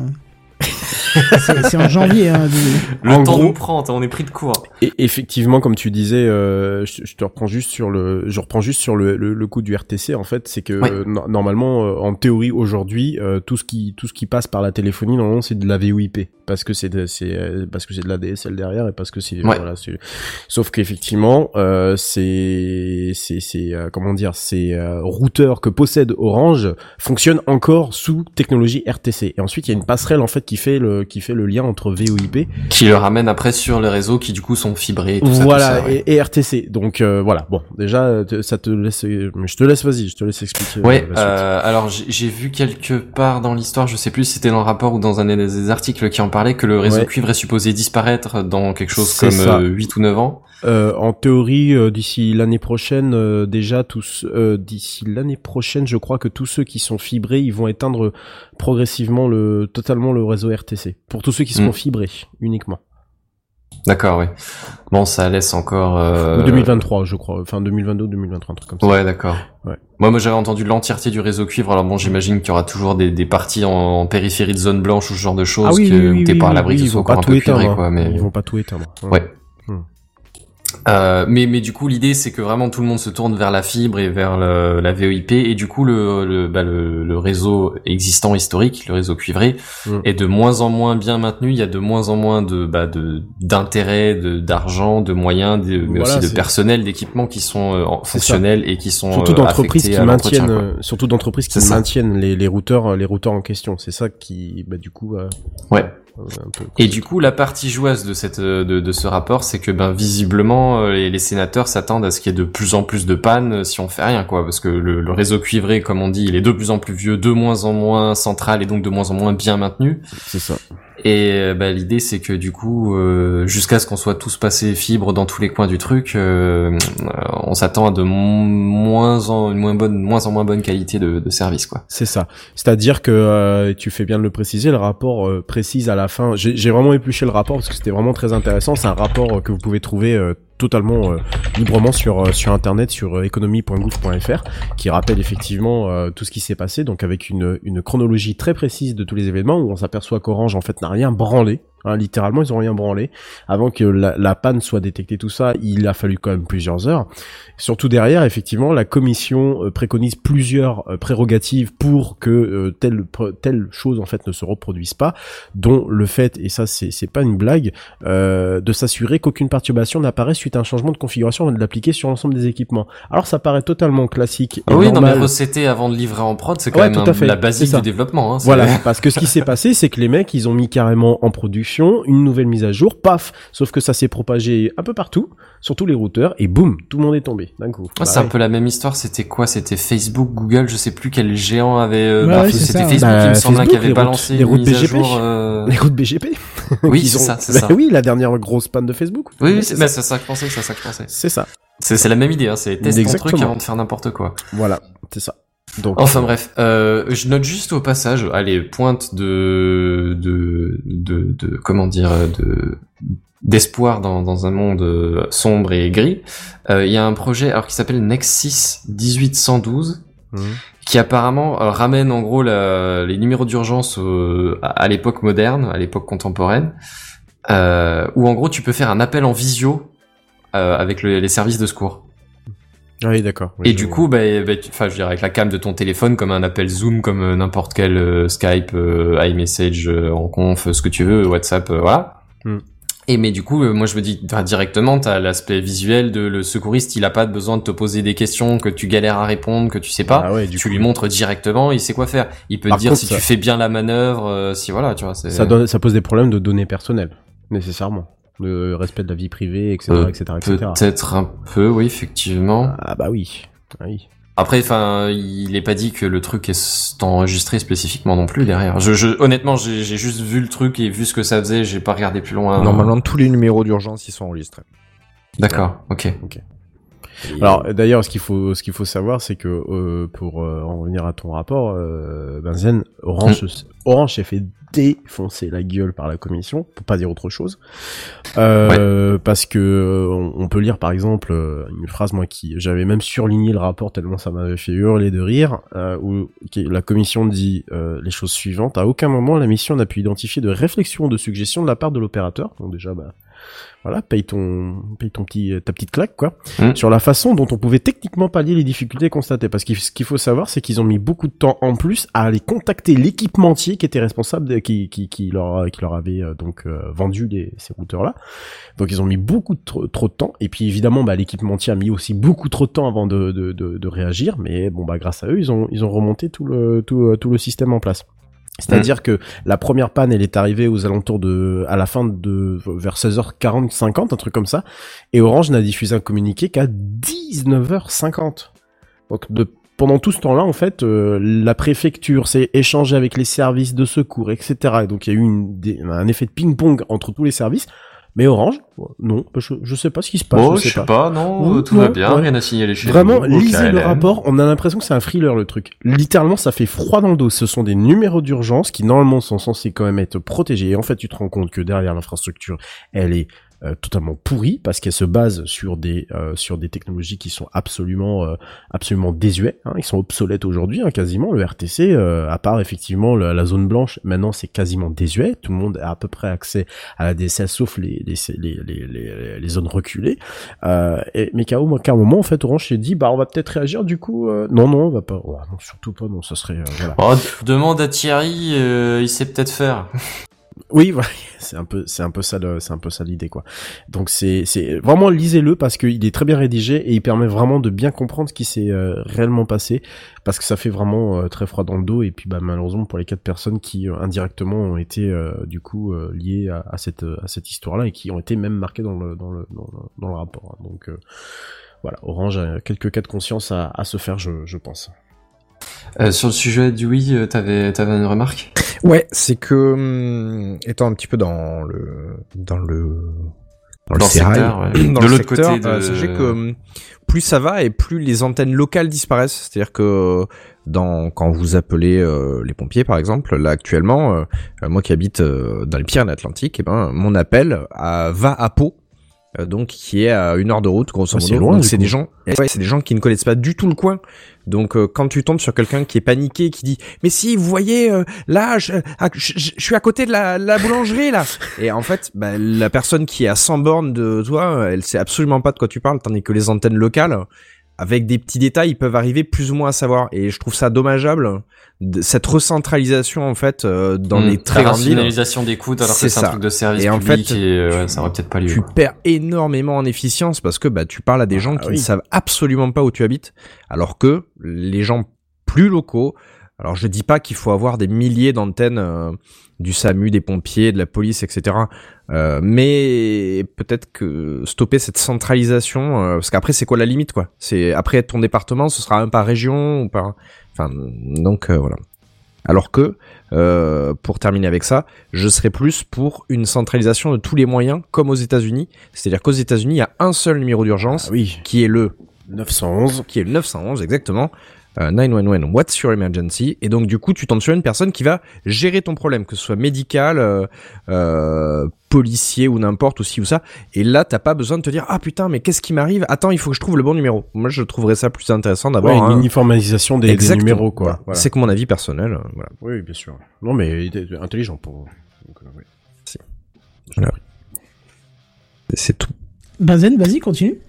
c'est c'est en janvier. Hein, du- Le En temps gros- nous prend, on est pris de court. Et effectivement, comme tu disais, euh, je, je te reprends juste sur le, je reprends juste sur le, le, le coup du RTC. En fait, c'est que Ouais. euh, no- normalement, euh, en théorie aujourd'hui, euh, tout ce qui tout ce qui passe par la téléphonie, normalement, c'est de la VoIP parce que c'est de- c'est euh, parce que c'est de la DSL derrière et parce que c'est Ouais. voilà. c'est- Sauf qu'effectivement, euh, c'est c'est c'est euh, comment dire, ces euh, routeurs que possède Orange fonctionnent encore sous technologie RTC. Et ensuite, il y a une passerelle en fait qui fait le qui fait le lien entre VoIP Qui le ramène après sur les réseaux qui, du coup, sont fibrés. et Tout ça, voilà tout ça, ouais. et, et RTC donc euh, voilà bon déjà euh, ça te laisse euh, je te laisse vas-y je te laisse expliquer Ouais, euh, euh, alors j'ai vu quelque part dans l'histoire, je sais plus si c'était dans le rapport ou dans un des articles qui en parlait, que le réseau Ouais. cuivre est supposé disparaître dans quelque chose comme ça. euh, 8 ou 9 ans. Euh, en théorie euh, d'ici l'année prochaine euh, déjà tous euh, d'ici l'année prochaine je crois que tous ceux qui sont fibrés ils vont éteindre progressivement le totalement le réseau RTC pour tous ceux qui seront Mm. fibrés uniquement D'accord, ouais. Bon, ça laisse encore... euh, Ou 2023 je crois enfin 2022 2023 un truc comme ça Ouais, d'accord. Ouais. Moi, moi j'avais entendu l'entièreté du réseau cuivre. Alors bon, j'imagine qu'il y aura toujours des, des parties en, en périphérie de zone blanche ou ce genre de choses ah oui, que oui, oui, t'es oui, pas à oui, l'abri oui, ils ce soit vont pas tout éteindre hein. quoi. Mais ils vont pas tout éteindre Ouais. Euh, mais mais du coup l'idée c'est que vraiment tout le monde se tourne vers la fibre et vers le- la VoIP et du coup le le, bah, le le réseau existant historique le réseau cuivré Mm. est de moins en moins bien maintenu. Il y a de moins en moins de bah de d'intérêt de d'argent de moyens de, mais Voilà, aussi de personnel d'équipement qui sont euh, fonctionnels et qui sont surtout euh, d'entreprises qui maintiennent euh, surtout d'entreprises qui maintiennent les, les routeurs les routeurs en question. C'est ça qui bah du coup euh, ouais Et du coup, la partie joueuse de cette de, de ce rapport, c'est que ben visiblement euh, les, les sénateurs s'attendent à ce qu'il y ait de plus en plus de pannes euh, si on fait rien, quoi, parce que le, le réseau cuivré, comme on dit, il est de plus en plus vieux, de moins en moins central et donc de moins en moins bien maintenu. c'est ça Et euh, ben, l'idée, c'est que du coup, euh, jusqu'à ce qu'on soit tous passés fibre dans tous les coins du truc, euh, euh, on s'attend à de mo- moins en une moins bonne, moins en moins bonne qualité de, de service, quoi. C'est ça. C'est-à-dire que euh, tu fais bien de le préciser, le rapport euh, précise à la J'ai vraiment épluché le rapport parce que c'était vraiment très intéressant. C'est un rapport euh, que vous pouvez trouver euh, totalement euh, librement sur sur internet sur économie.gouv.fr qui rappelle effectivement tout ce qui s'est passé donc avec une une chronologie très précise de tous les événements où on s'aperçoit qu'Orange en fait n'a rien branlé. Hein, littéralement, ils ont rien branlé. Avant que la, la panne soit détectée, tout ça, il a fallu quand même plusieurs heures. Surtout derrière, effectivement, la commission euh, préconise plusieurs euh, prérogatives pour que euh, telle telle chose en fait ne se reproduise pas, dont le fait, et ça c'est pas une blague, euh, de s'assurer qu'aucune perturbation n'apparaît suite à un changement de configuration de l'appliquer sur l'ensemble des équipements. Alors ça paraît totalement classique et Ah oui, non, mais normal. recéter avant de livrer en prod, c'est quand Ouais, même un- la basique du développement. Hein, Voilà, parce que ce qui s'est passé, c'est que les mecs, ils ont mis carrément en production une nouvelle mise à jour, paf, sauf que ça s'est propagé un peu partout, sur tous les routeurs, et boum, tout le monde est tombé d'un coup. Ah, Bah c'est un peu la même histoire. C'était quoi? C'était Facebook, Google, je sais plus quel géant avait. euh, Ouais, bah, ouais, c'était ça. Facebook, Bah, il me semble, hein, qui avait les balancé routes- les une routes BGP. jour. euh, Les routes BGP. Oui, c'est ont- ça, c'est Bah ça. Oui, la dernière grosse panne de Facebook. Oui, c'est bah, c'est ça que je pensais, c'est ça que je pensais. C'est ça. C'est la même idée, hein, c'est teste ton truc avant de faire n'importe quoi. Voilà, c'est ça. Donc, Enfin bref, euh, je note juste au passage, allez, pointe de de de, de comment dire de d'espoir dans, dans un monde euh, sombre et gris. Euh, Il y a un projet alors qui s'appelle Nexus 1812 Mhm. qui apparemment euh, ramène en gros la- les numéros d'urgence euh, à, à l'époque moderne, à l'époque contemporaine, euh, où en gros tu peux faire un appel en visio avec le- les services de secours. Ah oui, d'accord. Oui, Et du vois. coup, bah, bah, je dirais avec la cam de ton téléphone, comme un appel Zoom, comme euh, n'importe quel euh, Skype, euh, iMessage, en conf, ce que tu veux, WhatsApp, voilà. Hmm. Et mais du coup, moi je me dis, directement, t'as l'aspect visuel de le secouriste, il a pas besoin de te poser des questions que tu galères à répondre, que tu sais pas. Ah ouais, du tu coup. lui montres directement, il sait quoi faire. Il peut te dire contre, si ça- tu fais bien la manœuvre, si voilà, tu vois. ça donne, ça pose des problèmes de données personnelles, nécessairement. Le respect de la vie privée, etc., Euh, etc., etc. Peut-être un peu, oui, effectivement. Ah bah oui. Ah oui. Après, enfin, il est pas dit que le truc est enregistré spécifiquement non plus derrière. Je, je honnêtement, j'ai juste vu le truc et vu ce que ça faisait, j'ai pas regardé plus loin. Normalement, tous les numéros d'urgence, ils sont enregistrés. D'accord, ok. Alors d'ailleurs, ce qu'il faut, ce qu'il faut savoir, c'est que euh, pour euh, en revenir à ton rapport, euh, Benzen, Orange, Orange s'est fait défoncer la gueule par la commission, pour pas dire autre chose, euh, parce que euh, on, on peut lire par exemple euh, une phrase moi qui j'avais même surligné le rapport tellement ça m'avait fait hurler de rire, euh, où la commission dit euh, les choses suivantes. À aucun moment la mission n'a pu identifier de réflexion ou de suggestion de la part de l'opérateur, donc déjà bah voilà, paye ton, paye ton petit, ta petite claque, quoi, Mm. sur la façon dont on pouvait techniquement pallier les difficultés constatées. Parce que ce qu'il faut savoir, c'est qu'ils ont mis beaucoup de temps en plus à aller contacter l'équipementier qui était responsable, de, qui, qui, qui leur, qui leur avait euh, donc euh, vendu les, ces routeurs-là. Donc ils ont mis beaucoup de trop, trop de temps. Et puis évidemment, bah, l'équipementier a mis aussi beaucoup trop de temps avant de, de, de, de réagir. Mais bon, bah, grâce à eux, ils ont, ils ont remonté tout le, tout, euh, tout le système en place. C'est-à-dire que la première panne, elle est arrivée aux alentours de, à la fin de, vers 16h40, 50, un truc comme ça. Et Orange n'a diffusé un communiqué qu'à 19h50. Donc, de, pendant tout ce temps-là, en fait, euh, la préfecture s'est échangée avec les services de secours, etc. Et donc, il y a eu une, des- un effet de ping-pong entre tous les services. Mais Orange, non, je, je sais pas ce qui se passe. Bon, je sais je sais pas, non, Oui, tout va bien, ouais. rien à signaler chez Vraiment, nous, lisez le rapport. On a l'impression que c'est un thriller le truc. Littéralement, ça fait froid dans le dos. Ce sont des numéros d'urgence qui normalement sont censés quand même être protégés. Et en fait, tu te rends compte que derrière l'infrastructure, elle est euh, totalement pourrie parce qu'elle se base sur des euh, sur des technologies qui sont absolument euh, absolument désuets. Hein. Ils sont obsolètes aujourd'hui, hein, quasiment. Le RTC, euh, à part effectivement la, zone blanche, maintenant c'est quasiment désuet. Tout le monde a à peu près accès à la DSL, sauf les les les les, les, zones reculées. Euh, et, mais qu'à qu'à un moment, en fait, Orange s'est dit, bah, on va peut-être réagir, du coup, non, non, on va pas, oh, non, surtout pas, non, ça serait, voilà. Oh, demande à Thierry, il sait peut-être faire. Oui, c'est un peu, c'est un peu ça, c'est un peu ça l'idée, quoi. Donc c'est, c'est vraiment lisez-le parce qu'il est très bien rédigé et il permet vraiment de bien comprendre ce qui s'est euh, réellement passé parce que ça fait vraiment euh, très froid dans le dos et puis bah malheureusement pour les quatre personnes qui euh, indirectement ont été du coup liées à, cette à cette histoire-là et qui ont été même marquées dans le dans le dans le, rapport. hein. Donc voilà, Orange a quelques cas de conscience à, se faire, je, pense. Sur le sujet du oui, t'avais, t'avais une remarque? Ouais, c'est que hum, étant un petit peu dans le dans le Dans le sérail, secteur, ouais. dans De le l'autre secteur, côté de- euh, sachez que hum, plus ça va et plus les antennes locales disparaissent. C'est-à-dire que dans quand vous appelez euh, les pompiers par exemple, là actuellement, euh, euh, moi qui habite euh, dans les Pyrénées-Atlantiques, et ben mon appel à, va à Pau. euh, donc qui est à une heure de route grosso Ouais, modo. c'est des gens, ouais, c'est des gens qui ne connaissent pas du tout le coin. Donc euh, quand tu tombes sur quelqu'un qui est paniqué, qui dit mais si vous voyez euh, là je, ah, je- je suis à côté de la, la boulangerie là et en fait bah, la personne qui est à 100 bornes de toi elle sait absolument pas de quoi tu parles tandis que les antennes locales avec des petits détails ils peuvent arriver plus ou moins à savoir et je trouve ça dommageable de- cette recentralisation en fait euh, dans Hmm, les très la grandes villes rationalisation des coûts alors que c'est un ça. truc de service et en public fait, et euh, ouais, ça aurait peut-être pas lieu. tu perds énormément en efficience parce que bah tu parles à des gens qui oui. ne savent absolument pas où tu habites, alors que les gens plus locaux. Alors je dis pas qu'il faut avoir des milliers d'antennes euh, du SAMU, des pompiers, de la police, etc. Euh, mais peut-être que stopper cette centralisation, euh, parce qu'après c'est quoi la limite quoi? C'est après ton département, ce sera un par région ou par, enfin donc euh, voilà. Alors que, euh, pour terminer avec ça, je serais plus pour une centralisation de tous les moyens, comme aux États-Unis. C'est-à-dire qu'aux États-Unis, il y a un seul numéro d'urgence, Ah oui, qui est le 911. qui est le 911 exactement. Euh, 911, what's your emergency? Et donc du coup, tu tombes sur une personne qui va gérer ton problème, que ce soit médical, euh, euh, policier ou n'importe ou ci ou ça. Et là, t'as pas besoin de te dire ah putain, mais qu'est-ce qui m'arrive? Attends, il faut que je trouve le bon numéro. Moi, je trouverais ça plus intéressant d'avoir Ouais, une un- uniformisation des, numéros, quoi. Voilà. C'est que mon avis personnel. euh, voilà. Oui, bien sûr. Non, mais intelligent pour. donc, euh, oui. C'est tout. Benzen, vas-y, continue.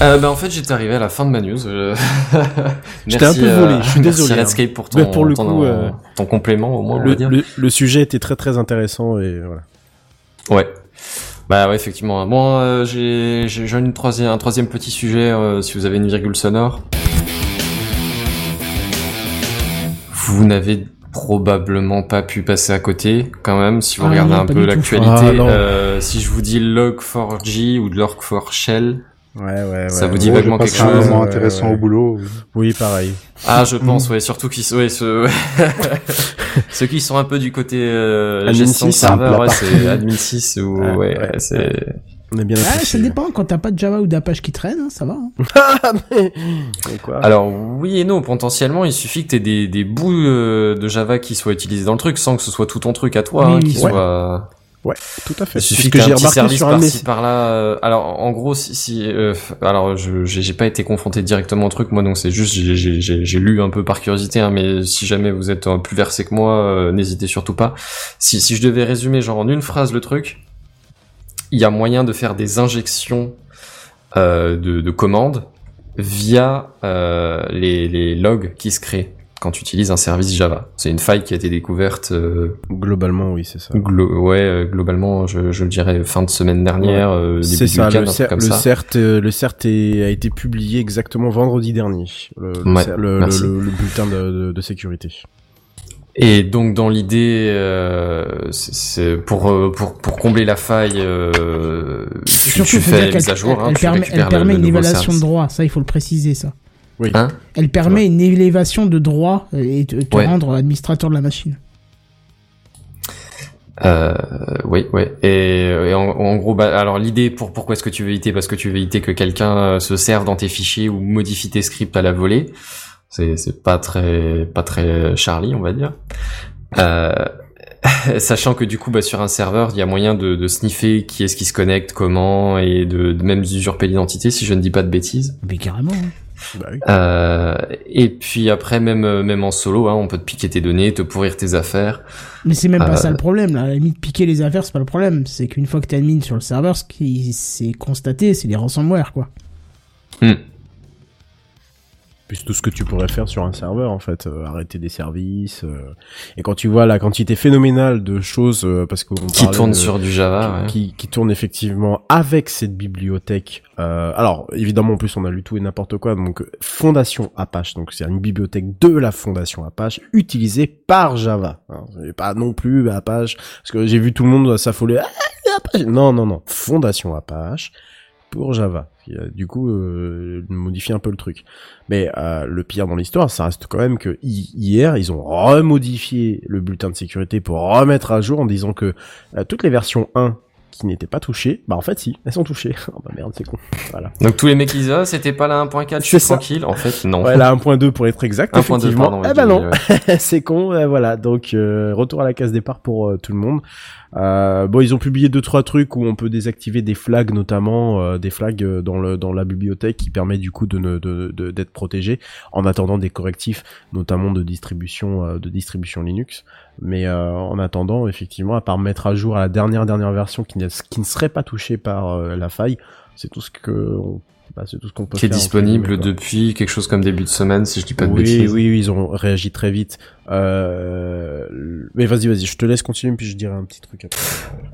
Euh, bah, en fait, j'étais arrivé à la fin de ma news. euh, J'étais un merci, peu euh, volé, je suis merci désolé, hein. Redscape pour ton, pour le ton, coup, euh, ton complément, au moins, on Le, va dire. le, le sujet était très très intéressant et voilà. Ouais. Bah ouais, effectivement. Bon, euh, j'ai une troisième, un troisième petit sujet, euh, si vous avez une virgule sonore. Vous n'avez probablement pas pu passer à côté quand même si vous Ah, regardez non, un peu l'actualité. Ah, euh, si je vous dis log4j ou log4shell, Ouais, ouais, ouais. Ça vous dit Oh, vaguement quelque un chose, moment ouais, intéressant ouais. au boulot. Oui, pareil. ah je pense Mm. ouais surtout qui ouais, ceux... ceux qui sont un peu du côté euh, Admin gestion de 6, serveur, ouais, c'est admin 6 ou Ouais, ouais, ouais, ouais, c'est On est bien Ah, ça dépend. Quand t'as pas de Java ou d'Apache qui traîne, hein, ça va. hein. Ah, mais... mais quoi? Alors oui et non, potentiellement, il suffit que tu aies des, des bouts euh, de Java qui soient utilisés dans le truc sans que ce soit tout ton truc à toi, Oui, hein, qui ouais. soit... Ouais, tout à fait. Il suffit que, j'ai remarqué service sur un par-ci par-là. euh, alors en gros, si, si euh, alors je j'ai j'ai pas été confronté directement au truc, moi donc c'est juste j'ai j'ai j'ai j'ai lu un peu par curiosité, hein, mais si jamais vous êtes euh, plus versé que moi, euh, n'hésitez surtout pas. Si si je devais résumer genre en une phrase le truc, il y a moyen de faire des injections euh, de, de commandes via euh, les les logs qui se créent quand tu utilises un service Java. C'est une faille qui a été découverte. euh, Globalement, oui, c'est ça. Glo- ouais, euh, globalement, je, je le dirais fin de semaine dernière, euh, C'est ça, week-end, le, un cer- truc comme le ça. CERT, le CERT est- a été publié exactement vendredi dernier, le, le Ouais, cer- le, merci. le- le bulletin de, de- de sécurité. Et donc dans l'idée, euh, c'est- pour, pour pour combler la faille, euh, tu, Surtout, tu faut fais dire la mise qu'elle à jour, hein, elle tu permet, récupères elle le- permet le une évaluation service. de droit. Ça, il faut le préciser, ça. Oui. Hein Elle permet une élévation de droit euh, et te, te Ouais. rendre administrateur de la machine. Euh, oui, oui. Et, et en, en gros, bah, alors l'idée pour pourquoi est-ce que tu veux éviter? Parce que tu veux éviter que quelqu'un euh, se serve dans tes fichiers ou modifie tes scripts à la volée. C'est c'est pas très pas très Charlie, on va dire. Euh, sachant que du coup, bah, sur un serveur, il y a moyen de, de sniffer qui est-ce qui se connecte, comment, et de, de même usurper l'identité, si je ne dis pas de bêtises. Mais carrément. hein. Bah oui. Euh, et puis après, même euh, même en solo, hein, on peut te piquer tes données, te pourrir tes affaires. Mais c'est même pas Euh, ça le problème. Là. À la limite, piquer les affaires, c'est pas le problème. C'est qu'une fois que t'es admin sur le serveur, ce qui s'est constaté, c'est les ransomware, quoi. Hmm. Plus tout ce que tu pourrais faire sur un serveur, en fait, euh, arrêter des services. euh, Et quand tu vois la quantité phénoménale de choses, euh, parce qu'on Qui de- sur du Java. ouais. qui, qui tourne effectivement avec cette bibliothèque. Euh, alors évidemment en plus on a lu tout et n'importe quoi donc Fondation Apache donc c'est une bibliothèque de la Fondation Apache utilisée par Java. Hein, pas non plus Apache parce que j'ai vu tout le monde s'affoler. Ah, Apache. Non non non Fondation Apache pour Java. Euh, du coup euh, modifie un peu le truc. Mais euh, le pire dans l'histoire, ça reste quand même que hi- hier, ils ont remodifié le bulletin de sécurité pour remettre à jour en disant que euh, toutes les versions 1 qui n'étaient pas touchées, bah en fait si, elles sont touchées. oh bah merde, c'est con. Voilà. Donc tous les mecs ah c'était pas la 1.4, je suis tranquille. En fait non. Ouais, là 1.2 pour être exact, 1.2, effectivement. pardon, eh j'ai- non, c'est con, euh, voilà. Donc euh, retour à la case départ pour euh, tout le monde. Euh, bon, ils ont publié deux trois trucs où on peut désactiver des flags, notamment euh, des flags dans le dans la bibliothèque qui permet du coup de ne de de- d'être protégé en attendant des correctifs, notamment de distribution euh, de distribution Linux. Mais euh, en attendant, effectivement, à part mettre à jour à la dernière dernière version qui, qui ne serait pas touchée par euh, la faille, c'est tout ce que on- bah, c'est tout ce qu'on peut Qui est faire, entre disponible depuis quelque chose comme début de semaine, si je dis pas de oui, bêtises. oui, oui, ils ont réagi très vite. Euh... Mais vas-y, vas-y, je te laisse continuer, puis je dirai un petit truc après.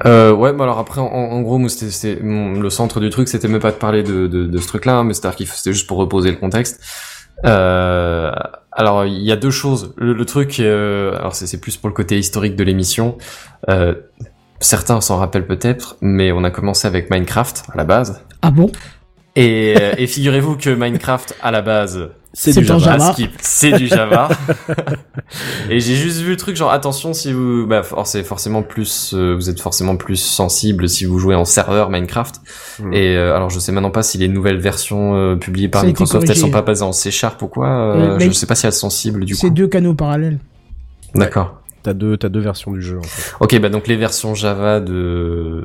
Euh, ouais, mais alors après, en, en gros, moi, c'était, le centre du truc, c'était même pas de parler de, de, de ce truc-là, hein, mais c'était-à-dire qu'il faut- c'était juste pour reposer le contexte. Euh, alors, il y a deux choses. Le, le truc, euh, alors c'est, plus pour le côté historique de l'émission. Euh, certains s'en rappellent peut-être, mais on a commencé avec Minecraft à la base. Ah bon? Et, euh, et figurez-vous que Minecraft à la base, C'est C'est du Java. C'est du Java. et j'ai juste vu le truc genre attention si vous bah for- c'est forcément plus euh, vous êtes forcément plus sensible si vous jouez en serveur Minecraft. Hmm. Et euh, alors je sais maintenant pas si les nouvelles versions euh, publiées par Ça Microsoft elles sont pas basées en C# ou quoi. euh, Euh, je sais pas si elles sont cibles du C'est coup. deux canaux parallèles. D'accord. T'as deux, t'as deux versions du jeu, en fait. OK, bah donc les versions Java de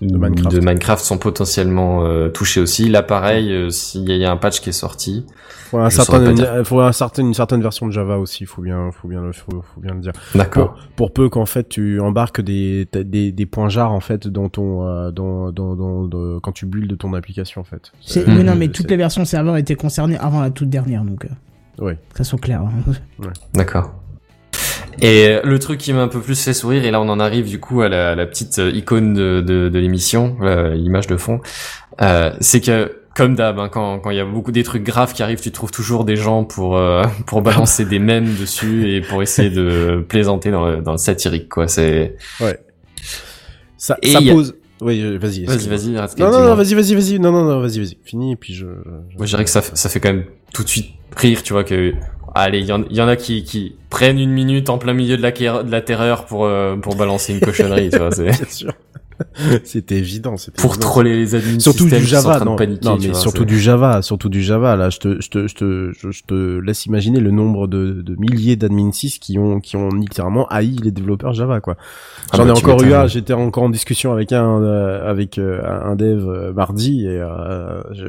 De Minecraft. de Minecraft sont potentiellement euh, touchées aussi. Là pareil, euh, s'il y a- il y a un patch qui est sorti, un certain, il faut un certain, une certaine version de Java aussi, faut bien, faut bien le, faut, faut bien le dire. d'accord. Pour, pour peu qu'en fait tu embarques des, t'as des, des points jars en fait dans ton, euh, dans, dans, dans, dans- quand tu builds ton application en fait. Euh, mais non, mais toutes les versions serveur étaient concernées avant la toute dernière, donc Ouais. que ça soit clair. hein. D'accord. Et le truc qui m'a un peu plus fait sourire, et là on en arrive du coup à la, la petite euh, icône de, de, de l'émission, l'image de fond, euh, c'est que comme d'hab, hein, quand quand il y a beaucoup des trucs graves qui arrivent, tu trouves toujours des gens pour euh, pour balancer des mèmes dessus et pour essayer de plaisanter dans le, dans le satirique, quoi. C'est Ouais. Ça, Et ça a- pose. Oui, euh, vas-y. vas-y, vas-y. Non, non, non, vas-y, vas-y, vas-y. Non, non, non, vas-y, vas-y. Fini, et puis je. je- Moi, je dirais que ça, ça fait quand même tout de suite rire, tu vois, que, allez, il y, en- a qui, qui prennent une minute en plein milieu de la, de terreur pour, euh, pour balancer une cochonnerie, tu vois, c'est, sûr. C'était évident, c'était pour évident. troller les admins surtout du Java non, paniquer, non mais vois, surtout du Java surtout du Java. Là je te je te je te je, te laisse imaginer le nombre de, de milliers d'admin 6 qui ont qui ont littéralement haï les développeurs Java quoi. Ah j'en bah, ai encore eu un j'étais encore en discussion avec un euh, avec euh, un dev euh, mardi et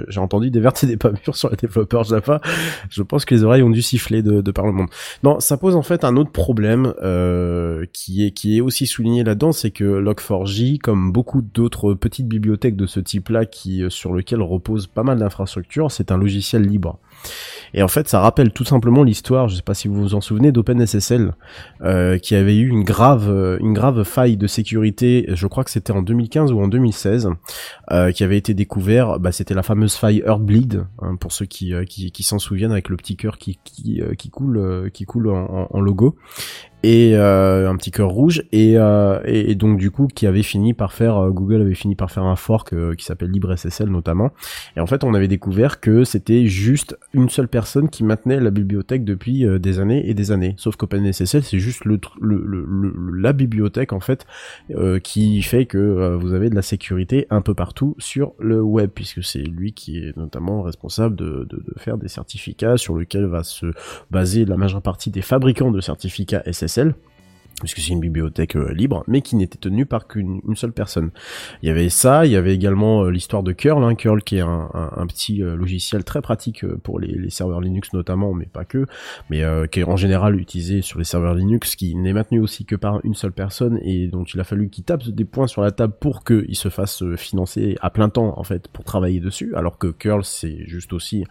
j'ai entendu des vertes et des pas mûres sur les développeurs Java. Je pense que les oreilles ont dû siffler de, de par le monde. Non ça pose en fait un autre problème euh, qui est qui est aussi souligné là-dedans c'est que Log4j comme beaucoup d'autres petites bibliothèques de ce type-là qui euh, sur lequel repose pas mal d'infrastructures, c'est un logiciel libre. Et en fait, ça rappelle tout simplement l'histoire, je sais pas si vous vous en souvenez, d'OpenSSL, euh, qui avait eu une grave, euh, une grave faille de sécurité, je crois que c'était en 2015 ou en 2016, euh, qui avait été découvert, bah, c'était la fameuse faille Heartbleed, hein, pour ceux qui, s'en souviennent, avec le petit cœur qui, coule, qui coule en logo et euh, un petit cœur rouge et, euh, et, donc du coup qui avait fini par faire euh, Google avait fini par faire un fork euh, qui s'appelle LibreSSL notamment. Et en fait on avait découvert que c'était juste une seule personne qui maintenait la bibliothèque depuis euh, des années et des années. Sauf qu'OpenSSL c'est juste le, le, le, la bibliothèque en fait qui fait que vous avez de la sécurité un peu partout sur le web puisque c'est lui qui est notamment responsable de, de, de faire des certificats sur lesquels va se baser la majeure partie des fabricants de certificats SSL المثل puisque c'est une bibliothèque euh, libre, mais qui n'était tenue par qu'une une seule personne. Il y avait ça, il y avait également euh, l'histoire de Curl, hein, Curl qui est un, petit euh, logiciel très pratique pour les, serveurs Linux notamment, mais pas que, mais qui est en général utilisé sur les serveurs Linux, qui n'est maintenu aussi que par une seule personne et dont il a fallu qu'il tape des points sur la table pour qu'il se fasse financer à plein temps en fait pour travailler dessus, alors que Curl c'est juste aussi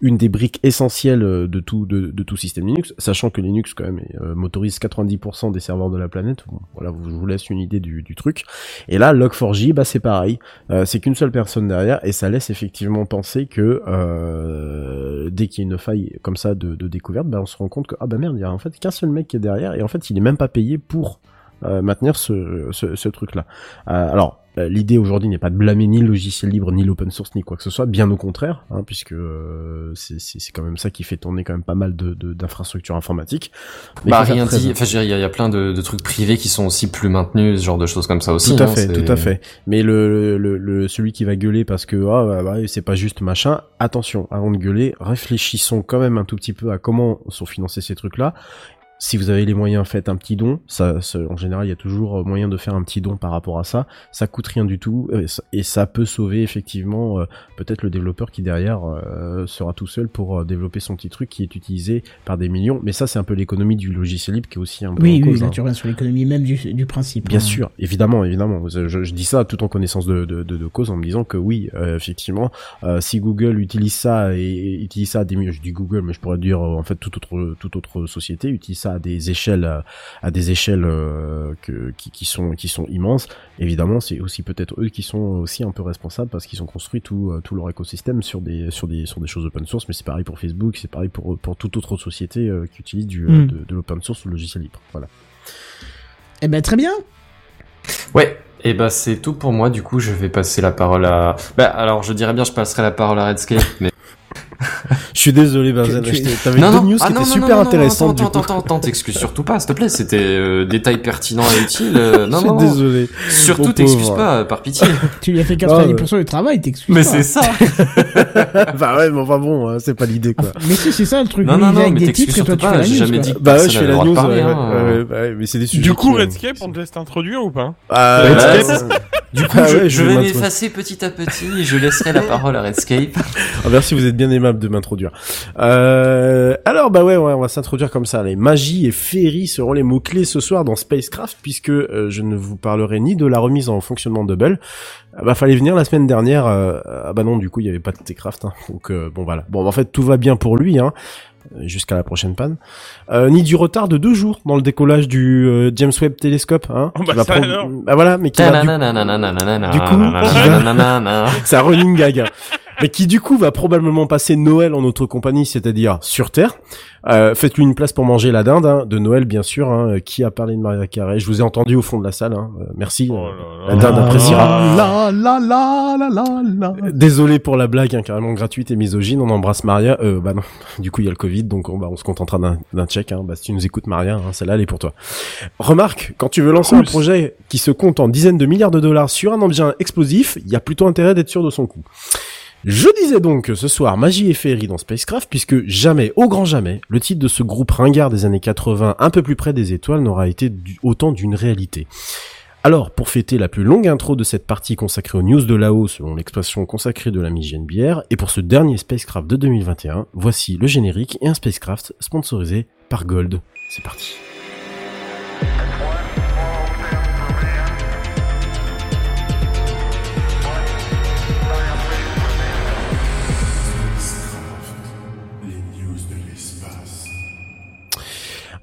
une des briques essentielles de tout de, tout système Linux, sachant que Linux quand même motorise 90% des serveurs de la planète. Voilà, vous- je vous laisse une idée du, du truc. Et là, Log4j, bah c'est pareil, Euh, c'est qu'une seule personne derrière et ça laisse effectivement penser que euh, dès qu'il y a une faille comme ça de, découverte, bah on se rend compte que ah bah merde, il y a en fait qu'un seul mec qui est derrière et en fait il est même pas payé pour euh, maintenir ce, truc-là. Euh, alors, euh, l'idée aujourd'hui n'est pas de blâmer ni le logiciel libre, ni l'open source, ni quoi que ce soit, bien au contraire, hein, puisque euh, c'est c'est- c'est quand même ça qui fait tourner quand même pas mal de de- d'infrastructures informatiques. Mais bah rien dit. Enfin, il y, a- il y a plein de, de trucs privés qui sont aussi plus maintenus, ce genre de choses comme ça aussi. Tout à fait, tout à fait. Mais le, le, le celui qui va gueuler parce que ah bah, bah, c'est pas juste machin. Attention, avant de gueuler, réfléchissons quand même un tout petit peu à comment sont financés ces trucs-là. Si vous avez les moyens, faites un petit don. Ça, en général, il y a toujours moyen de faire un petit don par rapport à ça. Ça coûte rien du tout euh, ça- et ça peut sauver effectivement euh, peut-être le développeur qui derrière euh, sera tout seul pour euh, développer son petit truc qui est utilisé par des millions. Mais ça, c'est un peu l'économie du logiciel libre qui est aussi un peu Oui, en oui, cause, là hein. tu reviens sur l'économie même du, du principe. Bien hein. sûr, évidemment, évidemment. Je, je dis ça tout en connaissance de, de, de, de cause en me disant que oui, euh, effectivement, euh, si Google utilise ça et, et utilise ça à des je dis Google, mais je pourrais dire euh, en fait toute autre toute autre société utilise ça à des échelles euh, à des échelles euh, que, qui, qui sont qui sont immenses. Évidemment, c'est aussi peut-être eux qui sont aussi un peu responsables parce qu'ils ont construit tout euh, tout leur écosystème sur des sur des sur des choses open source. Mais c'est pareil pour Facebook, c'est pareil pour pour toute autre société qui utilise du euh, Mm. de, de l'open source ou le logiciel libre. Voilà. Eh ben très bien. Ouais. Et bah c'est tout pour moi. Du coup, je vais passer la parole à. Bah alors, je dirais bien, je passerai la parole à Redscape, mais. Je suis désolé, Benzen. T'avais non, deux non. news Ah, qui non, étaient non, super non, non, intéressantes. Attends, du coup. attends, attends, t'excuses surtout pas, s'il te plaît. C'était euh, détail pertinent et utile. euh, non, Je suis non, non. désolé. Surtout, t'excuses pas, euh, par pitié. Tu lui as fait Ah, 90% du travail, t'excuses mais c'est ça. bah ouais, mais enfin bon, hein, c'est pas l'idée quoi. Mais si, c'est ça le truc. Non, non, non, mais des t'excuses surtout pas. J'ai jamais dit que Bah ouais, je fais la news. hein. ouais, mais c'est des sujets. Du coup, Redscape, on te laisse t'introduire ou pas? Ah, bah. Du coup, Ah je, ouais, je je vais m'effacer petit à petit et je laisserai la parole à Redscape. Ah, merci, vous êtes bien aimable de m'introduire. Euh, alors bah ouais, ouais on va s'introduire comme ça. Les magies et féeries seront les mots clés ce soir dans Spacecraft puisque euh, je ne vous parlerai ni de la remise en fonctionnement de Bell. Ah bah fallait venir la semaine dernière. Euh, ah bah non, du coup il y avait pas de T-Craft. Hein. Donc euh, bon voilà. Bon en fait tout va bien pour lui. Hein jusqu'à la prochaine panne, euh, ni du retard de deux jours dans le décollage du James Webb Telescope. Hein, oh bah va prendre... ah, voilà, mais qui va, du... du coup, qui va... c'est un running gag mais qui du coup va probablement passer Noël en notre compagnie, c'est-à-dire sur Terre. Euh, Faites-lui une place pour manger la dinde hein, de Noël, bien sûr. Hein. Qui a parlé de Maria Carré? Je vous ai entendu au fond de la salle. Hein. Euh, merci. Oh la dinde appréciera. La la la la la la. Désolé pour la blague, hein, carrément gratuite et misogyne. On embrasse Maria. Euh, bah non, du coup il y a le Covid, donc on, bah, on se contentera d'un d'un check. Hein. Bah, si tu nous écoutes, Maria, hein, celle-là elle est pour toi. Remarque, quand tu veux lancer un projet qui se compte en dizaines de milliards de dollars sur un engin explosif, il y a plutôt intérêt d'être sûr de son coup. Je disais donc ce soir, magie et féerie dans Spacecraft, puisque jamais, au grand jamais, le titre de ce groupe ringard des années 80, un peu plus près des étoiles, n'aura été autant d'une réalité. Alors, pour fêter la plus longue intro de cette partie consacrée aux news de là-haut, selon l'expression consacrée de la Migienne Bière, et pour ce dernier Spacecraft de 2021, voici le générique et un Spacecraft sponsorisé par Gold. C'est parti.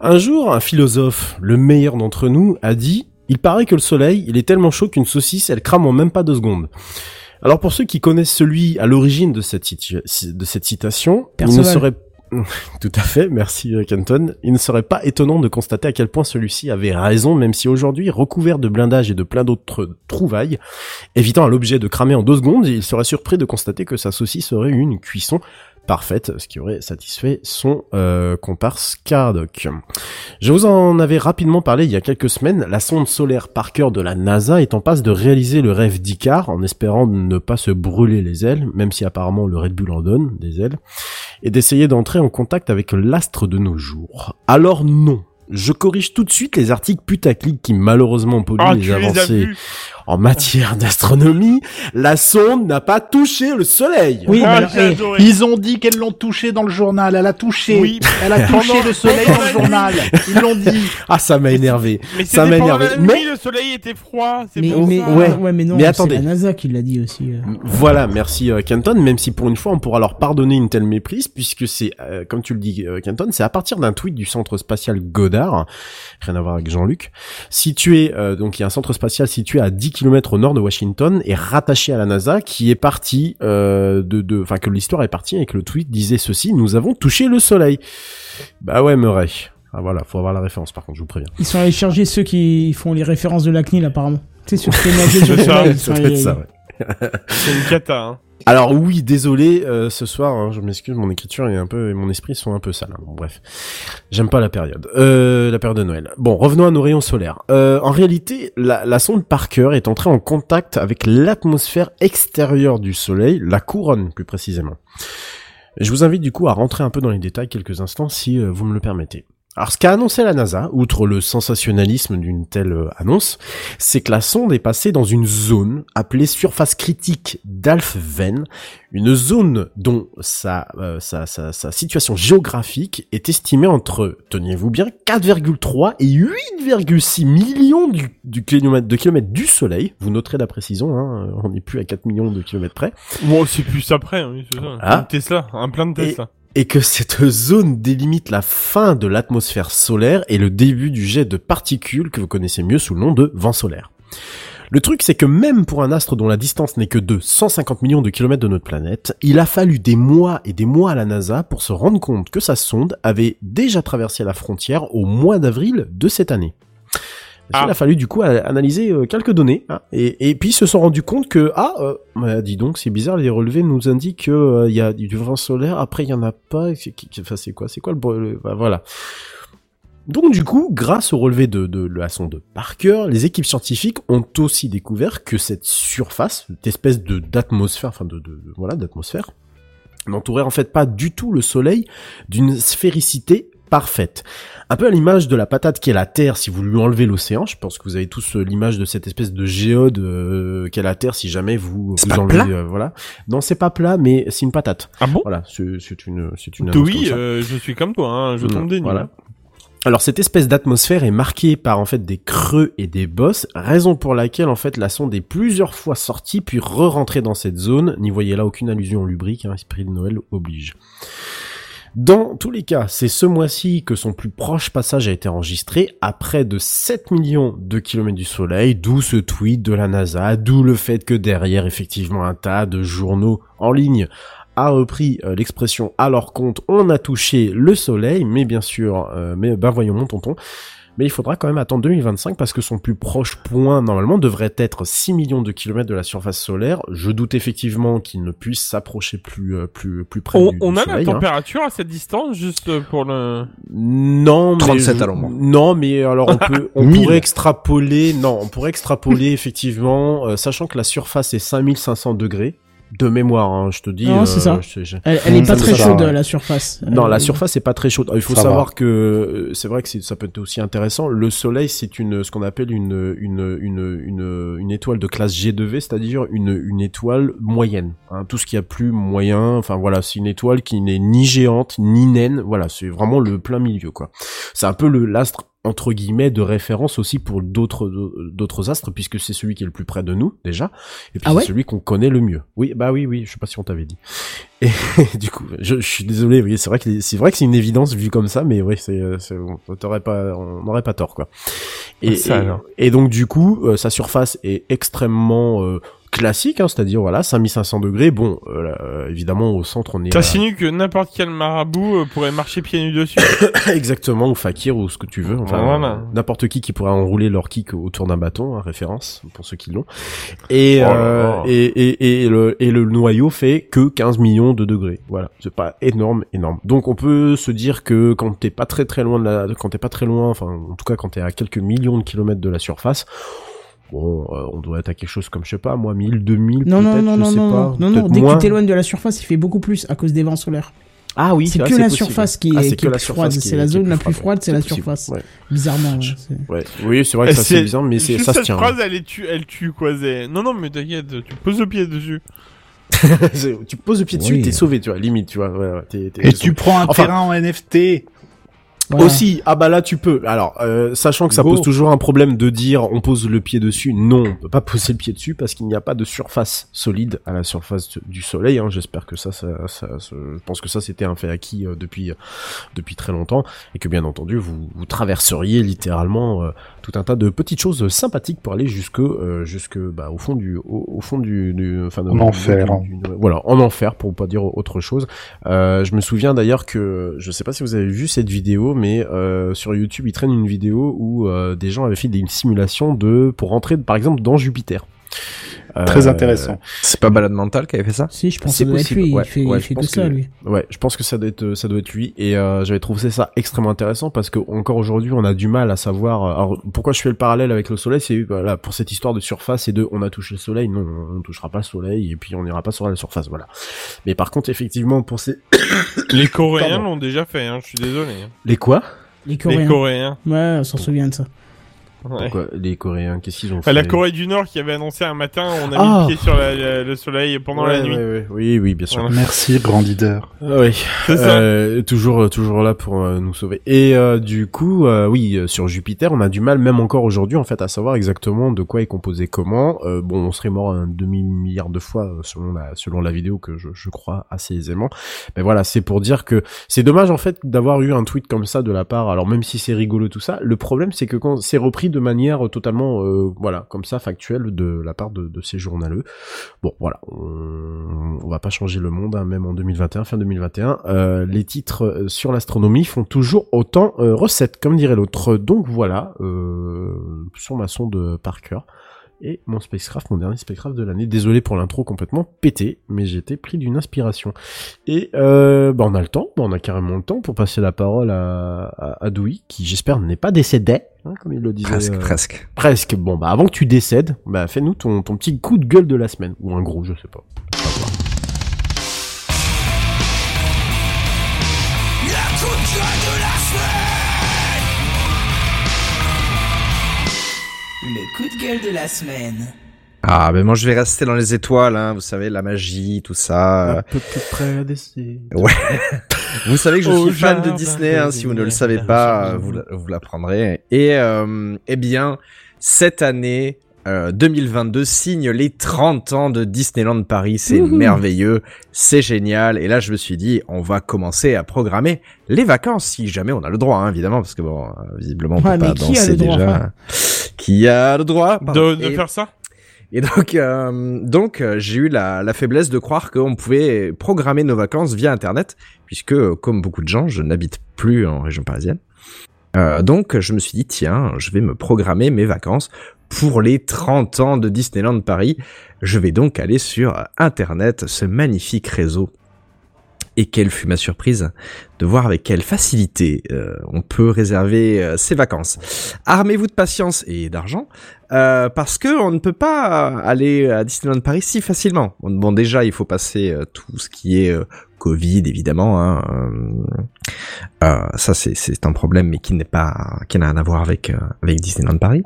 Un jour, un philosophe, le meilleur d'entre nous, a dit Il paraît que le soleil, il est tellement chaud qu'une saucisse, elle crame en même pas deux secondes. Alors pour ceux qui connaissent celui à l'origine de cette, situ- de cette citation, il ne serait tout à fait, merci euh, Kenton. Il ne serait pas étonnant de constater à quel point celui-ci avait raison, même si aujourd'hui, recouvert de blindage et de plein d'autres trouvailles, évitant à l'objet de cramer en deux secondes, il serait surpris de constater que sa saucisse aurait eu une cuisson parfaite, ce qui aurait satisfait son euh, comparse Caradoc. Je vous en avais rapidement parlé il y a quelques semaines, la sonde solaire Parker de la NASA est en passe de réaliser le rêve d'Icar en espérant ne pas se brûler les ailes, même si apparemment le Red Bull en donne des ailes, et d'essayer d'entrer en contact avec l'astre de nos jours. Alors non. Je corrige tout de suite les articles putaclic qui malheureusement polluent Ah, les avancées en matière d'astronomie. La sonde n'a pas touché le soleil. Oui, mais Ah, j'ai eh. Ils ont dit qu'elles l'ont touché dans le journal. Elle a touché. Oui. Elle a touché le soleil dans le journal. Ils l'ont dit. Ah, ça m'a énervé. Mais Ça m'a énervé. la Mais- nuit, le soleil était froid. C'est mais, pour mais, ça. ouais. ouais, mais non, Mais c'est attendez. la NASA qui l'a dit aussi. euh. Voilà, merci euh, Kenton, même si pour une fois on pourra leur pardonner une telle méprise, puisque c'est, euh, comme tu le dis euh, Kenton, c'est à partir d'un tweet du centre spatial Goddard, rien à voir avec Jean-Luc, situé, euh, donc il y a un centre spatial situé à 10 km au nord de Washington et rattaché à la NASA, qui est parti euh, de, de, enfin que l'histoire est partie et que le tweet disait ceci, nous avons touché le soleil. Bah ouais, Murray. Ah voilà, faut avoir la référence par contre, je vous préviens. Ils sont allés charger ceux qui font les références de la CNIL apparemment. Tu sais, sur ce nager sur ça, Ça ça, ouais. C'est une cata. Hein. Alors oui, désolé, euh, ce soir, hein, je m'excuse, mon écriture est un peu, et mon esprit sont un peu sales. hein. Bon, bref, j'aime pas la période, euh, la période de Noël. Bon, revenons à nos rayons solaires. Euh, en réalité, la, la sonde Parker est entrée en contact avec l'atmosphère extérieure du Soleil, la couronne plus précisément. Je vous invite du coup à rentrer un peu dans les détails quelques instants si euh, vous me le permettez. Alors ce qu'a annoncé la NASA, outre le sensationnalisme d'une telle euh, annonce, c'est que la sonde est passée dans une zone appelée surface critique d'Alphen, une zone dont sa, euh, sa, sa, sa situation géographique est estimée entre, tenez-vous bien, 4,3 et 8,6 millions du, du kilomètre, de kilomètres du Soleil. Vous noterez la précision, hein, on n'est plus à 4 millions de kilomètres près. Bon, c'est plus après. Hein, c'est ça. Ah. Un Tesla, un plein de Tesla. et que cette zone délimite la fin de l'atmosphère solaire et le début du jet de particules que vous connaissez mieux sous le nom de vent solaire. Le truc, c'est que même pour un astre dont la distance n'est que de 150 millions de kilomètres de notre planète, il a fallu des mois et des mois à la NASA pour se rendre compte que sa sonde avait déjà traversé la frontière au mois d'avril de cette année. Qu'il Ah. a fallu du coup analyser euh, quelques données hein, et, et puis ils se sont rendus compte que ah euh, bah, dis donc c'est bizarre les relevés nous indiquent que euh, il y a du vent solaire après il y en a pas c'est qui- qui- enfin c'est quoi c'est quoi le, bah, voilà donc du coup grâce au relevé de, de, la sonde Parker les équipes scientifiques ont aussi découvert que cette surface cette espèce de d'atmosphère enfin de, de- de- voilà d'atmosphère n'entourait en fait pas du tout le soleil d'une sphéricité parfaite. Un peu à l'image de la patate qui est la Terre si vous lui enlevez l'océan. Je pense que vous avez tous euh, l'image de cette espèce de géode euh, qu'est la Terre si jamais vous, vous enlevez. plat euh, voilà. Non, c'est pas plat, mais c'est une patate. Ah bon? Voilà, c'est une, c'est une. Oui, euh, je suis comme toi. Hein, je Mm, tombe des nues. Voilà. Alors cette espèce d'atmosphère est marquée par en fait des creux et des bosses, raison pour laquelle en fait la sonde est plusieurs fois sortie puis re-rentrée dans cette zone. N'y voyez là aucune allusion au lubrique, hein, esprit de Noël oblige. Dans tous les cas, c'est ce mois-ci que son plus proche passage a été enregistré à près de 7 millions de kilomètres du Soleil, d'où ce tweet de la NASA, d'où le fait que derrière, effectivement, un tas de journaux en ligne a repris euh, l'expression à leur compte, on a touché le Soleil, mais bien sûr, euh, mais ben voyons mon tonton, mais il faudra quand même attendre 2025 parce que son plus proche point normalement devrait être 6 millions de kilomètres de la surface solaire. Je doute effectivement qu'il ne puisse s'approcher plus euh, plus plus près On, du, on du a soleil, la hein. température à cette distance, juste pour le... Non, mais 37 je- à l'ombre. Non, mais alors on peut, on 1000. pourrait extrapoler. Non, on pourrait extrapoler effectivement, euh, sachant que la surface est 5500 degrés de mémoire. hein, je te dis. Non, c'est ça. je- je- Elle, elle est pas très chaude la surface. Non, Euh, la surface est pas très chaude. Il faut Ça savoir va. que euh, c'est vrai que c'est- ça peut être aussi intéressant. Le Soleil, c'est une ce qu'on appelle une une une une une étoile de classe G2V, c'est-à-dire une une étoile moyenne. hein. Tout ce qui a plus moyen, enfin voilà, c'est une étoile qui n'est ni géante ni naine. Voilà, c'est vraiment le plein milieu quoi. C'est un peu le l'astre entre guillemets de référence aussi pour d'autres d'autres astres puisque c'est celui qui est le plus près de nous déjà et puis Ah c'est ouais? celui qu'on connaît le mieux. Oui, bah oui oui, je sais pas si on t'avait dit. Et du coup, je, je suis désolé, oui, c'est vrai que c'est vrai que c'est une évidence vu comme ça, mais oui, c'est c'est- on t'aurait pas on n'aurait pas tort quoi. Et, Ça, et, et donc du coup, euh, sa surface est extrêmement euh, classique, hein, c'est-à-dire voilà 5500 degrés. Bon, euh, euh, évidemment au centre on est à- T'insinues que n'importe quel marabout euh, pourrait marcher pieds nus dessus exactement ou fakir ou ce que tu veux, enfin Voilà. n'importe qui qui pourrait enrouler leur kick autour d'un bâton, hein, référence pour ceux qui l'ont. Et, Oh euh, et, et, et le et le noyau fait que 15 millions de degrés. Voilà, c'est pas énorme, énorme. Donc on peut se dire que quand t'es pas très très loin de la, quand t'es pas très loin, enfin en tout cas quand t'es à quelques millions de kilomètres de la surface. Bon, euh, on doit être à quelque chose comme, je sais pas, moi, 1000, 2000, Non, non, peut-être, non, je non, sais non, pas. non, non, dès que tu t'éloignes de la surface, il fait beaucoup plus à cause des vents solaires. Ah oui, c'est que la possible. surface qui Ah, est, c'est qui que est la plus surface froide, qui c'est est- la qui est zone la plus froide. froide, c'est la possible, surface. ouais. Bizarrement, ouais, c'est- Ouais. Oui, c'est vrai que ça c'est bizarre, mais c'est ça se cette tient. phrase, elle, tue, elle tue quoi c'est- Non, non, mais t'inquiète, tu poses le pied dessus. C'est- tu poses le pied dessus, Oui. t'es sauvé, tu vois, limite, tu vois. ouais, ouais, Et sauvé. tu prends un Enfin- terrain en NFT. Voilà. Aussi, ah bah là tu peux. Alors, euh, sachant que ça Go. pose toujours un problème de dire on pose le pied dessus. Non, on peut pas poser le pied dessus parce qu'il n'y a pas de surface solide à la surface du soleil. Hein. J'espère que ça, ça, ça, ça- je pense que ça c'était un fait acquis euh, depuis depuis très longtemps et que bien entendu vous, vous traverseriez littéralement euh, tout un tas de petites choses sympathiques pour aller jusque euh, jusque bah, au fond du au, au fond du, du enfin de- En enfer. du- du- voilà en enfer pour pas dire autre chose. Euh, je me souviens d'ailleurs que je sais pas si vous avez vu cette vidéo, mais euh, sur YouTube, il traîne une vidéo où euh, des gens avaient fait une simulation de pour rentrer par exemple dans Jupiter. Très Euh, intéressant. C'est pas Balade Mental qui avait fait ça Si, je pense que C'est ça doit être possible, lui, ouais. il fait, Ouais, il je fait que pense ça, que- lui. Ouais, je pense que ça doit être ça doit être lui et euh, j'avais trouvé ça extrêmement intéressant parce que encore aujourd'hui on a du mal à savoir. euh, Alors pourquoi je fais le parallèle avec le soleil, c'est voilà pour cette histoire de surface et de on a touché le soleil, non on ne touchera pas le soleil et puis on n'ira pas sur la surface, voilà. Mais par contre effectivement pour ces Les Coréens l'ont déjà fait, hein, je suis désolé. hein. les quoi? Les Coréens. Les Coréens. Ouais, on s'en souvient de ça. Ouais. Pourquoi les Coréens Qu'est-ce qu'ils ont Enfin, fait la Corée du Nord qui avait annoncé un matin, on a Ah. mis le pied sur la- la- le soleil pendant Ouais, la nuit. ouais, ouais. Oui, oui, bien sûr. Merci, grand leader. Ah oui. Euh, toujours, toujours là pour euh, nous sauver. Et euh, du coup, euh, oui, euh, sur Jupiter, on a du mal, même encore aujourd'hui, en fait, à savoir exactement de quoi est composé comment. Euh, bon, on serait mort un demi milliard de fois selon la, selon la vidéo que je, je crois assez aisément. Mais voilà, c'est pour dire que c'est dommage en fait d'avoir eu un tweet comme ça de la part. Alors même si c'est rigolo tout ça, le problème c'est que quand c'est repris de manière totalement, euh, voilà, comme ça factuelle de la part de, ces journaleux. Bon, voilà, on, va pas changer le monde, hein, même en 2021, fin 2021. Euh, les titres euh, sur l'astronomie font toujours autant euh, recette, comme dirait l'autre. Donc voilà, euh, sur ma sonde Parker et mon spacecraft, mon dernier spacecraft de l'année. Désolé pour l'intro complètement pété, mais été pris d'une inspiration. Et euh, bah on a le temps, bah on a carrément le temps pour passer la parole à, à, à Dewey, qui j'espère n'est pas décédé, hein, comme il le disait. Presque, euh, presque. Presque. Bon, bah avant que tu décèdes, bah fais-nous ton, ton petit coup de gueule de la semaine. Ou un gros, je sais pas. Le coup de gueule de la semaine. Ah, ben moi je vais rester dans les étoiles, hein, vous savez, la magie, tout ça. Un peu plus près d'essai. Ouais. vous savez que je suis fan de Disney, hein, des si vous ne le savez pas, vous, vous l'apprendrez. Et, euh, eh bien, cette année, euh, 2022 signe les 30 ans de Disneyland Paris. C'est merveilleux, c'est génial. Et là, je me suis dit, on va commencer à programmer les vacances, si jamais on a le droit, hein, évidemment, parce que bon, euh, visiblement, on Ouais, peut pas mais danser droit, déjà. Qui a le droit pardon. De, de Et- faire ça? Et donc, euh, donc euh, j'ai eu la, la faiblesse de croire qu'on pouvait programmer nos vacances via Internet, puisque, comme beaucoup de gens, je n'habite plus en région parisienne. Euh, donc, je me suis dit, tiens, je vais me programmer mes vacances pour les 30 ans de Disneyland Paris. Je vais donc aller sur Internet, ce magnifique réseau. Et quelle fut ma surprise de voir avec quelle facilité euh, on peut réserver euh, ses vacances. Armez-vous de patience et d'argent, euh, parce que on ne peut pas aller à Disneyland Paris si facilement. Bon, déjà, il faut passer euh, tout ce qui est euh, Covid, évidemment. Hein, euh, ça, c'est un problème, mais qui n'est pas, qui n'a rien à voir avec avec Disneyland Paris.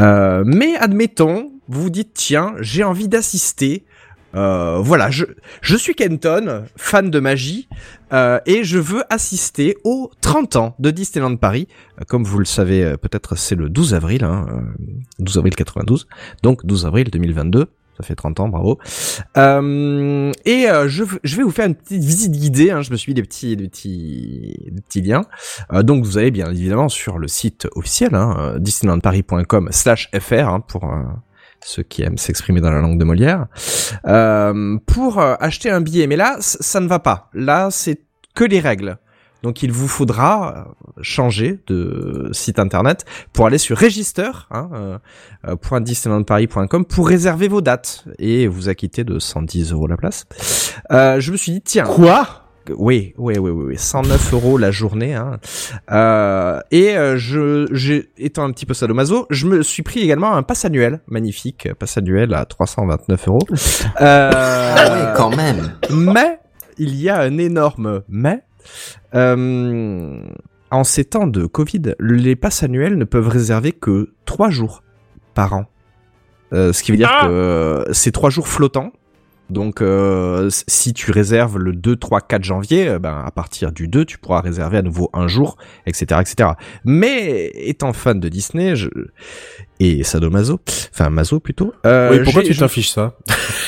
Mais admettons, vous vous dites tiens, j'ai envie d'assister. Euh, voilà, je, je suis Kenton, fan de magie, euh, et je veux assister aux 30 ans de Disneyland Paris. Euh, Comme vous le savez, euh, peut-être c'est le 12 avril, hein, euh, 12 avril 92, donc 12 avril 2022. Ça fait 30 ans, bravo. Euh, et euh, je, je vais vous faire une petite visite guidée. Hein, je me suis mis des petits, des petits, des petits liens. Euh, donc vous allez bien évidemment sur le site officiel, hein, euh, disneylandparis.com/fr hein, pour ceux qui aiment s'exprimer dans la langue de Molière, euh, pour euh, acheter un billet. Mais là, ça ne va pas. Là, c'est que les règles. Donc il vous faudra euh, changer de site internet pour aller sur register, hein, euh, euh, disneylandparis.com pour réserver vos dates et vous acquitter de 110 euros la place. Euh, je me suis dit tiens Quoi? Oui, oui, oui, oui, oui, 109 euros la journée. Hein. Euh, et euh, je, j'ai, étant un petit peu sadomaso, je me suis pris également un pass annuel, magnifique pass annuel à 329 euros. Euh, Ah ouais, quand même. mais il y a un énorme mais. Euh, en ces temps de Covid, les passes annuelles ne peuvent réserver que trois jours par an. Euh, ce qui veut dire Ah que euh, c'est trois jours flottants. Donc, euh, si tu réserves le 2, 3, 4 janvier, euh, ben, à partir du 2, tu pourras réserver à nouveau un jour, etc., etc. Mais, étant fan de Disney, je... et sadomaso, enfin, maso plutôt, euh, oui, pourquoi tu t'affiches ça?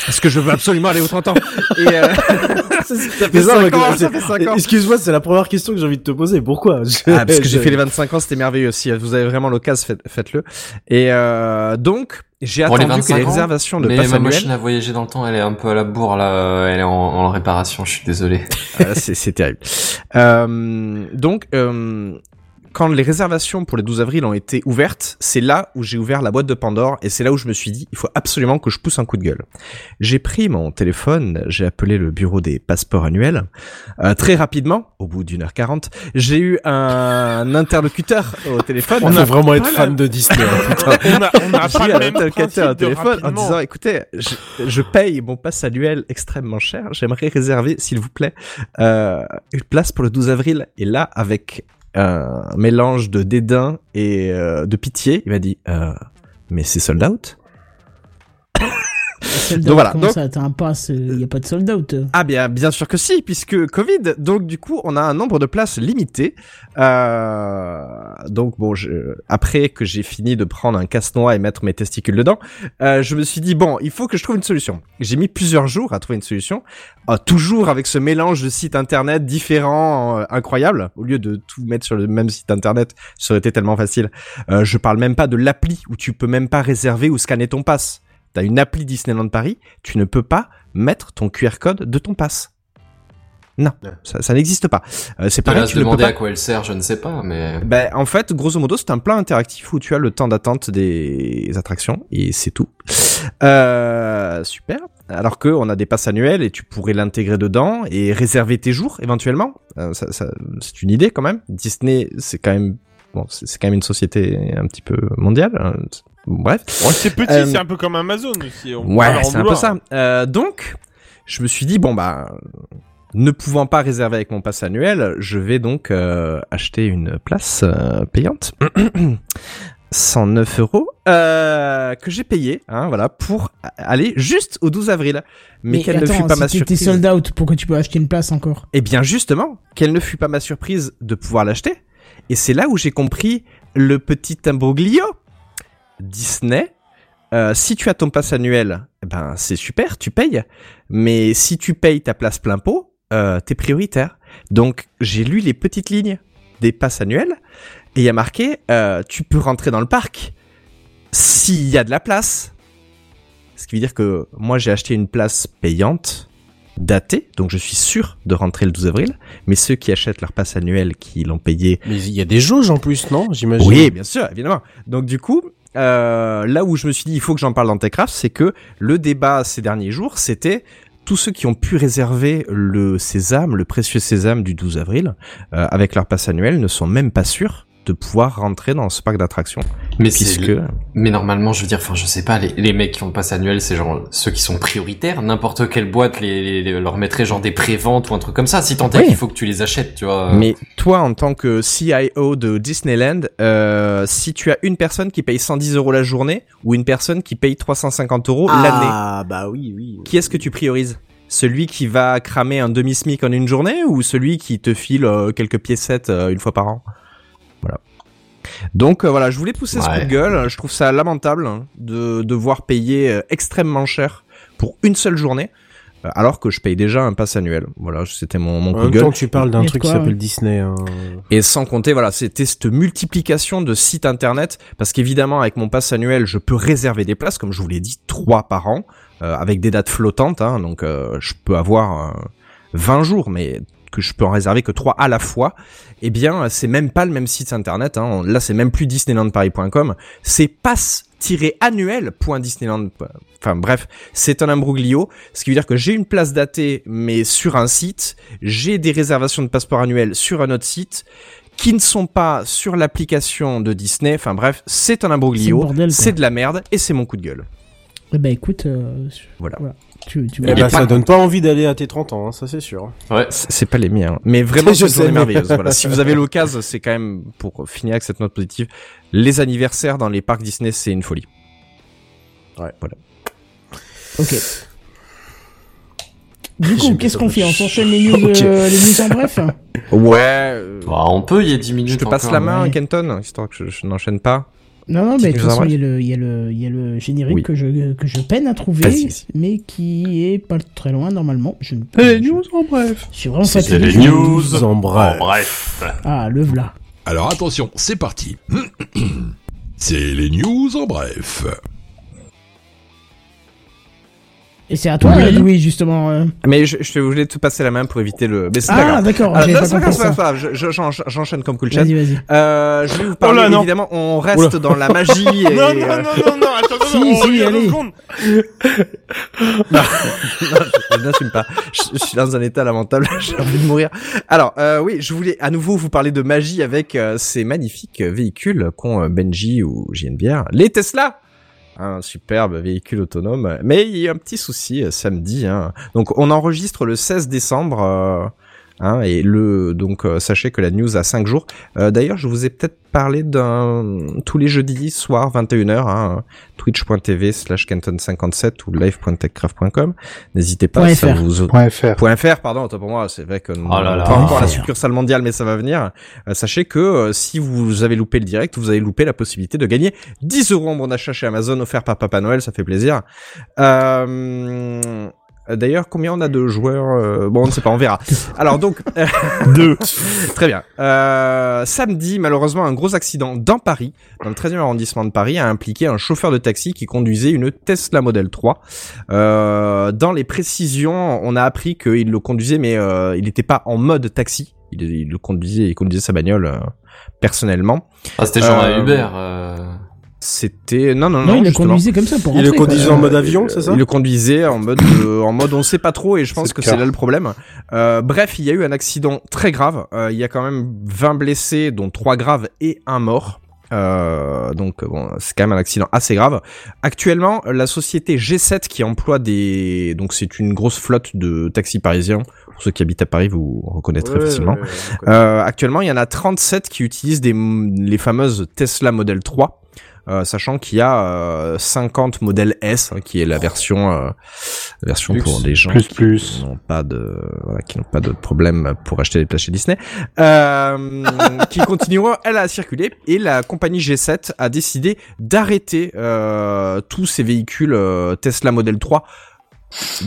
Parce que je veux absolument aller aux 30 ans. Et, euh... ça fait Mais ça, 5 mec, ans, c'est- ça fait 5 ans. Excuse-moi, c'est la première question que j'ai envie de te poser. Pourquoi? Ah, parce que j'ai fait les 25 ans, c'était merveilleux. Si vous avez vraiment l'occasion, faites- faites-le. Et euh, donc, j'ai attendu les que les 25 ans, réservations de mais passe ma machine à voyager dans le temps, elle est un peu à la bourre là, elle est en, en réparation, je suis désolé. Ah, c'est c'est terrible. Euh, donc, euh, quand les réservations pour les 12 avril ont été ouvertes, c'est là où j'ai ouvert la boîte de Pandore et c'est là où je me suis dit, il faut absolument que je pousse un coup de gueule. J'ai pris mon téléphone, j'ai appelé le bureau des passeports annuels. Euh, très rapidement, au bout d'une heure quarante, j'ai eu un interlocuteur au téléphone. On a vraiment être pas fan de Disney. hein. On a, on a J'ai pas eu le un interlocuteur au téléphone en disant écoutez je, je paye mon pass annuel extrêmement cher j'aimerais réserver s'il vous plaît euh, une place pour le 12 avril et là avec un mélange de dédain et euh, de pitié. Il m'a dit euh, mais c'est sold out Sold Donc voilà, donc- ça, t'as un pass, il y a pas de sold out. Ah bien, bien sûr que si, puisque Covid. Donc du coup, on a un nombre de places limité. Euh, donc bon, je, après que j'ai fini de prendre un casse-noix et mettre mes testicules dedans, euh, je me suis dit bon, il faut que je trouve une solution. J'ai mis plusieurs jours à trouver une solution, euh, toujours avec ce mélange de sites internet différents, euh, incroyable. Au lieu de tout mettre sur le même site internet, ça aurait été tellement facile. Euh, je parle même pas de l'appli où tu peux même pas réserver ou scanner ton pass. T'as une appli Disneyland Paris, tu ne peux pas mettre ton QR code de ton pass. Non, ça, ça n'existe pas. Euh, c'est Tu pareil, tu ne peux pas. à quoi elle sert, je ne sais pas, mais... Ben, en fait, grosso modo, c'est un plan interactif où tu as le temps d'attente des attractions et c'est tout. Euh, super. Alors que on a des passes annuelles et tu pourrais l'intégrer dedans et réserver tes jours éventuellement. Euh, ça, ça- c'est une idée quand même. Disney, c'est quand même bon, c'est c'est quand même une société un petit peu mondiale. Bref. Ouais, c'est petit, Euh, c'est un peu comme Amazon aussi. on Ouais, c'est un peu ça. Euh, donc, je me suis dit bon bah, ne pouvant pas réserver avec mon pass annuel, je vais donc euh, acheter une place euh, payante. 109 euros euh, que j'ai payé, hein, voilà, pour aller juste au 12 avril. Mais, quelle ne fut attends, pas si ma surprise. sold out, pourquoi tu peux acheter une place encore? Eh bien justement, quelle ne fut pas ma surprise de pouvoir l'acheter? Et c'est là où j'ai compris le petit imbroglio. Disney euh, si tu as ton pass annuel, eh ben c'est super, tu payes. Mais si tu payes ta place plein pot, euh, t'es prioritaire. Donc j'ai lu les petites lignes des passes annuels et il y a marqué euh, tu peux rentrer dans le parc s'il y a de la place. Ce qui veut dire que moi j'ai acheté une place payante datée, donc je suis sûr de rentrer le 12 avril. Mais ceux qui achètent leur passe annuel, qui l'ont payé Mais il y a des jauges en plus, non? J'imagine. oui, bien sûr, évidemment. Donc du coup, euh, là où je me suis dit il faut que j'en parle dans Techcraft, c'est que le débat ces derniers jours, c'était tous ceux qui ont pu réserver le sésame, le précieux sésame du 12 avril, euh, avec leur passe annuel, ne sont même pas sûrs de pouvoir rentrer dans ce parc d'attractions. Mais c'est Puisque... le- Mais normalement, je veux dire, enfin, je sais pas, les, les mecs qui ont le pass annuel, c'est genre ceux qui sont prioritaires. N'importe quelle boîte les, les- les- leur mettrait genre des préventes ou un truc comme ça. Si tant est Oui. qu'il faut que tu les achètes, tu vois. Mais toi, en tant que CIO de Disneyland, euh, si tu as une personne qui paye 110 euros la journée ou une personne qui paye 350 euros l'année, Ah, bah oui, oui. qui est-ce que tu priorises? Celui qui va cramer un demi-smic en une journée ou celui qui te file euh, quelques piécettes euh, une fois par an? Voilà. Donc euh, voilà, je voulais pousser ce Ouais. coup de gueule. Je trouve ça lamentable hein, de devoir payer euh, extrêmement cher pour une seule journée, euh, alors que je paye déjà un pass annuel. Voilà, c'était mon, mon En coup même de gueule. temps, tu parles d'un truc qui s'appelle ouais. Disney. hein. Et sans compter, voilà, c'était cette multiplication de sites internet, parce qu'évidemment, avec mon pass annuel, je peux réserver des places, comme je vous l'ai dit, trois par an, euh, avec des dates flottantes, hein, donc euh, je peux avoir euh, 20 jours, mais que je peux en réserver que trois à la fois. Eh bien, c'est même pas le même site internet. Hein. Là, c'est même plus disneylandparis.com, c'est pass-annuel.disneyland. Enfin bref, c'est un imbroglio, ce qui veut dire que j'ai une place datée, mais sur un site, j'ai des réservations de passeport annuel sur un autre site, qui ne sont pas sur l'application de Disney. Enfin bref, c'est un imbroglio, c'est de la merde, et c'est mon coup de gueule. Eh ben écoute, euh, Voilà. Tu, tu Eh ben, ça donne pas envie d'aller à tes 30 ans, hein, ça c'est sûr. Ouais. C'est pas les miens, mais vraiment Je sais, merveilleuse. Voilà. Si vous avez l'occasion, c'est quand même pour finir avec cette note positive. Les anniversaires dans les parcs Disney, c'est une folie. Ouais. Voilà. Ok. Du coup, qu'est-ce qu'on fait? On s'enchaîne les news, euh, les news en bref? Ouais. euh, Bah, on peut, il y a 10 minutes. je te passe encore. la main, ouais. Kenton, histoire que je, je n'enchaîne pas. Non, non, mais de toute en façon, il y, a le- il y, a le- il y a le générique Oui. que, je, que je peine à trouver, mais qui est pas très loin normalement. Je, Les news en bref. je suis vraiment C'était fatigué. les news. En bref. bref. Ah, le v'là. Alors attention, c'est parti. C'est les news en bref. Et c'est à toi, Oui. Louis, justement. euh. Mais je, je voulais te passer la main pour éviter le. Mais c'est Ah, d'accord, Ah, non, pas c'est pas compris grave, j'enchaîne comme cool chat. Vas-y, vas-y. Euh, je vais vous parler, Oh là, non. évidemment, on reste Oula. dans la magie et... Non, non, euh, non, non, non, attends, non, Si, non, on si, allez. non, je, je n'assume pas. Je, je suis dans un état lamentable, j'ai envie de mourir. Alors, euh, oui, je voulais à nouveau vous parler de magie avec euh, ces magnifiques véhicules qu'ont euh, Benji ou JNBR, les Tesla un superbe véhicule autonome. Mais il y a un petit souci euh, samedi. Hein. Donc on enregistre le 16 décembre. Hein, et le donc euh, sachez que la news a 5 jours. Euh, D'ailleurs, je vous ai peut-être parlé d'un tous les jeudis soir 21h hein, twitch.tv slash canton57 ou live.techcraft.com. N'hésitez pas. Point ça fr. vous Point .fr. Point .fr, pardon, autant pour moi, c'est vrai que nous Oh là là. pas encore la .fr. succursale mondiale, mais ça va venir. Euh, sachez que euh, si vous avez loupé le direct, vous avez loupé la possibilité de gagner 10 euros en bon d'achat chez Amazon offert par Papa Noël, ça fait plaisir. Euh... D'ailleurs, combien on a de joueurs euh, Bon, on ne sait pas, on verra. Alors donc, deux. Très bien. Euh, samedi, malheureusement, un gros accident dans Paris, dans le 13e arrondissement de Paris, a impliqué un chauffeur de taxi qui conduisait une Tesla Model 3. Euh, dans les précisions, on a appris qu'il le conduisait, mais euh, il n'était pas en mode taxi. Il, il le conduisait, il conduisait sa bagnole euh, personnellement. Ah, c'était genre Euh, un Uber. C'était non non non. Non, il le conduisait comme ça pour Il le rentrer, quoi. conduisait en mode avion, c'est ça Il le conduisait en mode euh, en mode on sait pas trop et je pense que c'est là le problème. Euh, bref, il y a eu un accident très grave. Euh, il y a quand même 20 blessés, dont 3 graves et un mort. Euh, donc bon, c'est quand même un accident assez grave. Actuellement, la société G7 qui emploie des donc c'est une grosse flotte de taxis parisiens. Pour ceux qui habitent à Paris, vous reconnaîtrez facilement. Euh, actuellement, il y en a 37 qui utilisent des, les fameuses Tesla Model 3. Euh, sachant qu'il y a euh, 50 modèles S, hein, qui est la version euh, la version Plus, pour des gens plus, qui plus. n'ont pas de voilà, qui n'ont pas de problème pour acheter des places chez Disney, euh, qui continuera elle à circuler et la compagnie G7 a décidé d'arrêter euh, tous ces véhicules euh, Tesla Model 3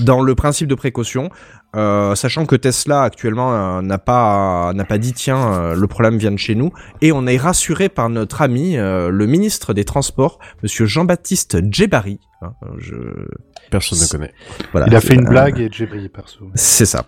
dans le principe de précaution. Euh, sachant que Tesla actuellement euh, n'a pas n'a pas dit tiens euh, le problème vient de chez nous et on est rassuré par notre ami euh, le ministre des Transports Monsieur Jean-Baptiste Djebari hein, je Personne ne connaît. voilà Il a fait une Euh, blague et brillé perso. c'est ça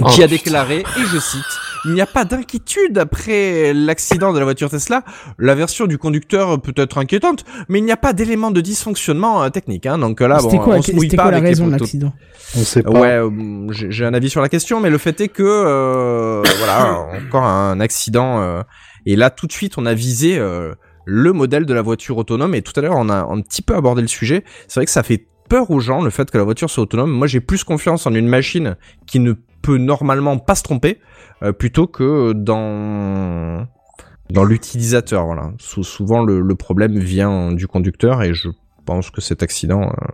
Oh, qui a putain. déclaré et je cite il n'y a pas d'inquiétude après l'accident de la voiture Tesla la version du conducteur peut être inquiétante mais il n'y a pas d'élément de dysfonctionnement euh, technique hein. donc euh, là bon quoi, on se mouille pas quoi la avec les raison de poteaux. l'accident? On sait pas. Ouais, euh, j'ai j'ai un avis sur la question, mais le fait est que euh, voilà, encore un accident. euh, et là, tout de suite, on a visé euh, le modèle de la voiture autonome. Et tout à l'heure, on a un petit peu abordé le sujet. C'est vrai que ça fait peur aux gens le fait que la voiture soit autonome. Moi, j'ai plus confiance en une machine qui ne peut normalement pas se tromper euh, plutôt que dans dans l'utilisateur. Voilà. Sou- souvent, le, le problème vient du conducteur, et je pense que cet accident. euh,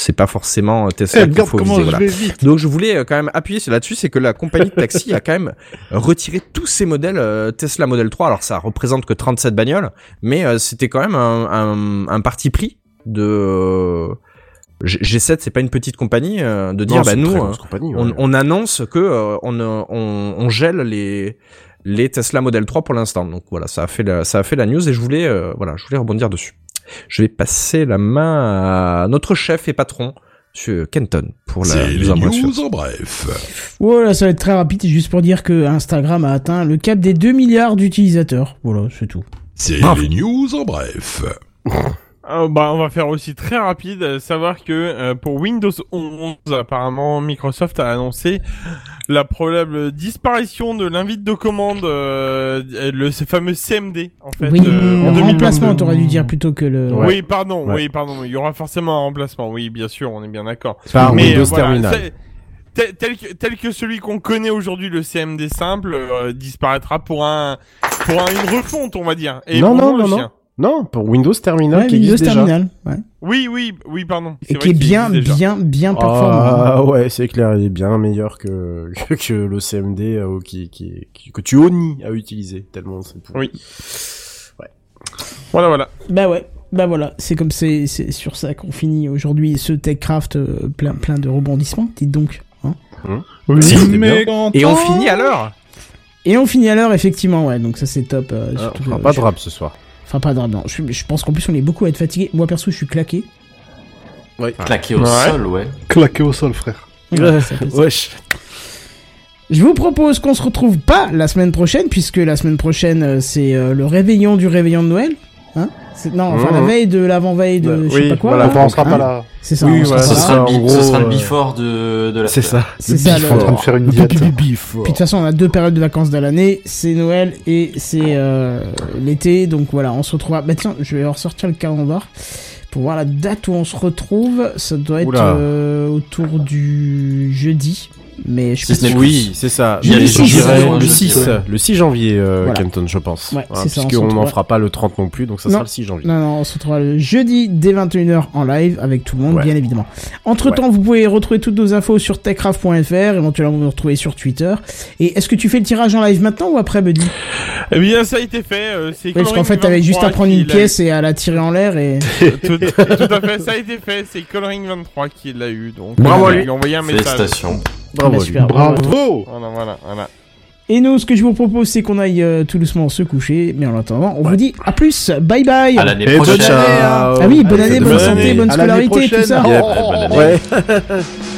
c'est pas forcément euh, Tesla Eh, qu'il faut viser, voilà. Donc je voulais quand même appuyer sur là-dessus, c'est que la compagnie de taxi a quand même retiré tous ses modèles Tesla Model 3. Alors ça représente que 37 bagnoles, mais c'était quand même un, un, un parti pris de G7, c'est pas une petite compagnie euh, de dire Non, bah nous euh, compagnie, on, ouais. on annonce que euh, on, euh, on on gèle les les Tesla Model 3 pour l'instant. Donc voilà, ça a fait la, ça a fait la news et je voulais euh, voilà, je voulais rebondir dessus. Je vais passer la main à notre chef et patron Monsieur Kenton pour la les bref. news en bref. Voilà, ça va être très rapide, juste pour dire que Instagram a atteint le cap des 2 milliards d'utilisateurs. Voilà, c'est tout. C'est les news en bref. Euh, bah, on va faire aussi très rapide, euh, savoir que euh, pour Windows 11, apparemment Microsoft a annoncé la probable disparition de l'invite de commande, euh, le ce fameux CMD en fait. oui, euh, en le 2022. remplacement, t'aurais dû dire plutôt que le... Oui, pardon, Ouais. oui, pardon. Il y aura forcément un remplacement. Oui, bien sûr, on est bien d'accord. Par Mais, Windows euh, voilà, Terminal. Tel, tel que, tel que celui qu'on connaît aujourd'hui, le CMD simple, euh, disparaîtra pour un pour un- une refonte, on va dire. Et non, non, non. Non, pour Windows Terminal Ouais, qui Windows existe déjà. Terminal, ouais. Oui, oui, oui, pardon. Et qui est bien, bien, bien performant. Ah ouais, c'est clair, il est bien meilleur que, que, que le CMD euh, qui, qui, qui- que tu honnis à utiliser, tellement c'est pour... Oui. Voilà, voilà. Bah ouais, bah voilà, c'est comme c'est c'est sur ça qu'on finit aujourd'hui ce TechCraft euh, plein plein de rebondissements, dites donc. Hein Oui, Si, c'était mais Et on finit à l'heure. Et on finit à l'heure effectivement, ouais, donc ça c'est top. euh, Ah, surtout on fera que pas de rap ce soir. Enfin pas rap, non. Je, je pense qu'en plus on est beaucoup à être fatigué. Moi perso je suis claqué. Claqué au Ouais. sol, ouais. claqué au sol, frère. Ouais. Wesh. Je vous propose qu'on se retrouve pas la semaine prochaine, puisque la semaine prochaine euh, c'est euh, le réveillon du réveillon de Noël. Hein non, enfin la Mhm. veille de l'avant-veille de Bah, je sais oui, pas quoi. voilà, là. On sera pas là. C'est ça, Oui, on voilà, Ce là. sera, le, en bi- gros, ce sera le euh, before de, de la C'est ça. C'est ça, suis en train de faire une diète. Puis de toute façon, on a deux périodes de vacances dans l'année, c'est Noël et c'est euh, l'été, donc voilà, on se retrouvera. Bah tiens, je vais ressortir le calendrier pour voir la date où on se retrouve. Ça doit être euh, autour du jeudi, mais je Si. Oui, c'est ça. Il y a Mais dirais ouais. le 6, Ouais. le 6 janvier, euh, Voilà. Kenton, je pense. Ouais, Voilà, c'est ça, on se Puisqu'on n'en fera pas le 30 non plus, donc ça Non. sera le 6 janvier. Non, non, on se retrouvera le jeudi dès 21h en live avec tout le monde, Ouais. bien évidemment. Entre temps, vous pouvez retrouver toutes nos infos sur techcraft.fr, éventuellement vous nous retrouver sur Twitter. Et est-ce que tu fais le tirage en live maintenant ou après, Buddy? Eh bien, ça a été fait. euh, c'est parce qu'en fait, t'avais juste à 23 prendre une pièce et à la tirer en l'air et. Tout, tout à fait, ça a été fait. C'est Coloring 23 qui l'a eu. Donc, Bravo euh, lui. ai envoyé un message. Félicitations. Bravo. Bah, super. Bravo Voilà, voilà, voilà. Et nous, ce que je vous propose, c'est qu'on aille euh, tout doucement se coucher. Mais en attendant, on vous dit à plus. Bye bye. À l'année Et bonne prochaine. année, Ah oui, bonne année, bonne bonne santé, année. bonne scolarité, tout ça. prochaine. Yep, bonne année. Ouais.